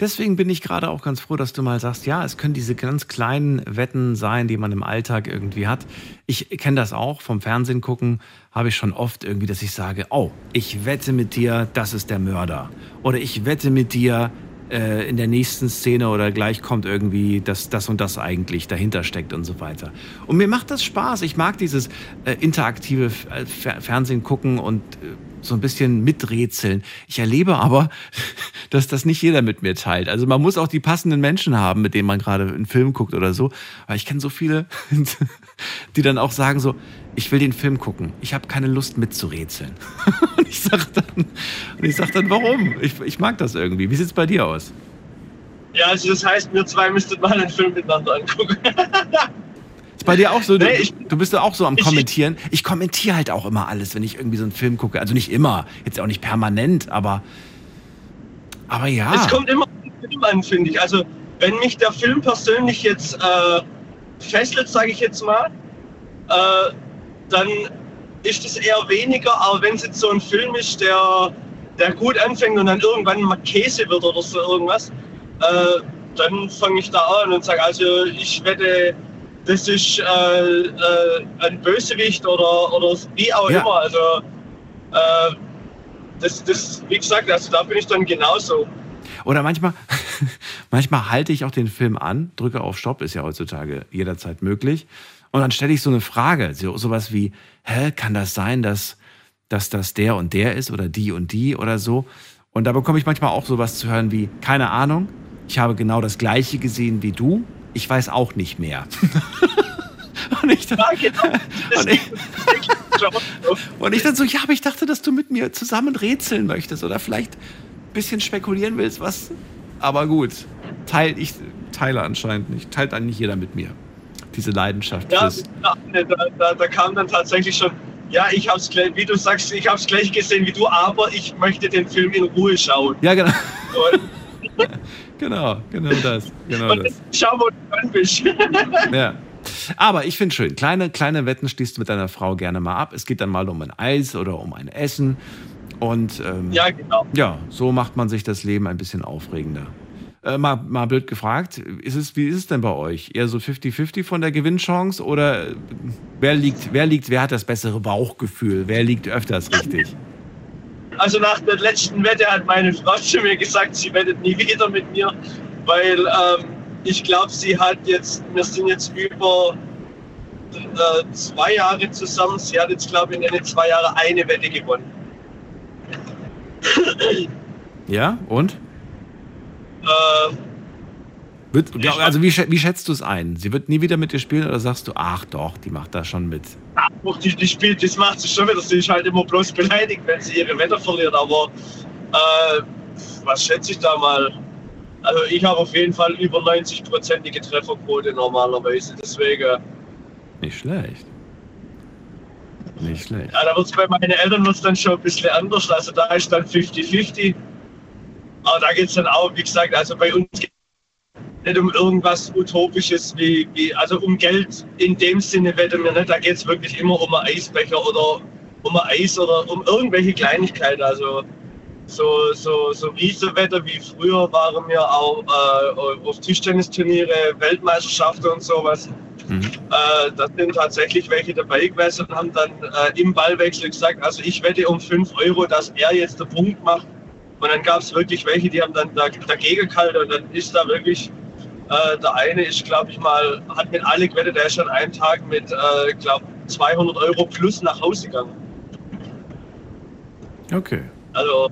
Deswegen bin ich gerade auch ganz froh, dass du mal sagst, ja, es können diese ganz kleinen Wetten sein, die man im Alltag irgendwie hat. Ich kenne das auch vom Fernsehen gucken, habe ich schon oft irgendwie, dass ich sage, oh, ich wette mit dir, das ist der Mörder. Oder ich wette mit dir, äh, in der nächsten Szene oder gleich kommt irgendwie, dass das und das eigentlich dahinter steckt und so weiter. Und mir macht das Spaß. Ich mag dieses äh, interaktive äh, Fernsehen gucken und äh, so ein bisschen miträtseln. Ich erlebe aber, <laughs> dass das nicht jeder mit mir teilt. Also man muss auch die passenden Menschen haben, mit denen man gerade einen Film guckt oder so. Weil ich kenne so viele, <laughs> die dann auch sagen so, ich will den Film gucken. Ich habe keine Lust mitzurätseln. <laughs> und ich sage dann, sag dann, warum? Ich, ich mag das irgendwie. Wie sieht es bei dir aus? Ja, also das heißt, wir zwei müsstet mal einen Film miteinander angucken. Ist bei dir auch so? Du, nee, ich, du bist ja auch so am ich, Kommentieren. Ich kommentiere halt auch immer alles, wenn ich irgendwie so einen Film gucke. Also nicht immer, jetzt auch nicht permanent, aber, aber ja. Es kommt immer an, finde ich. Also wenn mich der Film persönlich jetzt äh, fesselt, sage ich jetzt mal, äh, dann ist es eher weniger, aber wenn es jetzt so ein Film ist, der, der gut anfängt und dann irgendwann mal Käse wird oder so irgendwas, äh, dann fange ich da an und sage, also ich wette, das ist äh, äh, ein Bösewicht oder, oder wie auch ja. immer. Also äh, das, das, wie gesagt, also da bin ich dann genauso. Oder manchmal, <laughs> manchmal halte ich auch den Film an, drücke auf Stopp, ist ja heutzutage jederzeit möglich. Und dann stelle ich so eine Frage, so, sowas wie, hä, kann das sein, dass, dass das der und der ist oder die und die oder so? Und da bekomme ich manchmal auch sowas zu hören wie, keine Ahnung, ich habe genau das gleiche gesehen wie du, ich weiß auch nicht mehr. <laughs> und, ich dann, genau. und, ich, <laughs> und ich dann so, ja, aber ich dachte, dass du mit mir zusammen rätseln möchtest oder vielleicht ein bisschen spekulieren willst, was. Aber gut, teil, ich teile anscheinend nicht, teilt dann nicht jeder mit mir diese Leidenschaft. Ja, da, da, da, kam dann tatsächlich schon, ja, ich habe es gleich, wie du sagst, ich habe es gleich gesehen wie du, aber ich möchte den Film in Ruhe schauen. Ja, genau. <laughs> genau, genau das. Genau Und das. Schau, wo du dran bist. <laughs> ja. Aber ich finde schön, kleine, kleine Wetten schließt du mit deiner Frau gerne mal ab. Es geht dann mal um ein Eis oder um ein Essen. Und ähm, ja, genau. ja, so macht man sich das Leben ein bisschen aufregender. Äh, mal, mal blöd gefragt, ist es, wie ist es denn bei euch? Eher so 50-50 von der Gewinnchance oder äh, wer liegt, wer liegt, wer hat das bessere Bauchgefühl? Wer liegt öfters richtig? Also nach der letzten Wette hat meine Frau zu mir gesagt, sie wettet nie wieder mit mir, weil ähm, ich glaube, sie hat jetzt, wir sind jetzt über äh, zwei Jahre zusammen. Sie hat jetzt, glaube ich, in den zwei Jahren eine Wette gewonnen. Ja, und? Äh, wird, also wie, wie schätzt du es ein? Sie wird nie wieder mit dir spielen oder sagst du, ach doch, die macht da schon mit? Ach, die, die spielt, das macht sie schon wieder. Sie ist halt immer bloß beleidigt, wenn sie ihre Wetter verliert. Aber äh, was schätze ich da mal? Also ich habe auf jeden Fall über 90-prozentige Trefferquote normalerweise. Deswegen. Nicht schlecht. Nicht schlecht. Ja, da wird es bei meinen Eltern wird's dann schon ein bisschen anders. Also da ist dann 50-50. Aber da geht es dann auch, wie gesagt, also bei uns geht es nicht um irgendwas Utopisches, wie, wie, also um Geld in dem Sinne wetten wir nicht. Da geht es wirklich immer um einen Eisbecher oder um ein Eis oder um irgendwelche Kleinigkeiten. Also so, so, so Riesenwetter wie früher waren wir auch äh, auf Tischtennisturniere, Weltmeisterschaften und sowas. Mhm. Äh, da sind tatsächlich welche dabei gewesen und haben dann äh, im Ballwechsel gesagt, also ich wette um 5 Euro, dass er jetzt den Punkt macht und dann gab es wirklich welche, die haben dann dagegen gehalten und dann ist da wirklich, äh, der eine ist, glaube ich mal, hat mit alle gewettet, der ist schon einen Tag mit, äh, glaube 200 Euro plus nach Hause gegangen. Okay. Also,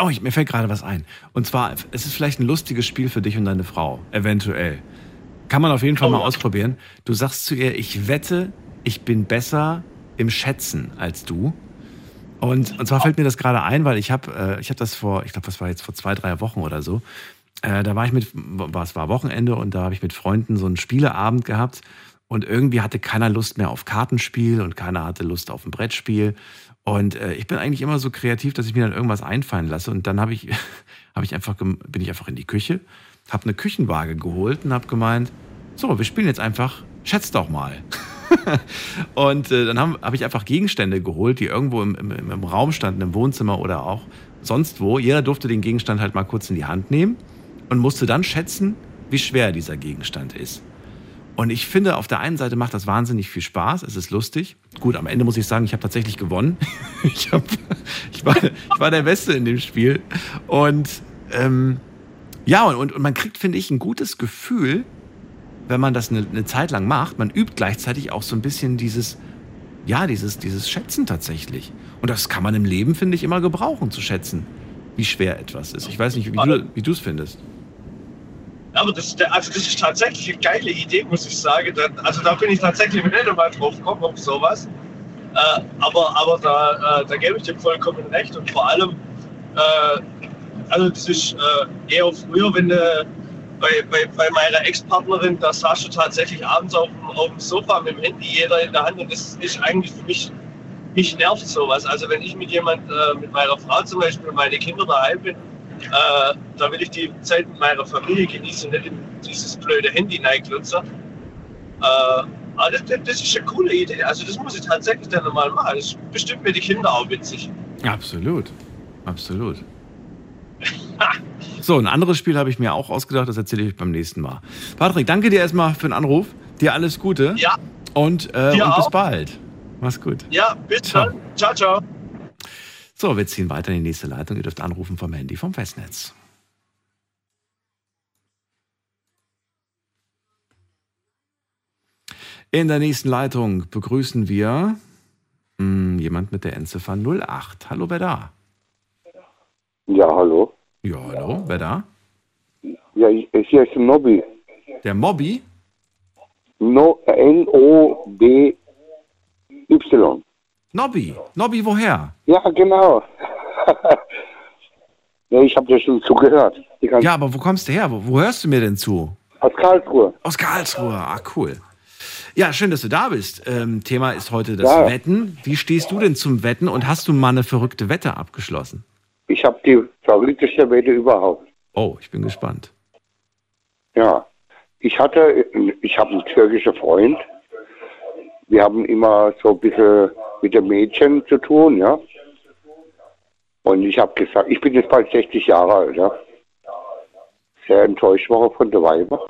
Oh, ich, mir fällt gerade was ein. Und zwar, es ist vielleicht ein lustiges Spiel für dich und deine Frau, eventuell. Kann man auf jeden Fall mal ausprobieren. Du sagst zu ihr, ich wette, ich bin besser im Schätzen als du. Und, und zwar fällt mir das gerade ein, weil ich habe äh, ich hab das vor, ich glaube, das war jetzt vor zwei, drei Wochen oder so. Äh, da war ich mit, es war Wochenende und da habe ich mit Freunden so einen Spieleabend gehabt und irgendwie hatte keiner Lust mehr auf Kartenspiel und keiner hatte Lust auf ein Brettspiel. Und äh, ich bin eigentlich immer so kreativ, dass ich mir dann irgendwas einfallen lasse. Und dann habe ich, <laughs> hab ich einfach, bin ich einfach in die Küche, habe eine Küchenwaage geholt und habe gemeint, so, wir spielen jetzt einfach, schätzt doch mal. <laughs> und äh, dann habe hab ich einfach Gegenstände geholt, die irgendwo im, im, im Raum standen, im Wohnzimmer oder auch sonst wo. Jeder durfte den Gegenstand halt mal kurz in die Hand nehmen und musste dann schätzen, wie schwer dieser Gegenstand ist. Und ich finde, auf der einen Seite macht das wahnsinnig viel Spaß, es ist lustig. Gut, am Ende muss ich sagen, ich habe tatsächlich gewonnen. <laughs> ich, hab, ich, war, ich war der Beste in dem Spiel. Und ähm, ja, und, und man kriegt, finde ich, ein gutes Gefühl, wenn man das eine, eine Zeit lang macht. Man übt gleichzeitig auch so ein bisschen dieses, ja, dieses, dieses Schätzen tatsächlich. Und das kann man im Leben, finde ich, immer gebrauchen, zu schätzen, wie schwer etwas ist. Ich weiß nicht, wie du es findest. Aber das, also das ist tatsächlich eine geile Idee, muss ich sagen. Also da bin ich tatsächlich nicht einmal drauf gekommen, auf sowas. Äh, aber aber da, äh, da gebe ich dir vollkommen recht. Und vor allem, äh, also das ist äh, eher früher, wenn du bei, bei, bei meiner Ex-Partnerin, da saß du tatsächlich abends auf, auf dem Sofa mit dem Handy jeder in der Hand. Und das ist eigentlich für mich, mich nervt sowas. Also wenn ich mit jemand, äh, mit meiner Frau zum Beispiel, meine Kinder daheim bin, äh, da will ich die Zeit mit meiner Familie genießen, nicht in dieses blöde Handy reinklutzen. Äh, aber das, das, ist eine coole Idee. Also das muss ich tatsächlich dann mal machen. Das ist bestimmt für die Kinder auch witzig. Absolut. Absolut. so, ein anderes Spiel habe ich mir auch ausgedacht, das erzähle ich euch beim nächsten Mal. Patrick, danke dir erstmal für den Anruf. Dir alles Gute. Ja. Und, äh, und bis bald. Mach's gut. Ja, bis ciao. dann. Ciao, ciao. So, wir ziehen weiter in die nächste Leitung. Ihr dürft anrufen vom Handy vom Festnetz. In der nächsten Leitung begrüßen wir mh, hm, jemand mit der Endziffer 08. Hallo, wer da? Ja, hallo. Ja, hallo, wer da? Ja, hier ist Nobby. Der Mobby? No, N-O-B-Y. Nobby. Nobby, woher? Ja, genau. <laughs> ja, ich habe dir schon zugehört. Ja, aber wo kommst du her? Wo, wo, hörst du mir denn zu? Aus Karlsruhe. Aus Karlsruhe, ah, cool. Ja, schön, dass du da bist. Ähm, Thema ist heute das ja. Wetten. Wie stehst du denn zum Wetten und hast du mal eine verrückte Wette abgeschlossen? Ich habe die verrückteste Wette überhaupt. Oh, ich bin gespannt. Ja, ich hatte, ich habe einen türkischen Freund. Wir haben immer so ein bisschen mit den Mädchen zu tun, ja. Und ich habe gesagt, ich bin jetzt bald 60 Jahre alt, ja. Sehr enttäuscht war von der Weiber.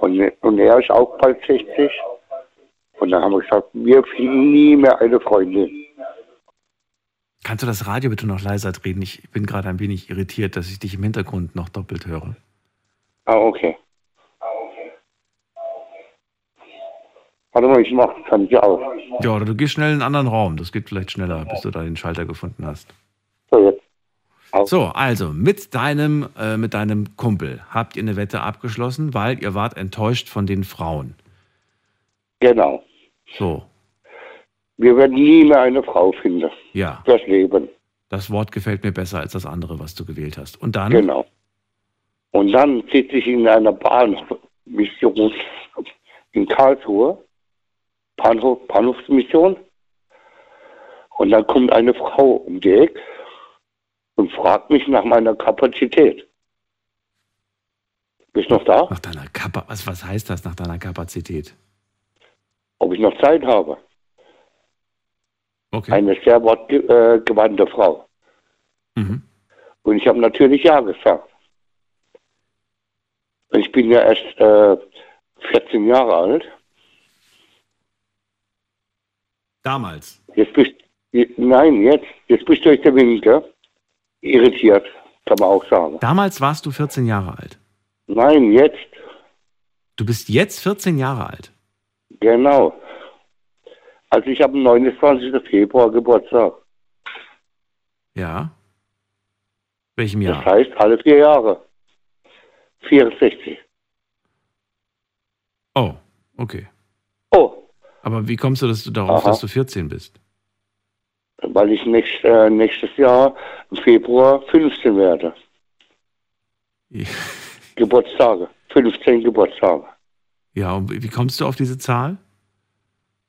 Und, und er ist auch bald 60. Und dann haben wir gesagt, wir finden nie mehr eine Freundin. Kannst du das Radio bitte noch leiser drehen? Ich bin gerade ein wenig irritiert, dass ich dich im Hintergrund noch doppelt höre. Ah, okay. Warte mal, ich mach kann ich aus. Ja, oder du gehst schnell in einen anderen Raum. Das geht vielleicht schneller, bis du da den Schalter gefunden hast. So, jetzt. So, also mit deinem, äh, mit deinem Kumpel habt ihr eine Wette abgeschlossen, weil ihr wart enttäuscht von den Frauen. Genau. So. Wir werden nie mehr eine Frau finden. Ja. Das Leben. Das Wort gefällt mir besser als das andere, was du gewählt hast. Und dann? Genau. Und dann sitze ich in einer Bahnmission in Karlsruhe Bahnhof, Bahnhofsmission. Und dann kommt eine Frau um die Ecke und fragt mich nach meiner Kapazität. Bist du noch da? Nach deiner Kapa was, was heißt das nach deiner Kapazität? Ob ich noch Zeit habe. Okay. Eine sehr wortgewandte äh, Frau. Mhm. Und ich habe natürlich Ja gesagt. Und ich bin ja erst äh, 14 Jahre alt. Damals? Jetzt bist Nein, jetzt. Jetzt bist du durch der Winkel irritiert, kann man auch sagen. Damals warst du 14 Jahre alt? Nein, jetzt. Du bist jetzt 14 Jahre alt? Genau. Also ich habe am 29. Februar Geburtstag. Ja. Welchem Das Jahr? heißt alle vier Jahre. 64. Oh, okay. Aber wie kommst du dass du darauf, Aha. dass du 14 bist? Weil ich nächst, äh, nächstes Jahr im Februar 15 werde. <laughs> Geburtstage. 15 Geburtstage. Ja, und wie kommst du auf diese Zahl?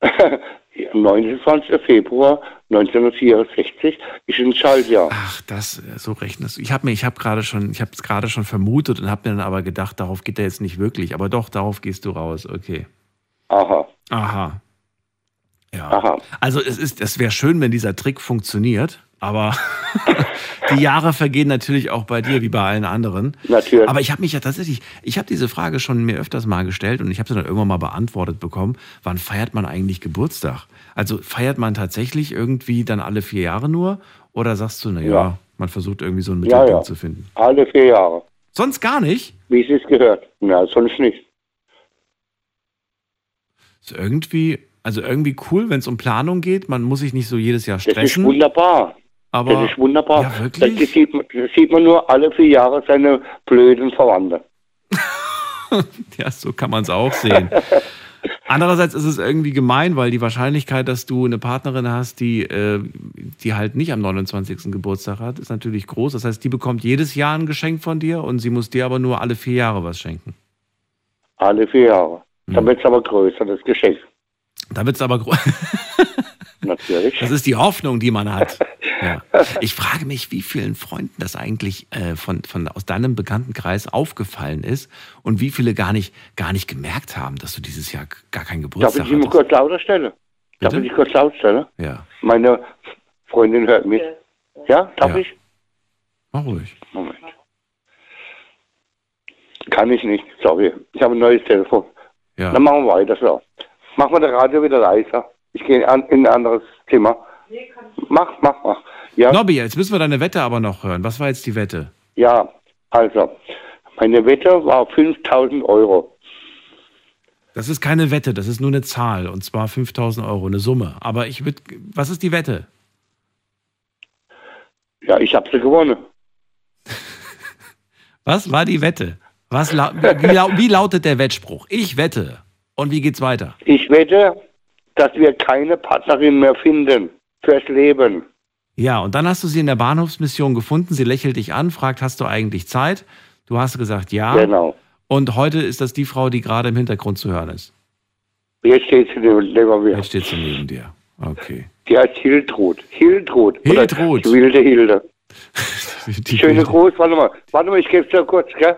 <laughs> Am 29. Februar 1964 ist ein Schaltjahr. Ach, das, äh, so rechnest du. Ich habe mir, ich habe gerade schon, ich habe es gerade schon vermutet und habe mir dann aber gedacht, darauf geht er jetzt nicht wirklich. Aber doch, darauf gehst du raus. Okay. Aha. Aha. Ja. Aha. Also es ist, es wäre schön, wenn dieser Trick funktioniert, aber <laughs> die Jahre vergehen natürlich auch bei dir wie bei allen anderen. Natürlich. Aber ich habe mich ja tatsächlich, ich habe diese Frage schon mir öfters mal gestellt und ich habe sie dann irgendwann mal beantwortet bekommen. Wann feiert man eigentlich Geburtstag? Also feiert man tatsächlich irgendwie dann alle vier Jahre nur oder sagst du, naja, Ja. man versucht irgendwie so einen Ja, Mittelpunkt ja. zu finden? Alle vier Jahre. Sonst gar nicht? Wie es sich gehört. Na, sonst nicht. Ist irgendwie, also irgendwie cool, wenn es um Planung geht. Man muss sich nicht so jedes Jahr Das ist stressen. wunderbar. Aber das ist wunderbar. Ja, wirklich? Das, sieht, man- das sieht man nur alle vier Jahre seine blöden Verwandte. <laughs> Ja, so kann man es auch sehen. <laughs> Andererseits ist es irgendwie gemein, weil die Wahrscheinlichkeit, dass du eine Partnerin hast, die, äh, die halt nicht am 29. Geburtstag hat, ist natürlich groß. Das heißt, die bekommt jedes Jahr ein Geschenk von dir und sie muss dir aber nur alle vier Jahre was schenken. Alle vier Jahre. Hm. Dann wird es aber größer, das Geschenk. Da wird es aber groß. <laughs> Natürlich. Das ist die Hoffnung, die man hat. <laughs> Ja. Ich frage mich, wie vielen Freunden das eigentlich äh, von, von, aus deinem Bekanntenkreis aufgefallen ist und wie viele gar nicht, gar nicht gemerkt haben, dass du dieses Jahr gar keinen Darf Geburtstag ich immer kurz lauter stellen? Darf Bitte? ich kurz laut stellen? Ja. Meine Freundin hört mich. Ja, darf Ja. ich? Mach ruhig. Moment. Kann ich nicht, sorry. Ich habe ein neues Telefon. Ja. Dann machen wir weiter so. Machen wir das Radio wieder leiser. Ich gehe an, in ein anderes Zimmer. Mach, mach, mach. Ja, Nobby, jetzt müssen wir deine Wette aber noch hören. Was war jetzt die Wette? ja, also, meine Wette war 5000 Euro. Das ist keine Wette, das ist nur eine Zahl und zwar 5000 Euro, eine Summe. Aber ich würde, was ist die Wette? Ja, ich habe sie gewonnen. <laughs> Was war die Wette? Was, wie, wie lautet der Wettspruch? Ich wette. Und wie geht's weiter? Ich wette, dass wir keine Partnerin mehr finden fürs Leben. Ja, und dann hast du sie in der Bahnhofsmission gefunden. Sie lächelt dich an, fragt, hast du eigentlich Zeit? Du hast gesagt, ja. Genau. Und heute ist das die Frau, die gerade im Hintergrund zu hören ist. Jetzt steht sie neben mir. Jetzt steht sie neben dir. Okay. Die heißt Hiltrud. Hiltrud. Oder Hiltrud. Die wilde Hilde. <laughs> Die Schöne Gruß, warte mal. Warte mal, ich gebe es dir kurz, gell?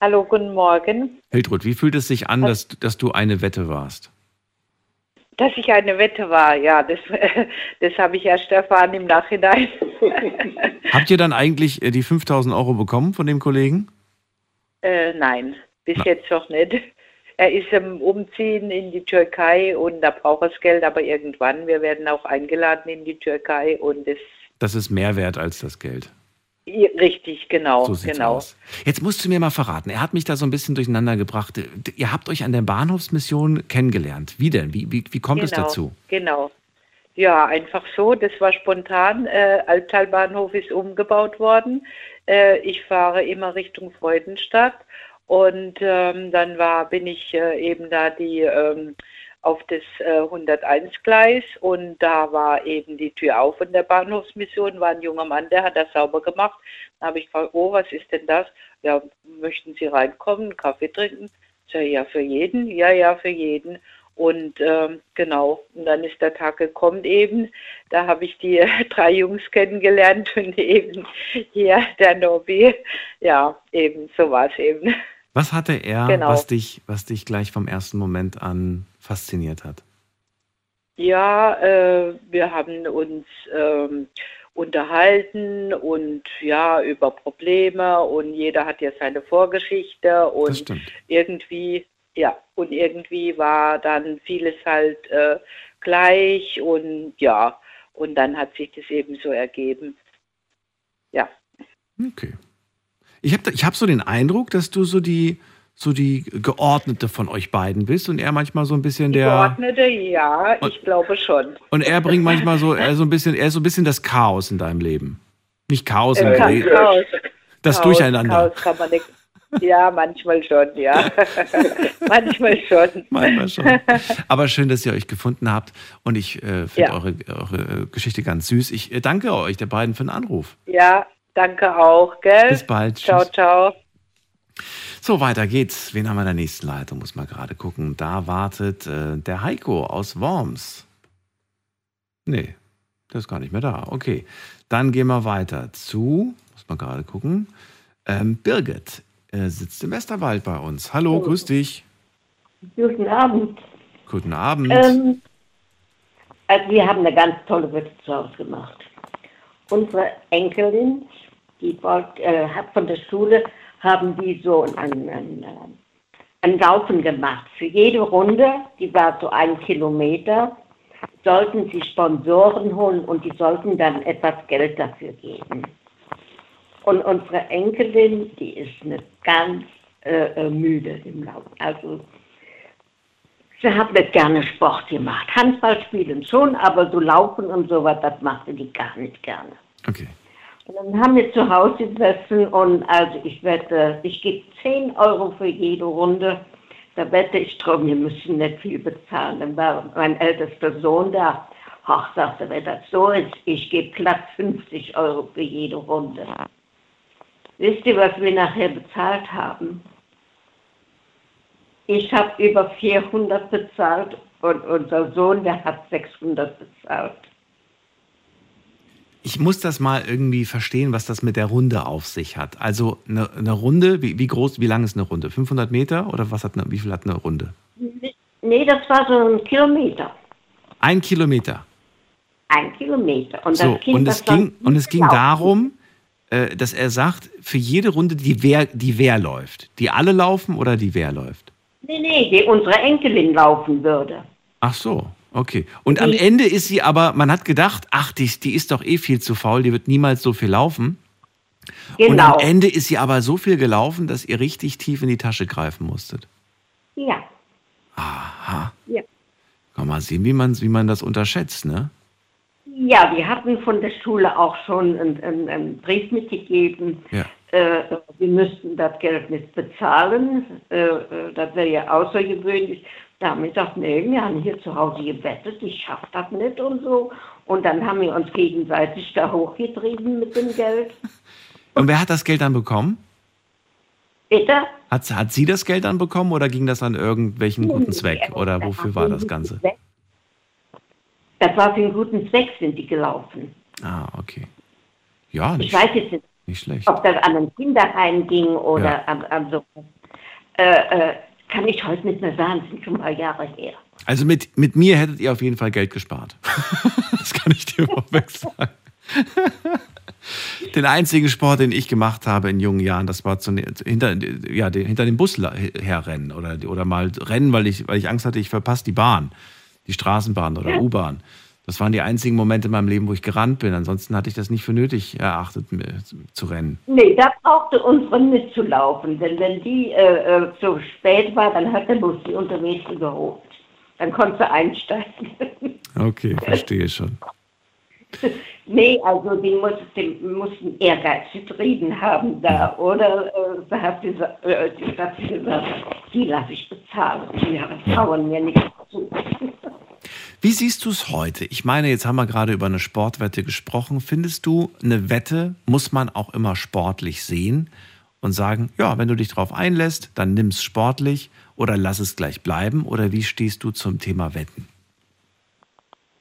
Hallo, guten Morgen. Hiltrud, wie fühlt es sich an, dass, dass du eine Wette warst? Dass ich eine Wette war, ja, das, <laughs> das habe ich erst erfahren im Nachhinein. <laughs> Habt ihr dann eigentlich äh, die 5000 Euro bekommen von dem Kollegen? äh, nein, bis jetzt noch nicht. Er ist im Umziehen in die Türkei und da braucht er das Geld, aber irgendwann. Wir werden auch eingeladen in die Türkei und das Das ist mehr wert als das Geld. Richtig, genau, So genau. aus. Jetzt musst du mir mal verraten, er hat mich da so ein bisschen durcheinander gebracht. Ihr habt euch an der Bahnhofsmission kennengelernt. Wie denn? Wie, wie, wie kommt es genau, dazu? Genau. Ja, einfach so. Das war spontan. Äh, Alttalbahnhof ist umgebaut worden. Äh, ich fahre immer Richtung Freudenstadt und ähm, dann war, bin ich äh, eben da die ähm, auf das äh, 101-Gleis und da war eben die Tür auf in der Bahnhofsmission, war ein junger Mann, der hat das sauber gemacht. Da habe ich gefragt, oh, was ist denn das? Ja, möchten Sie reinkommen, einen Kaffee trinken? Sag ich, ja, für jeden? Ja, ja, für jeden. Und ähm, genau, und dann ist der Tag gekommen eben. Da habe ich die äh, <laughs> drei Jungs kennengelernt und eben hier der Nobby. Ja, eben, so war es eben. Was hatte er, Genau. was, dich, was dich gleich vom ersten Moment an fasziniert hat? Ja, äh, wir haben uns ähm, unterhalten und ja, über Probleme und jeder hat ja seine Vorgeschichte und irgendwie, ja, und irgendwie war dann vieles halt äh, gleich und ja, und dann hat sich das eben so ergeben. Ja. Okay. Ich habe ich hab so den Eindruck, dass du so die, so die Geordnete von euch beiden bist und er manchmal so ein bisschen der. Geordnete, ja, ich glaube schon. Und er bringt manchmal so, er so ein bisschen, er ist so ein bisschen das Chaos in deinem Leben. Nicht Chaos, im Äh, Re- Chaos. das Chaos, Durcheinander. Chaos kann man nicht. Ja, manchmal schon, ja. <laughs> manchmal schon. Manchmal schon. Aber schön, dass ihr euch gefunden habt und ich äh, finde Ja. eure, eure äh, Geschichte ganz süß. Ich äh, danke euch, der beiden, für den Anruf. Ja, danke auch, gell? Bis bald. Ciao, Tschüss. ciao. So, weiter geht's. Wen haben wir in der nächsten Leitung? Muss mal gerade gucken. Da wartet äh, der Heiko aus Worms. Nee, der ist gar nicht mehr da. Okay, dann gehen wir weiter zu, muss mal gerade gucken. Ähm, Birgit äh, sitzt im Westerwald bei uns. Hallo, grüß dich. Guten Abend. Guten Abend. Ähm, also wir haben eine ganz tolle Wette zu Hause gemacht. Unsere Enkelin, die wollt, äh, hat von der Schule, haben die so ein, ein, ein Laufen gemacht. Für jede Runde, die war so ein Kilometer, sollten sie Sponsoren holen und die sollten dann etwas Geld dafür geben. Und unsere Enkelin, die ist eine ganz äh, äh, müde im Laufen. Also Sie hat nicht gerne Sport gemacht. Handball spielen schon, aber so laufen und sowas, das machte die gar nicht gerne. Okay. Dann haben wir zu Hause gesessen und also ich wette, ich gebe 10 Euro für jede Runde. Da wette ich drum, wir müssen nicht viel bezahlen. Dann war mein ältester Sohn da. Ach, sagte, wenn das so ist, ich gebe glatt 50 Euro für jede Runde. Wisst ihr, was wir nachher bezahlt haben? Ich habe über 400 bezahlt und unser Sohn, der hat 600 bezahlt. Ich muss das mal irgendwie verstehen, was das mit der Runde auf sich hat. Also eine, eine Runde, wie, wie groß, wie lang ist eine Runde? 500 Meter oder was hat eine, wie viel hat eine Runde? Nee, das war so ein Kilometer. Ein Kilometer. Ein Kilometer. Und so, Kind, und es ging, und es ging gelaufen. darum, äh, dass er sagt, für jede Runde, die wer, die wer läuft. Die alle laufen oder die wer läuft? Nee, nee, die unsere Enkelin laufen würde. Ach so, okay. Und am Ende ist sie aber, man hat gedacht, ach, die, die ist doch eh viel zu faul, die wird niemals so viel laufen. Und Genau. am Ende ist sie aber so viel gelaufen, dass ihr richtig tief in die Tasche greifen musstet. Ja. Aha. Ja. Kann mal sehen, wie man, wie man das unterschätzt, ne? Ja, wir hatten von der Schule auch schon einen, einen, einen Brief mitgegeben. Ja. Äh, wir müssten das Geld nicht bezahlen. Äh, äh, das wäre ja außergewöhnlich. Da haben wir gesagt, nee, wir haben hier zu Hause gewettet, ich schaffe das nicht und so. Und dann haben wir uns gegenseitig da hochgetrieben mit dem Geld. Und wer hat das Geld dann bekommen? Bitte? Hat, hat sie das Geld dann bekommen oder ging das an irgendwelchen guten Zweck? Oder wofür war das Ganze? Das war für einen guten Zweck, sind die gelaufen. Ah, okay. Ja, Ich nicht, weiß jetzt nicht, nicht schlecht. ob das an ein Kinderheim ging oder Ja. an, an so. Äh, äh, kann ich heute nicht mehr sagen, das sind schon mal Jahre her. Also mit, mit mir hättet ihr auf jeden Fall Geld gespart. <laughs> das kann ich dir vorweg sagen. Den einzigen Sport, den ich gemacht habe in jungen Jahren, das war zu, hinter, ja, hinter dem Bus herrennen oder, oder mal rennen, weil ich, weil ich Angst hatte, ich verpasse die Bahn, die Straßenbahn oder U-Bahn. Das waren die einzigen Momente in meinem Leben, wo ich gerannt bin. Ansonsten hatte ich das nicht für nötig erachtet, mir zu- rennen. Nee, da brauchte unsere mitzulaufen, denn wenn die äh, äh, zu spät war, dann hat der Bus die unterwegs überholt. Dann konnte sie einsteigen. <laughs> Okay, verstehe schon. <laughs> nee, also die, muss, die mussten Ehrgeiz getrieben haben da, oder? Äh, da hat die, sa- äh, die sie gesagt, die lasse ich bezahlen. Die trauen mir nichts zu. Wie siehst du es heute? Ich meine, jetzt haben wir gerade über eine Sportwette gesprochen. Findest du, eine Wette muss man auch immer sportlich sehen und sagen, ja, wenn du dich darauf einlässt, dann nimm es sportlich oder lass es gleich bleiben? Oder wie stehst du zum Thema Wetten?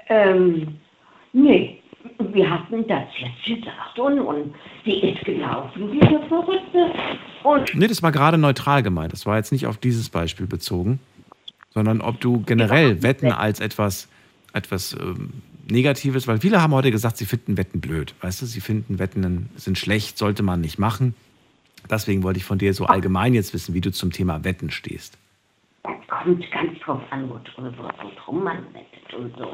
Ähm, nee, wir hatten das jetzt gesagt und, und die ist gelaufen, diese Verrückte. Und Nee, das war gerade neutral gemeint. Das war jetzt nicht auf dieses Beispiel bezogen, sondern ob du generell Wetten als etwas, etwas ähm, Negatives, weil viele haben heute gesagt, sie finden Wetten blöd. Weißt du, sie finden Wetten sind schlecht, sollte man nicht machen. Deswegen wollte ich von dir so allgemein jetzt wissen, wie du zum Thema Wetten stehst. das kommt ganz drauf an, worum man wettet und so.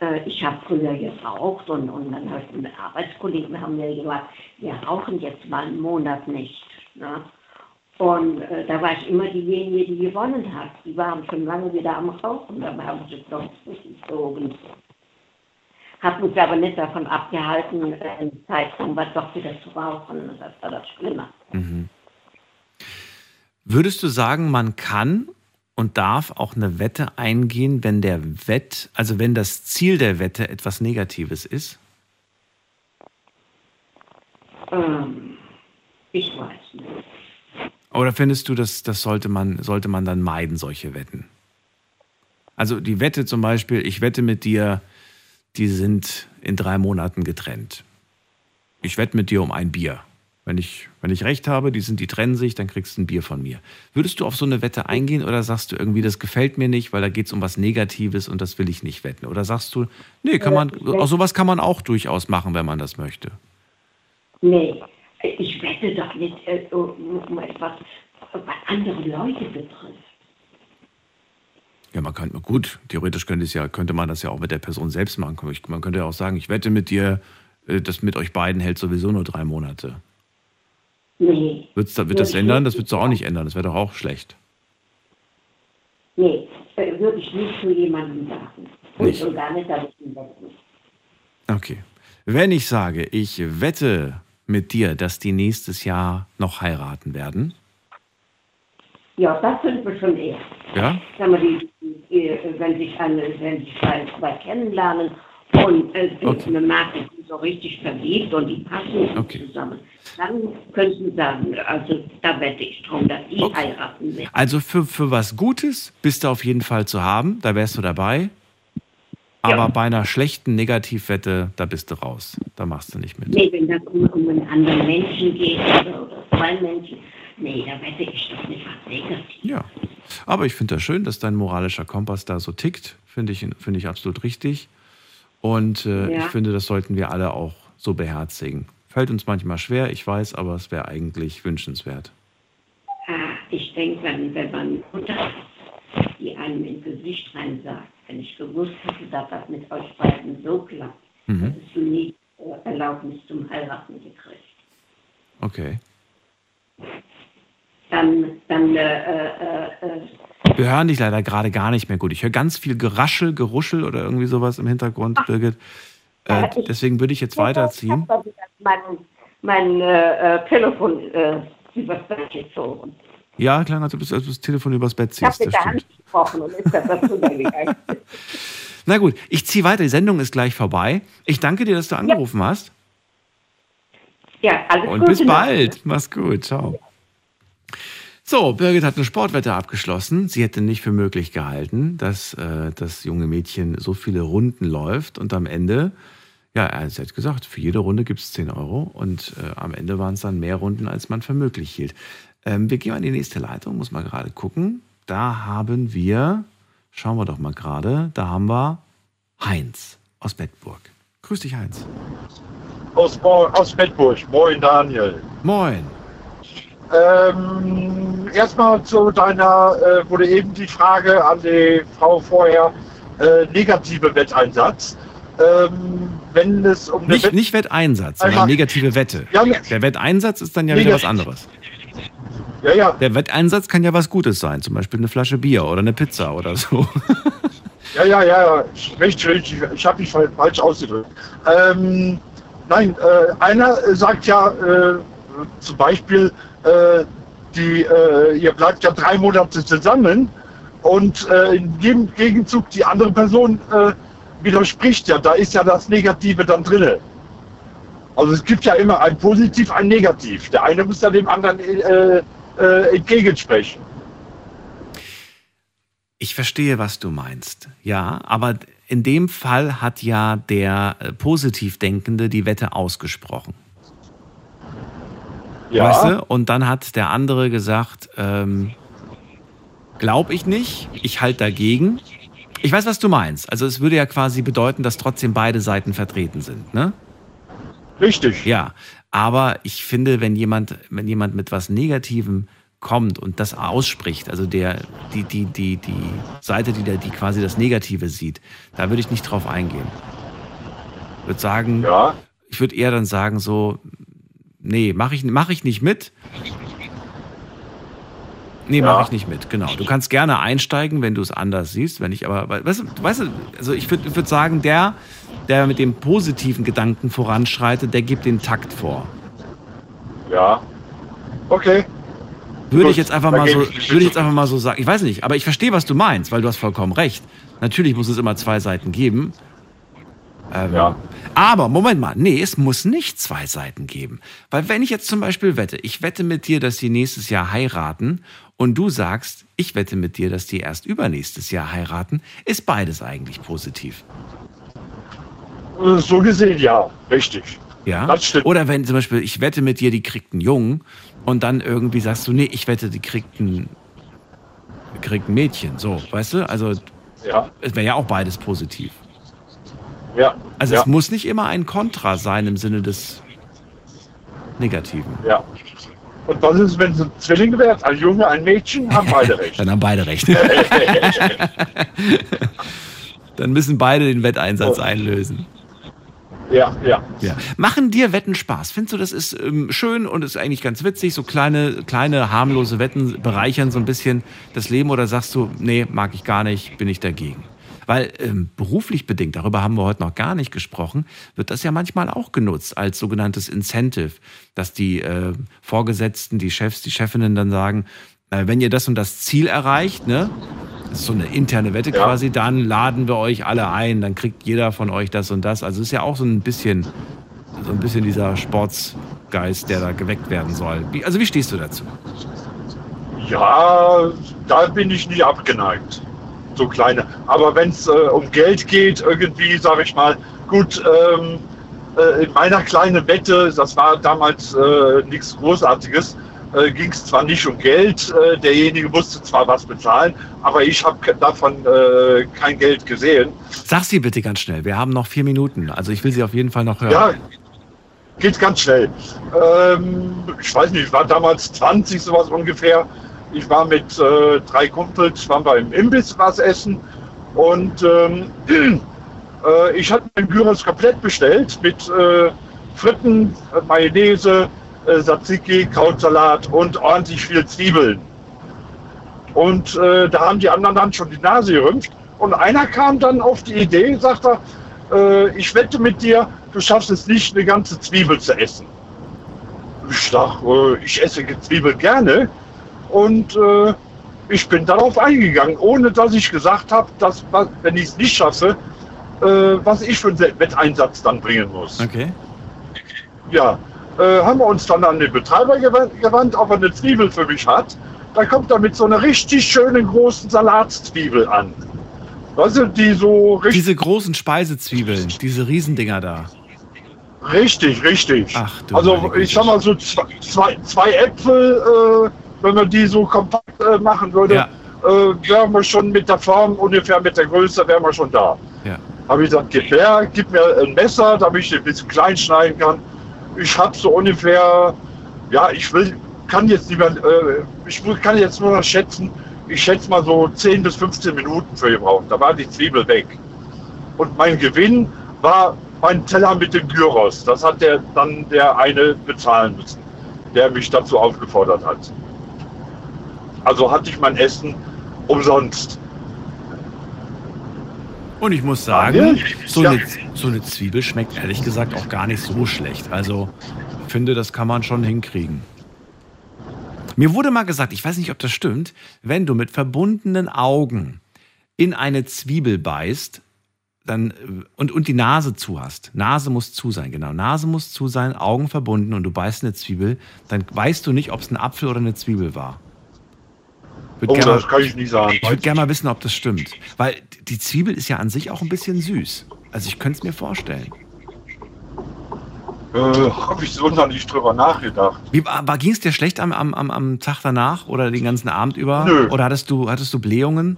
Äh, ich habe früher geraucht und, und dann habe ich mit Arbeitskollegen haben mir gesagt, wir rauchen jetzt mal einen Monat nicht. Ne? Und äh, da war ich immer diejenige, die gewonnen hat. Die waren schon lange wieder am Rauchen, da haben sie es doch gezogen. Hat uns aber nicht davon abgehalten, äh, Zeitraum war doch wieder zu rauchen. Das war das Schlimme. Mhm. Würdest du sagen, man kann und darf auch eine Wette eingehen, wenn der Wett, also wenn das Ziel der Wette etwas Negatives ist? Ähm, ich weiß nicht. Oder findest du, dass das sollte man, sollte man dann meiden, solche Wetten? Also die Wette zum Beispiel, ich wette mit dir, die sind in drei Monaten getrennt. Ich wette mit dir um ein Bier. Wenn ich, wenn ich recht habe, die sind, die trennen sich, dann kriegst du ein Bier von mir. Würdest du auf so eine Wette eingehen oder sagst du irgendwie, das gefällt mir nicht, weil da geht es um was Negatives und das will ich nicht wetten? Oder sagst du, nee, kann man, auch sowas kann man auch durchaus machen, wenn man das möchte? Nee, ich wette doch nicht äh, um etwas, was andere Leute betrifft. Ja, man könnte, gut, theoretisch könnte, ja, könnte man das ja auch mit der Person selbst machen. Man könnte ja auch sagen, ich wette mit dir, äh, das mit euch beiden hält sowieso nur drei Monate. Nee. Wird's, wird das ändern? Das wird es doch auch nicht ändern. Das wäre doch auch schlecht. Nee, würde ich nicht zu jemandem sagen. Und Nicht. schon gar nicht, dass ich ihn wetten. Okay. Wenn ich sage, ich wette mit dir, dass die nächstes Jahr noch heiraten werden, Ja, das sind wir schon eher. ja? Sagen wir, die, die, wenn sich eine, wenn sich zwei, kennenlernen und äh, Okay. man merkt, die sind so richtig verliebt und die passen Okay. zusammen, dann können Sie sagen, also da wette ich drum, dass die heiraten werden. Also für, für was Gutes bist du auf jeden Fall zu haben, da wärst du dabei. Aber bei einer schlechten Negativwette, da bist du raus. Da machst du nicht mit. Nee, wenn das um, um einen anderen Menschen geht oder, oder zwei Menschen, nee, da wette ich doch nicht was Negatives. Ja. Aber ich finde das schön, dass dein moralischer Kompass da so tickt. Finde ich, finde ich absolut richtig. Und äh, Ja. ich finde, das sollten wir alle auch so beherzigen. Fällt uns manchmal schwer, ich weiß, aber es wäre eigentlich wünschenswert. Ah, ich denke, wenn, wenn man Mutter die einem ins Gesicht rein sagt, wenn ich gewusst hätte, dass das mit euch beiden so klappt, Mhm. hättest du nie äh, Erlaubnis zum Heiraten gekriegt. Okay. Dann, dann, äh, äh, äh, Wir hören dich leider gerade gar nicht mehr gut. Ich höre ganz viel Geraschel, Geruschel oder irgendwie sowas im Hintergrund, Birgit. Äh, ich- deswegen würde ich jetzt weiterziehen. Ich habe mein, mein äh, Telefon übers Bett gezogen. Ja, klar, als du das, als du das Telefon übers Bett Ich habe ziehst. mit der Hand gesprochen und ist das dazu <laughs> gegangen. Na gut, ich ziehe weiter. Die Sendung ist gleich vorbei. Ich danke dir, dass du angerufen hast. Ja, alles Und Gute bis noch. bald. Mach's gut. Ciao. So, Birgit hat eine Sportwette abgeschlossen. Sie hätte nicht für möglich gehalten, dass äh, das junge Mädchen so viele Runden läuft und am Ende, ja, er- sie hat gesagt, für jede Runde gibt es 10 Euro und äh, am Ende waren es dann mehr Runden, als man für möglich hielt. Ähm, wir gehen mal in die nächste Leitung, muss mal gerade gucken. Da haben wir, schauen wir doch mal gerade, da haben wir Heinz aus Bedburg. Grüß dich, Heinz. Aus, aus Bedburg. Moin, Daniel. Moin. Ähm, erstmal zu deiner, äh, wurde eben die Frage an die Frau vorher, äh, negative Wetteinsatz. Ähm, wenn es um eine Nicht, nicht Wetteinsatz, sondern negative Wette. Ja. Der Wetteinsatz ist dann ja wieder was anderes. Ja, ja. Der Wetteinsatz kann ja was Gutes sein, zum Beispiel eine Flasche Bier oder eine Pizza oder so. Ja, ja, ja, ja. Richtig, richtig. Ich habe mich falsch ausgedrückt. Ähm, nein, äh, einer sagt ja äh, zum Beispiel, äh, die, äh, ihr bleibt ja drei Monate zusammen und äh, in dem Gegenzug die andere Person äh, widerspricht ja. Da ist ja das Negative dann drinne. Also es gibt ja immer ein Positiv, ein Negativ. Der eine muss ja dem anderen äh, entgegensprechen. Ich verstehe, was du meinst. Ja, aber in dem Fall hat ja der äh, Positivdenkende die Wette ausgesprochen. Ja. Weißt du? Und dann hat der andere gesagt, ähm, glaub ich nicht, ich halte dagegen. Ich weiß, was du meinst. Also es würde ja quasi bedeuten, dass trotzdem beide Seiten vertreten sind, ne? Richtig. Ja, aber ich finde, wenn jemand, wenn jemand mit was Negativem kommt und das ausspricht, also der, die, die, die, die Seite, die, der, die quasi das Negative sieht, da würde ich nicht drauf eingehen. Ich würde sagen, ich würde eher dann sagen so, nee, mache ich, mach ich nicht mit. Nee, Ja. mache ich nicht mit, genau. Du kannst gerne einsteigen, wenn du es anders siehst, wenn ich aber, weißt du, weißt du also ich würde ich würd sagen, der, der mit dem positiven Gedanken voranschreitet, der gibt den Takt vor. Ja. Okay. Würde Gut, ich jetzt einfach mal so, ich würde ich jetzt einfach mal so sagen. Ich weiß nicht, aber ich verstehe, was du meinst, weil du hast vollkommen recht. Natürlich muss es immer zwei Seiten geben. Ähm, Aber Moment mal, nee, es muss nicht zwei Seiten geben. Weil wenn ich jetzt zum Beispiel wette, ich wette mit dir, dass die nächstes Jahr heiraten und du sagst, ich wette mit dir, dass die erst übernächstes Jahr heiraten, ist beides eigentlich positiv. So gesehen, ja. Richtig. Ja? Das stimmt. Oder wenn zum Beispiel, ich wette mit dir, die kriegt einen Jungen und dann irgendwie sagst du, nee, ich wette, die kriegt ein, kriegt ein Mädchen. So, weißt du? Also, Ja. es wäre ja auch beides positiv. Ja. Also ja. es muss nicht immer ein Kontra sein im Sinne des Negativen. Ja. Und was ist, wenn es ein Zwilling wird? Ein Junge, ein Mädchen? Haben beide <laughs> recht. Dann haben beide recht. <laughs> Dann müssen beide den Wetteinsatz einlösen. ja, ja. Ja. Machen dir Wetten Spaß? Findest du, das ist ähm, schön und ist eigentlich ganz witzig? So kleine, kleine harmlose Wetten bereichern so ein bisschen das Leben oder sagst du, nee, mag ich gar nicht, bin ich dagegen? Weil ähm, beruflich bedingt, darüber haben wir heute noch gar nicht gesprochen, wird das ja manchmal auch genutzt als sogenanntes Incentive, dass die äh, Vorgesetzten, die Chefs, die Chefinnen dann sagen, äh, wenn ihr das und das Ziel erreicht, ne, das ist so eine interne Wette quasi, dann laden wir euch alle ein, dann kriegt jeder von euch das und das. Also ist ja auch so ein bisschen, so ein bisschen dieser Sportsgeist, der da geweckt werden soll. Wie, also wie stehst du dazu? Ja, da bin ich nicht abgeneigt. So kleine. Aber wenn es äh, um Geld geht, irgendwie, sage ich mal, gut, ähm, äh, in meiner kleinen Wette, das war damals äh, nichts Großartiges, äh, ging es zwar nicht um Geld, äh, derjenige musste zwar was bezahlen, aber ich habe davon äh, kein Geld gesehen. Sag sie bitte ganz schnell. Wir haben noch vier Minuten. Also ich will sie auf jeden Fall noch hören. Ja, geht ganz schnell. Ähm, ich weiß nicht, ich war damals 20, sowas ungefähr. Ich war mit äh, drei Kumpels, waren wir im Imbiss was essen und ähm, <clears throat> äh, ich hatte mein Gyros komplett bestellt mit äh, Fritten, äh, Mayonnaise, äh, Tzatziki, Krautsalat und ordentlich viel Zwiebeln. Und äh, da haben die anderen dann schon die Nase gerümpft. Und einer kam dann auf die Idee, sagt er, äh, ich wette mit dir, du schaffst es nicht, eine ganze Zwiebel zu essen. Ich äh, ich esse Zwiebel gerne. Und äh, ich bin darauf eingegangen, ohne dass ich gesagt habe, dass, wenn ich es nicht schaffe, äh, was ich für einen Wetteinsatz dann bringen muss. Okay. Ja, äh, haben wir uns dann an den Betreiber gewandt, ob er eine Zwiebel für mich hat. Da kommt er mit so einer richtig schönen großen Salatzwiebel an. Weißt du, die so richtig. Diese großen Speisezwiebeln, diese Riesendinger da. Richtig, richtig. Ach du Also ich sag mal so zwei, zwei, zwei Äpfel, äh, wenn man die so kompakt äh, machen würde, Ja. äh, wären wir schon mit der Form, ungefähr mit der Größe, wären wir schon da. Ja. Habe ich gesagt, gib her, gib mir ein Messer, damit ich ein bisschen klein schneiden kann. Ich habe so ungefähr, ja, ich will, kann jetzt nicht mehr, äh, ich kann jetzt nur noch schätzen, ich schätze mal so 10 bis 15 Minuten für gebraucht. Da war die Zwiebel weg. Und mein Gewinn war mein Teller mit dem Gyros. Das hat der dann der eine bezahlen müssen, der mich dazu aufgefordert hat. Also hatte ich mein Essen umsonst. Und ich muss sagen, so, eine, so eine Zwiebel schmeckt ehrlich gesagt auch gar nicht so schlecht. Also ich finde, das kann man schon hinkriegen. Mir wurde mal gesagt, ich weiß nicht, ob das stimmt, wenn du mit verbundenen Augen in eine Zwiebel beißt, dann äh, und, und die Nase zu hast. Nase muss zu sein, genau. Nase muss zu sein, Augen verbunden und du beißt eine Zwiebel, dann weißt du nicht, ob es ein Apfel oder eine Zwiebel war. Würd Oh, das mal- kann ich nicht sagen. Ich würde gerne mal wissen, ob das stimmt. Weil die Zwiebel ist ja an sich auch ein bisschen süß. Also ich könnte es mir vorstellen. Äh, Habe ich so noch nicht drüber nachgedacht. Wie, aber ging es dir schlecht am, am, am, Tag danach oder den ganzen Abend über? Nö. Oder hattest du, hattest du Blähungen?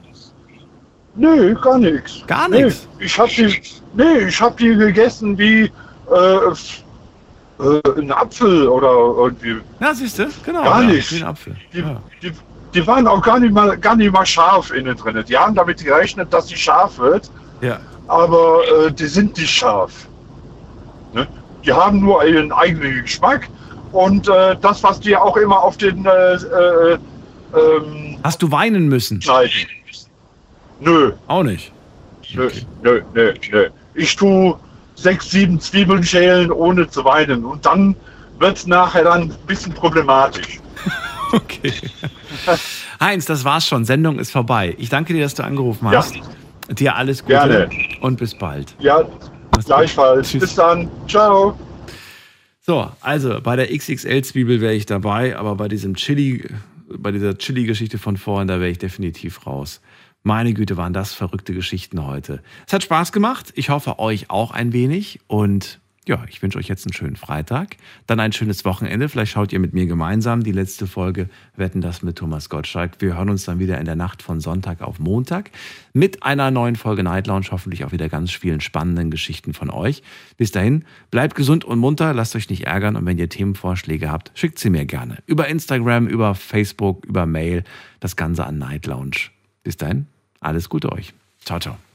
Nee, gar nichts. Gar Nee, nichts? ich habe die, nee, ich hab die gegessen wie äh, äh, ein Apfel oder irgendwie. Ja, siehst du, genau. Gar ja, nicht. Wie ein Apfel. Die, die, die waren auch gar nicht mal, gar nicht mal scharf innen drin. Die haben damit gerechnet, dass sie scharf wird, Ja. aber äh, die sind nicht scharf. Ne? Die haben nur ihren eigenen Geschmack und äh, das, was die auch immer auf den äh, äh, ähm, Hast du weinen müssen? schneiden. Nö. Auch nicht. Nö, nö, nö, nö. Ich tue sechs, sieben Zwiebeln schälen, ohne zu weinen. Und dann wird es nachher dann ein bisschen problematisch. <laughs> <laughs> Okay. Heinz, das war's schon. Sendung ist vorbei. Ich danke dir, dass du angerufen Ja. hast. Dir alles Gute Gerne. und bis bald. Ja, gleichfalls. Bis dann. Ciao. So, also bei der XXL-Zwiebel wäre ich dabei, aber bei diesem Chili, bei dieser Chili-Geschichte von vorhin, da wäre ich definitiv raus. Meine Güte, waren das verrückte Geschichten heute. Es hat Spaß gemacht. Ich hoffe, euch auch ein wenig. Und ja, ich wünsche euch jetzt einen schönen Freitag. Dann ein schönes Wochenende. Vielleicht schaut ihr mit mir gemeinsam die letzte Folge Wetten das mit Thomas Gottschalk. Wir hören uns dann wieder in der Nacht von Sonntag auf Montag mit einer neuen Folge Night Lounge. Hoffentlich auch wieder ganz vielen spannenden Geschichten von euch. Bis dahin, bleibt gesund und munter. Lasst euch nicht ärgern. Und wenn ihr Themenvorschläge habt, schickt sie mir gerne. Über Instagram, über Facebook, über Mail. Das Ganze an Night Lounge. Bis dahin, alles Gute euch. Ciao, ciao.